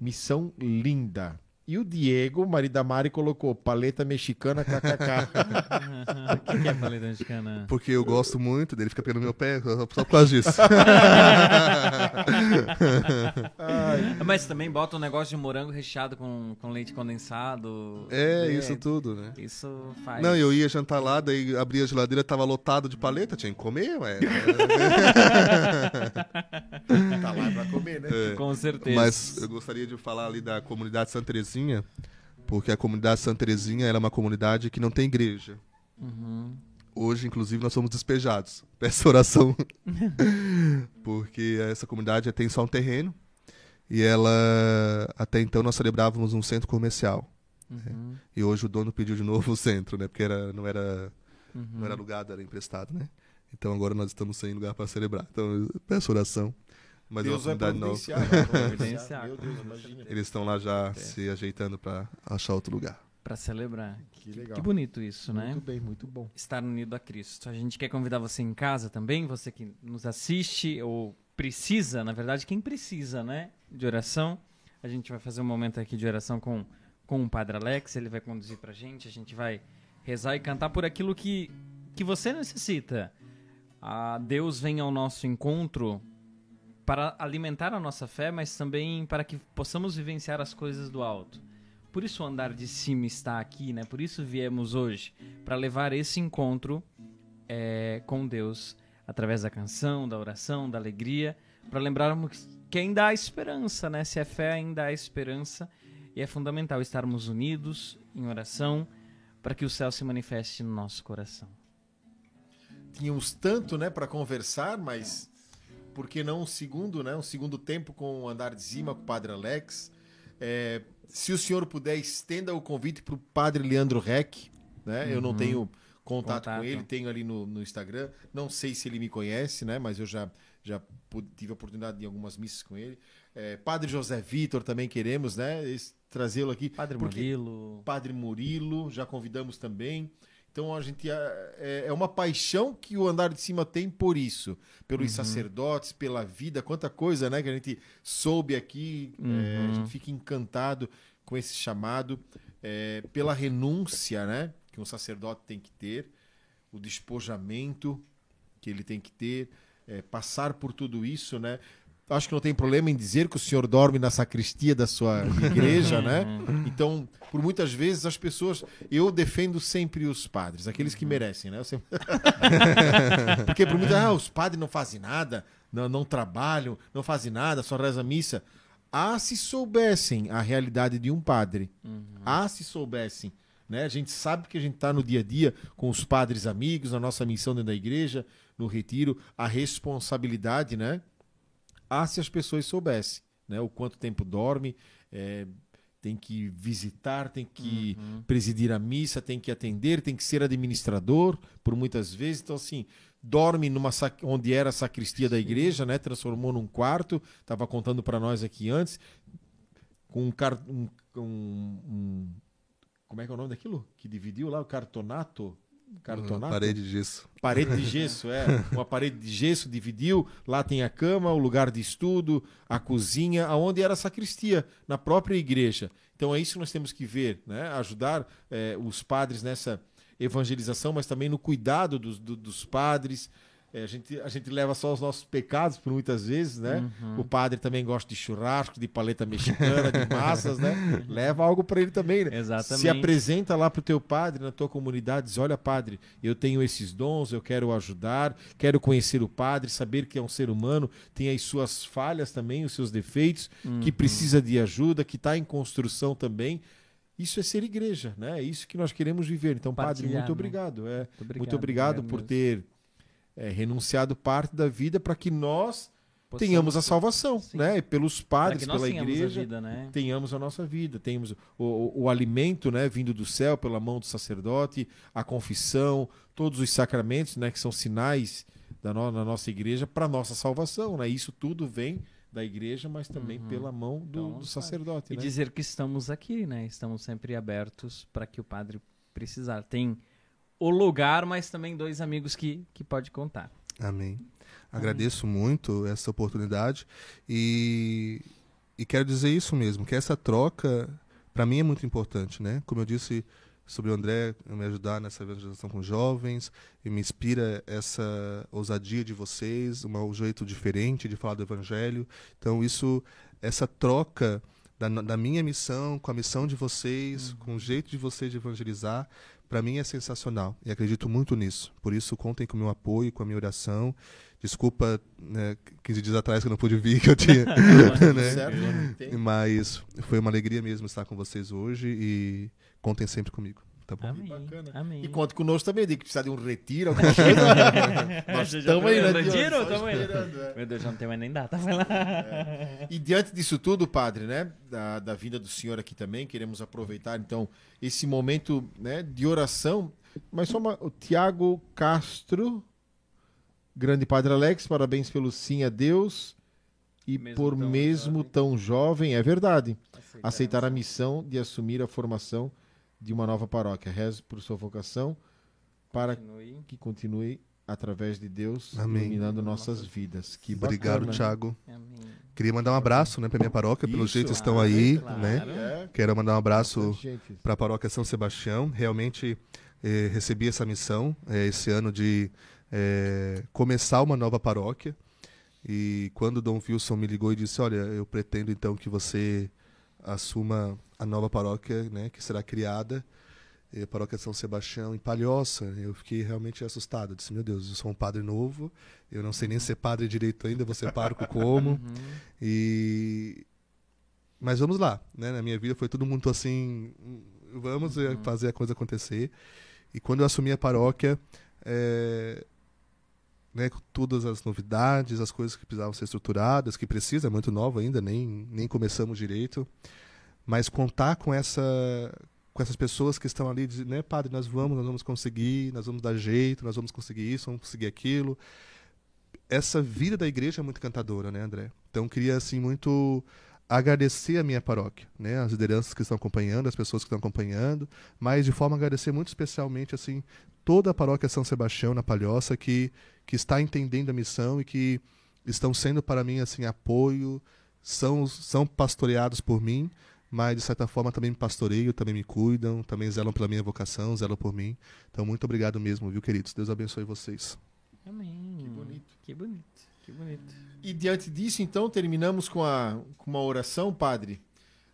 Missão linda. E o Diego, marido da Mari, colocou paleta mexicana kkk. O que, que é paleta mexicana? Porque eu gosto muito dele, fica pegando meu pé só por causa disso. Mas também bota um negócio de morango recheado com, com leite condensado. É, isso tudo, né? Isso faz. Não, eu ia jantar lá, daí abria a geladeira, tava lotado de paleta, tinha que comer, ué. tá lá pra comer, né? Com certeza. Mas eu gostaria de falar ali da comunidade Santa Terezinha, porque a comunidade Santa Terezinha é uma comunidade que não tem igreja. Uhum. Hoje, inclusive, nós somos despejados. Peço oração. porque essa comunidade tem só um terreno. E ela, até então, nós celebrávamos um centro comercial. Uhum. E hoje o dono pediu de novo o centro, né? Porque era, não, era, Uhum. não era alugado, era emprestado, né? Então agora nós estamos sem lugar para celebrar. Então peço oração. Mas Deus é uma vai comunidade nova. vai Meu Deus, imagina. Eles estão lá já se ajeitando para achar outro lugar. Pra celebrar. Que legal. Que bonito isso, né? Muito bem, muito bom. Estar unido a Cristo. A gente quer convidar você em casa também, você que nos assiste ou precisa, na verdade, quem precisa, né? De oração. A gente vai fazer um momento aqui de oração com, com o Padre Alex, ele vai conduzir pra gente, a gente vai rezar e cantar por aquilo que, que você necessita. Ah, Deus vem ao nosso encontro para alimentar a nossa fé, mas também para que possamos vivenciar as coisas do alto. Por isso o andar de cima está aqui, né? Por isso viemos hoje para levar esse encontro é, com Deus através da canção, da oração, da alegria, para lembrarmos que ainda há esperança, né? Se é fé, ainda há esperança e é fundamental estarmos unidos em oração para que o céu se manifeste no nosso coração. Tínhamos tanto, né, para conversar, mas por que não um segundo, né, um segundo tempo com o andar de cima com o Padre Alex? É, se o senhor puder, estenda o convite para o Padre Leandro Reck, né? Eu não Uhum. tenho contato, Contato. com ele, tenho ali no, no Instagram. Não sei se ele me conhece, né? Mas eu já, já pude- tive a oportunidade de algumas missas com ele. É, Padre José Vitor também queremos, né? Trazê-lo aqui. Padre porque- Murilo, Padre Murilo, já convidamos também. Então a gente é, é- é uma paixão que o andar de cima tem por isso, pelos sacerdotes, pela vida, quanta coisa, né, que a gente soube aqui, é, a gente fica encantado com esse chamado, é, pela renúncia, né, que um sacerdote tem que ter, o despojamento que ele tem que ter, é, passar por tudo isso, né. Acho que não tem problema em dizer que o senhor dorme na sacristia da sua igreja, né? Então, por muitas vezes as pessoas, eu defendo sempre os padres, aqueles que merecem, né? Sempre- Porque por muitas ah, os padres não fazem nada, não, não trabalham, não fazem nada, só reza missa. Ah, se soubessem a realidade de um padre. Ah, se soubessem. Né? A gente sabe que a gente está no dia a dia com os padres amigos, na nossa missão dentro da igreja, no retiro, a responsabilidade, né? Ah, se as pessoas soubessem né? o quanto tempo dorme, é, tem que visitar, tem que presidir a missa, tem que atender, tem que ser administrador, por muitas vezes. Então, assim, dorme numa sac- onde era a sacristia da igreja, né? Transformou num quarto. Estava contando para nós aqui antes, com um, car... um, um- um- como é que é o nome daquilo que dividiu lá o cartonato? Cartonato? Parede disso. Parede de gesso, é. Uma parede de gesso dividiu. Lá tem a cama, o lugar de estudo, a cozinha, aonde era a sacristia, na própria igreja. Então é isso que nós temos que ver, né? Ajudar eh, os padres nessa evangelização, mas também no cuidado dos, do- dos padres. Eh, a, gente, a gente leva só os nossos pecados por muitas vezes, né? O padre também gosta de churrasco, de paleta mexicana, de massas, né? Leva algo para ele também, né? Exatamente. Se apresenta lá pro teu padre na tua comunidade, diz: "Olha, padre, eu tenho esses dons, eu quero ajudar, quero conhecer o padre, saber que é um ser humano, tem as suas falhas também, os seus defeitos, que precisa de ajuda, que está em construção também. Isso é ser igreja, né? É isso que nós queremos viver. Então, padre, Partilhar, muito né? obrigado. É, obrigado, muito obrigado por ter é, renunciado parte da vida para que nós Possamos tenhamos a salvação, Sim. né? E pelos padres, pela tenhamos a igreja vida, né? tenhamos a nossa vida, tenhamos o, o- o alimento, né, vindo do céu pela mão do sacerdote, a confissão, todos os sacramentos, né, que são sinais da no- na nossa igreja para nossa salvação, né? Isso tudo vem da igreja, mas também pela mão do, Então, do sacerdote, E né? dizer que estamos aqui, né? Estamos sempre abertos para que o padre precisar. Tem o lugar, mas também dois amigos que, que pode contar. Amém. Agradeço muito essa oportunidade e, e quero dizer isso mesmo, que essa troca, para mim, é muito importante, né? Como eu disse sobre o André me ajudar nessa evangelização com jovens, e me inspira essa ousadia de vocês, um jeito diferente de falar do evangelho. Então, isso, essa troca da, da minha missão com a missão de vocês, com o jeito de vocês de evangelizar, para mim é sensacional e acredito muito nisso. Por isso, contem com o meu apoio, com a minha oração. Desculpa, né, 15 dias atrás que eu não pude vir, que eu tinha. Né? certo. Mas foi uma alegria mesmo estar com vocês hoje e contem sempre comigo, tá bom? Amém. bacana. Amém. E conta conosco também, de que precisar de um retiro, alguma coisa. Nós estamos aí, né? retiro? Só Tamo aí. é. Meu Deus, já não tem mais nem data. Vai lá. E diante disso tudo, padre, né, da, da vinda do senhor aqui também, queremos aproveitar então esse momento né, de oração. Mas só uma, o Tiago Castro, grande padre Alex, parabéns pelo sim a Deus e Mesmo por tão mesmo jovem. tão jovem, é verdade, aceitar a missão de assumir a formação de uma nova paróquia. Rezo por sua vocação para Continue. que continue através de Deus Amém. iluminando nossas vidas. Que Obrigado, bacana. Thiago. Amém. Queria mandar um abraço né, para minha paróquia, pelo Isso, jeito estão aí, claro. né? É, Quero mandar um abraço para a paróquia São Sebastião. Realmente eh, recebi essa missão eh, esse ano de eh, começar uma nova paróquia. E quando o Dom Wilson me ligou e disse: Olha, eu pretendo então que você assuma a nova paróquia né, que será criada, eh, paróquia São Sebastião em Palhoça. Eu fiquei realmente assustado. Eu disse: Meu Deus, eu sou um padre novo, eu não sei nem ser padre direito ainda, vou ser pároco como? Uhum. E mas vamos lá, né? Na minha vida foi todo mundo assim, vamos eh, fazer a coisa acontecer. E quando eu assumi a paróquia, eh, né, com todas as novidades, as coisas que precisavam ser estruturadas, que precisa, é muito nova ainda, nem nem começamos direito, mas contar com essa com essas pessoas que estão ali, dizer, né, padre, nós vamos, nós vamos conseguir, nós vamos dar jeito, nós vamos conseguir isso, vamos conseguir aquilo. Essa vida da igreja é muito encantadora, né, André? Então queria assim muito agradecer a minha paróquia, né, as lideranças que estão acompanhando, as pessoas que estão acompanhando, mas de forma a agradecer muito especialmente assim toda a paróquia São Sebastião na Palhoça que que está entendendo a missão e que estão sendo para mim assim apoio, são são pastoreados por mim, mas de certa forma também me pastoreiam, também me cuidam, também zelam pela minha vocação, zelam por mim. Então muito obrigado mesmo, viu, queridos? Deus abençoe vocês. Amém. Que bonito. Que bonito. Que bonito. E diante disso, então, terminamos com, a, com uma oração, Padre.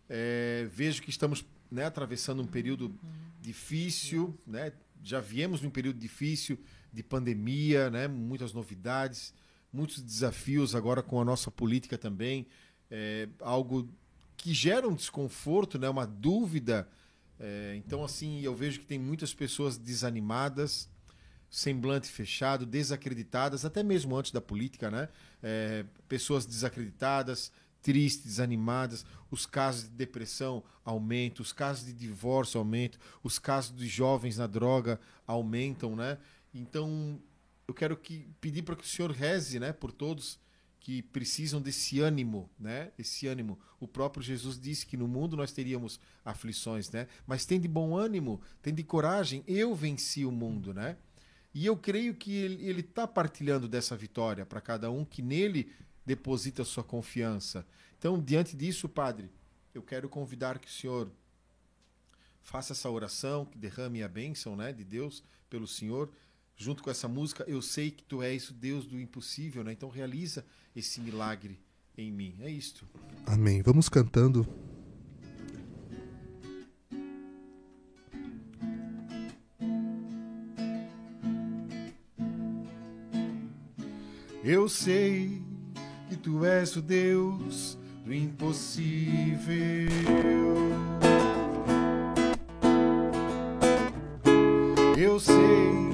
É, vejo que estamos né, atravessando um período difícil, né? já viemos num período difícil de pandemia, né? muitas novidades, muitos desafios agora com a nossa política também. É, algo que gera um desconforto, né? uma dúvida. É, então, assim, eu vejo que tem muitas pessoas desanimadas, semblante fechado, desacreditadas, até mesmo antes da política, né? É, pessoas desacreditadas, tristes, desanimadas, os casos de depressão aumentam, os casos de divórcio aumentam, os casos de jovens na droga aumentam, né? Então, eu quero que pedir para que o Senhor reze, né, por todos que precisam desse ânimo, né? Esse ânimo. O próprio Jesus disse que no mundo nós teríamos aflições, né? Mas tem de bom ânimo, tem de coragem. Eu venci o mundo, né? E eu creio que ele está partilhando dessa vitória para cada um que nele deposita sua confiança. Então, diante disso, Padre, eu quero convidar que o Senhor faça essa oração, que derrame a bênção né, de Deus pelo Senhor. Junto com essa música, eu sei que tu és o Deus do impossível, né? Então realiza esse milagre em mim. É isto. Amém. Vamos cantando. Eu sei que tu és o Deus do impossível. Eu sei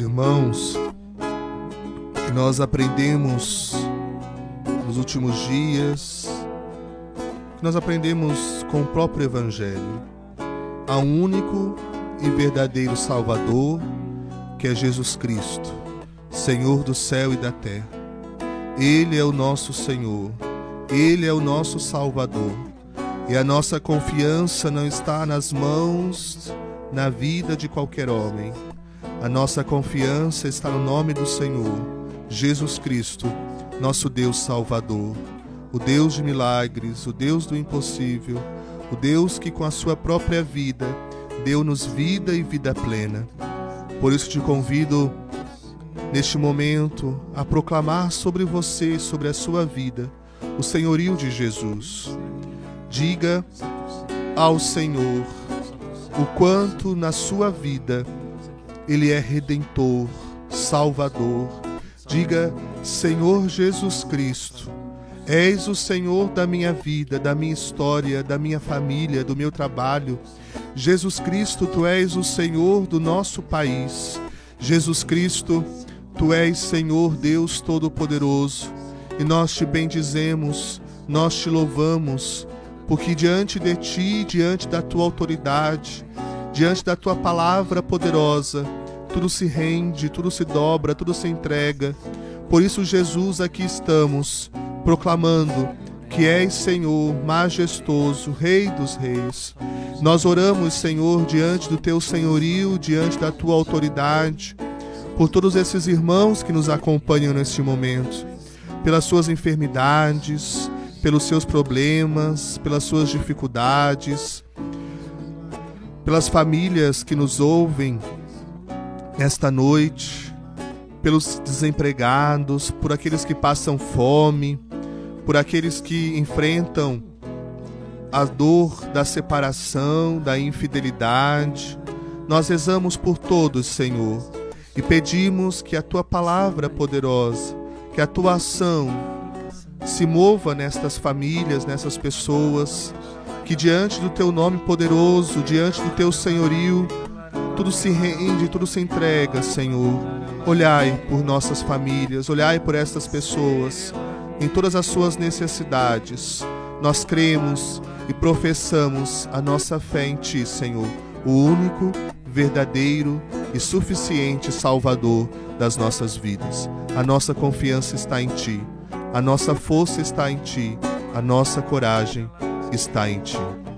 Irmãos, que nós aprendemos nos últimos dias, que nós aprendemos com o próprio Evangelho. Há um único e verdadeiro Salvador, que é Jesus Cristo, Senhor do céu e da terra. Ele é o nosso Senhor, Ele é o nosso Salvador. E a nossa confiança não está nas mãos, na vida de qualquer homem. A nossa confiança está no nome do Senhor, Jesus Cristo, nosso Deus Salvador, o Deus de milagres, o Deus do impossível, o Deus que com a sua própria vida deu-nos vida e vida plena. Por isso te convido neste momento a proclamar sobre você, sobre a sua vida, o senhorio de Jesus. Diga ao Senhor o quanto na sua vida ele é redentor, salvador. Diga, Senhor Jesus Cristo, és o Senhor da minha vida, da minha história, da minha família, do meu trabalho. Jesus Cristo, tu és o Senhor do nosso país. Jesus Cristo, tu és Senhor Deus Todo-Poderoso. E nós te bendizemos, nós te louvamos, porque diante de ti, diante da tua autoridade, diante da tua palavra poderosa, tudo se rende, tudo se dobra, tudo se entrega. Por isso, Jesus, aqui estamos proclamando que és Senhor majestoso, Rei dos Reis. Nós oramos, Senhor, diante do teu senhorio, diante da tua autoridade, por todos esses irmãos que nos acompanham neste momento, pelas suas enfermidades, pelos seus problemas, pelas suas dificuldades, pelas famílias que nos ouvem esta noite, pelos desempregados, por aqueles que passam fome, por aqueles que enfrentam a dor da separação, da infidelidade. Nós rezamos por todos, Senhor, e pedimos que a tua palavra poderosa, que a tua ação se mova nestas famílias, nessas pessoas, que diante do teu nome poderoso, diante do teu senhorio, tudo se rende, tudo se entrega, Senhor. Olhai por nossas famílias, olhai por estas pessoas, em todas as suas necessidades. Nós cremos e professamos a nossa fé em Ti, Senhor, o único, verdadeiro e suficiente Salvador das nossas vidas. A nossa confiança está em Ti, a nossa força está em Ti, a nossa coragem está em Ti.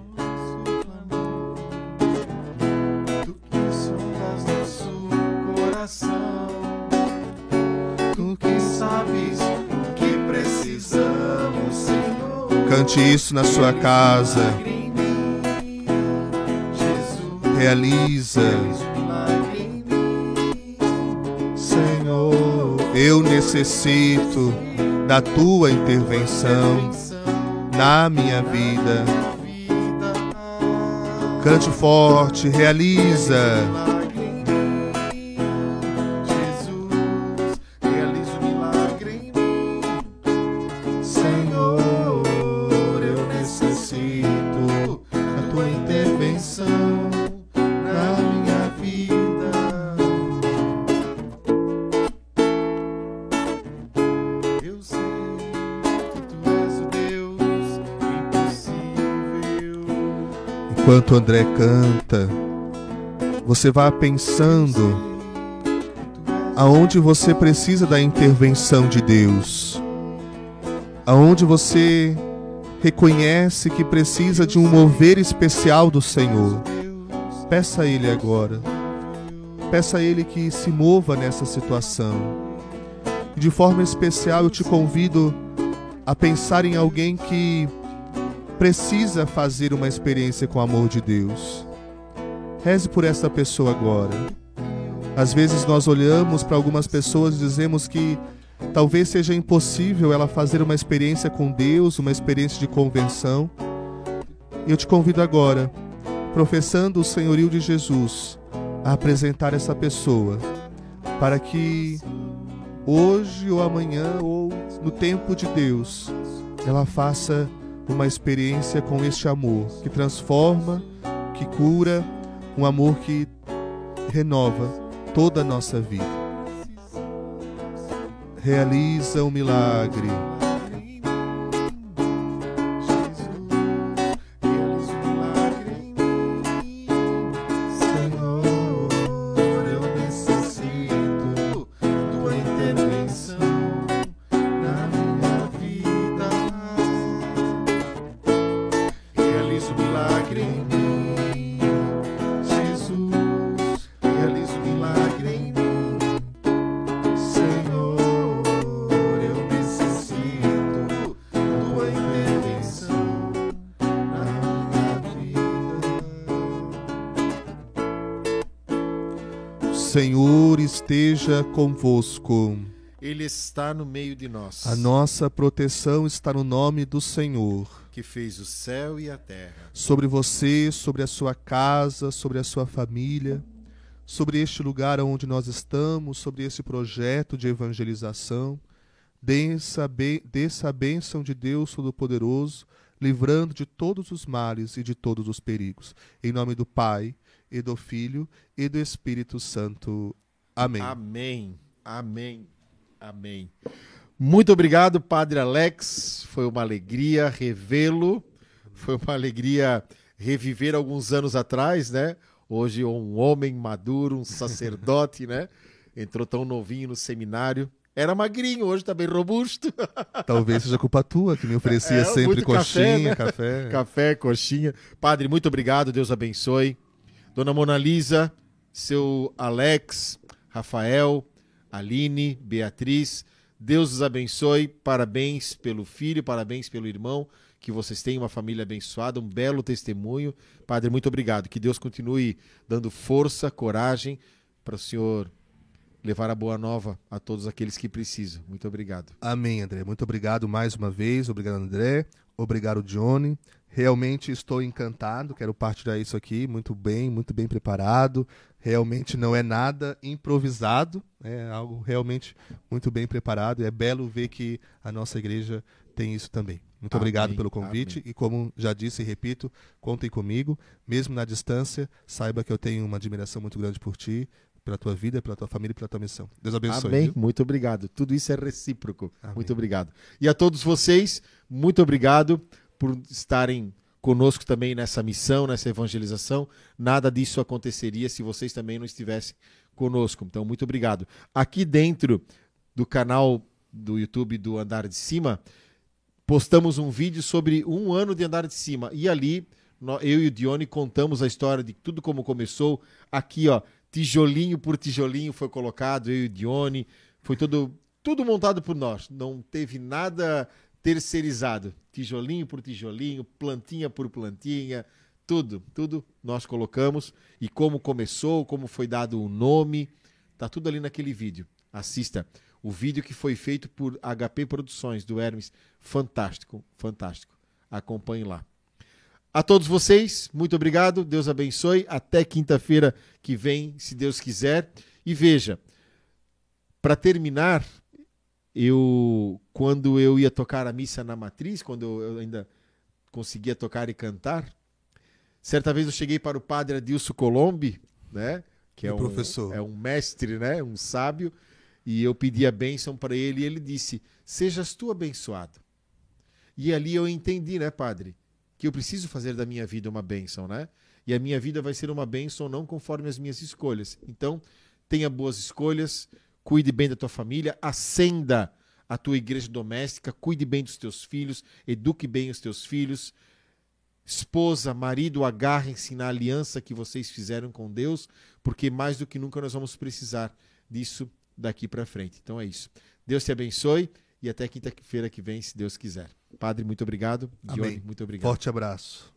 Cante isso na sua casa, realiza. Senhor. Eu necessito da tua intervenção na minha. Vida, Cante forte, realiza. Enquanto André canta, você vá pensando aonde você precisa da intervenção de Deus. Aonde você reconhece que precisa de um mover especial do Senhor. Peça a Ele agora. Peça a Ele que se mova nessa situação. De forma especial eu te convido a pensar em alguém que precisa fazer uma experiência com o amor de Deus. Reze por essa pessoa agora. Às vezes nós olhamos para algumas pessoas e dizemos que talvez seja impossível ela fazer uma experiência com Deus, uma experiência de convenção. Eu te convido agora, professando o senhorio de Jesus, a apresentar essa pessoa para que hoje ou amanhã ou no tempo de Deus ela faça uma experiência com este amor que transforma, que cura, um amor que renova toda a nossa vida. Realiza o milagre. Esteja convosco. Ele está no meio de nós. A nossa proteção está no nome do Senhor. Que fez o céu e a terra. Sobre você, sobre a sua casa, sobre a sua família, sobre este lugar onde nós estamos, sobre esse projeto de evangelização. Desça, a bênção de Deus Todo-Poderoso, livrando de todos os males e de todos os perigos. Em nome do Pai, e do Filho, e do Espírito Santo. Amém. Amém. Amém. Amém. Muito obrigado, Padre Alex. Foi uma alegria revê-lo. Foi uma alegria reviver alguns anos atrás, né? Hoje um homem maduro, um sacerdote, né? Entrou tão novinho no seminário. Era magrinho, hoje tá bem robusto. Talvez seja culpa tua que me oferecia É, sempre muito café, coxinha, né? café. Café, coxinha. Padre, muito obrigado. Deus abençoe. Dona Mona Lisa, seu Alex, Rafael, Aline, Beatriz. Deus os abençoe. Parabéns pelo filho, parabéns pelo irmão. Que vocês tenham uma família abençoada, um belo testemunho. Padre, muito obrigado. Que Deus continue dando força, coragem para o senhor levar a boa nova a todos aqueles que precisam. Muito obrigado. Amém, André. Muito obrigado mais uma vez. Obrigado, André. Obrigado, Johnny. Realmente estou encantado. Quero partilhar isso aqui. Muito bem, muito bem preparado. Realmente não é nada improvisado. É algo realmente muito bem preparado. É belo ver que a nossa igreja tem isso também. Muito Amém, obrigado pelo convite. E como já disse e repito, contem comigo. Mesmo na distância, saiba que eu tenho uma admiração muito grande por ti, pela tua vida, pela tua família e pela tua missão. Deus abençoe. Amém. viu? Muito obrigado. Tudo isso é recíproco. Amém. Muito obrigado. E a todos vocês, muito obrigado por estarem conosco também nessa missão, nessa evangelização. Nada disso aconteceria se vocês também não estivessem conosco. Então, muito obrigado. Aqui dentro do canal do YouTube do Andar de Cima, postamos um vídeo sobre um ano de Andar de Cima. E ali, eu e o Dione contamos a história de tudo como começou. Aqui, ó, tijolinho por tijolinho foi colocado, eu e o Dione. Foi tudo, tudo montado por nós. Não teve nada terceirizado. Tijolinho por tijolinho, plantinha por plantinha, tudo, tudo nós colocamos. E como começou, como foi dado o nome, tá tudo ali naquele vídeo. Assista. O vídeo que foi feito por HP Produções, do Hermes. Fantástico, fantástico. Acompanhe lá. A todos vocês, muito obrigado. Deus abençoe. Até quinta-feira que vem, se Deus quiser. E veja, para terminar, eu quando eu ia tocar a missa na matriz, quando eu, eu ainda conseguia tocar e cantar, certa vez eu cheguei para o padre Adilson Colombi, né, que é um professor. é um mestre, né, um sábio, e eu pedi a bênção para ele e ele disse: "Sejas tu abençoado". E ali eu entendi, né, padre, que eu preciso fazer da minha vida uma bênção, né? E a minha vida vai ser uma bênção não conforme as minhas escolhas. Então, tenha boas escolhas, cuide bem da tua família, acenda a tua igreja doméstica, cuide bem dos teus filhos, eduque bem os teus filhos. Esposa, marido, agarrem-se na aliança que vocês fizeram com Deus, porque mais do que nunca nós vamos precisar disso daqui para frente. Então é isso. Deus te abençoe e até quinta-feira que vem, se Deus quiser. Padre, muito obrigado. Dione, Amém. muito obrigado. Forte abraço.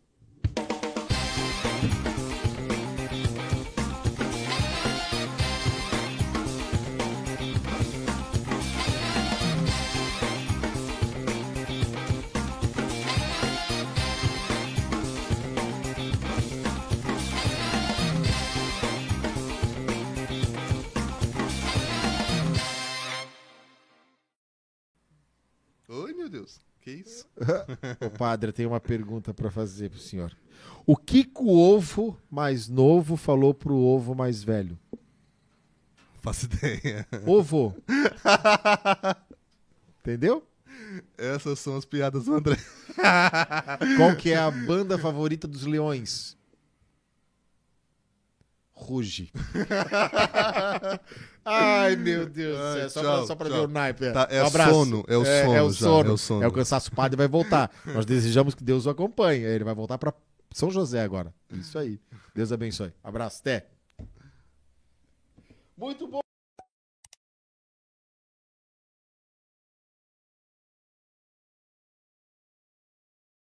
Que isso? Ô, padre, tenho uma pergunta para fazer pro senhor. O que, que o ovo mais novo falou pro ovo mais velho? Faço ideia. Ovo. Entendeu? Essas são as piadas do André. Qual que é a banda favorita dos leões? Ruge. Ai, meu Deus do céu. Só tchau, pra, só pra ver o naipe. Tá, é um abraço. sono, é o sono É, o já, sono. é o sono. É o cansaço. Padre vai voltar. Nós desejamos que Deus o acompanhe. Ele vai voltar pra São José agora. Isso aí. Deus abençoe. Abraço. Até. Muito bom.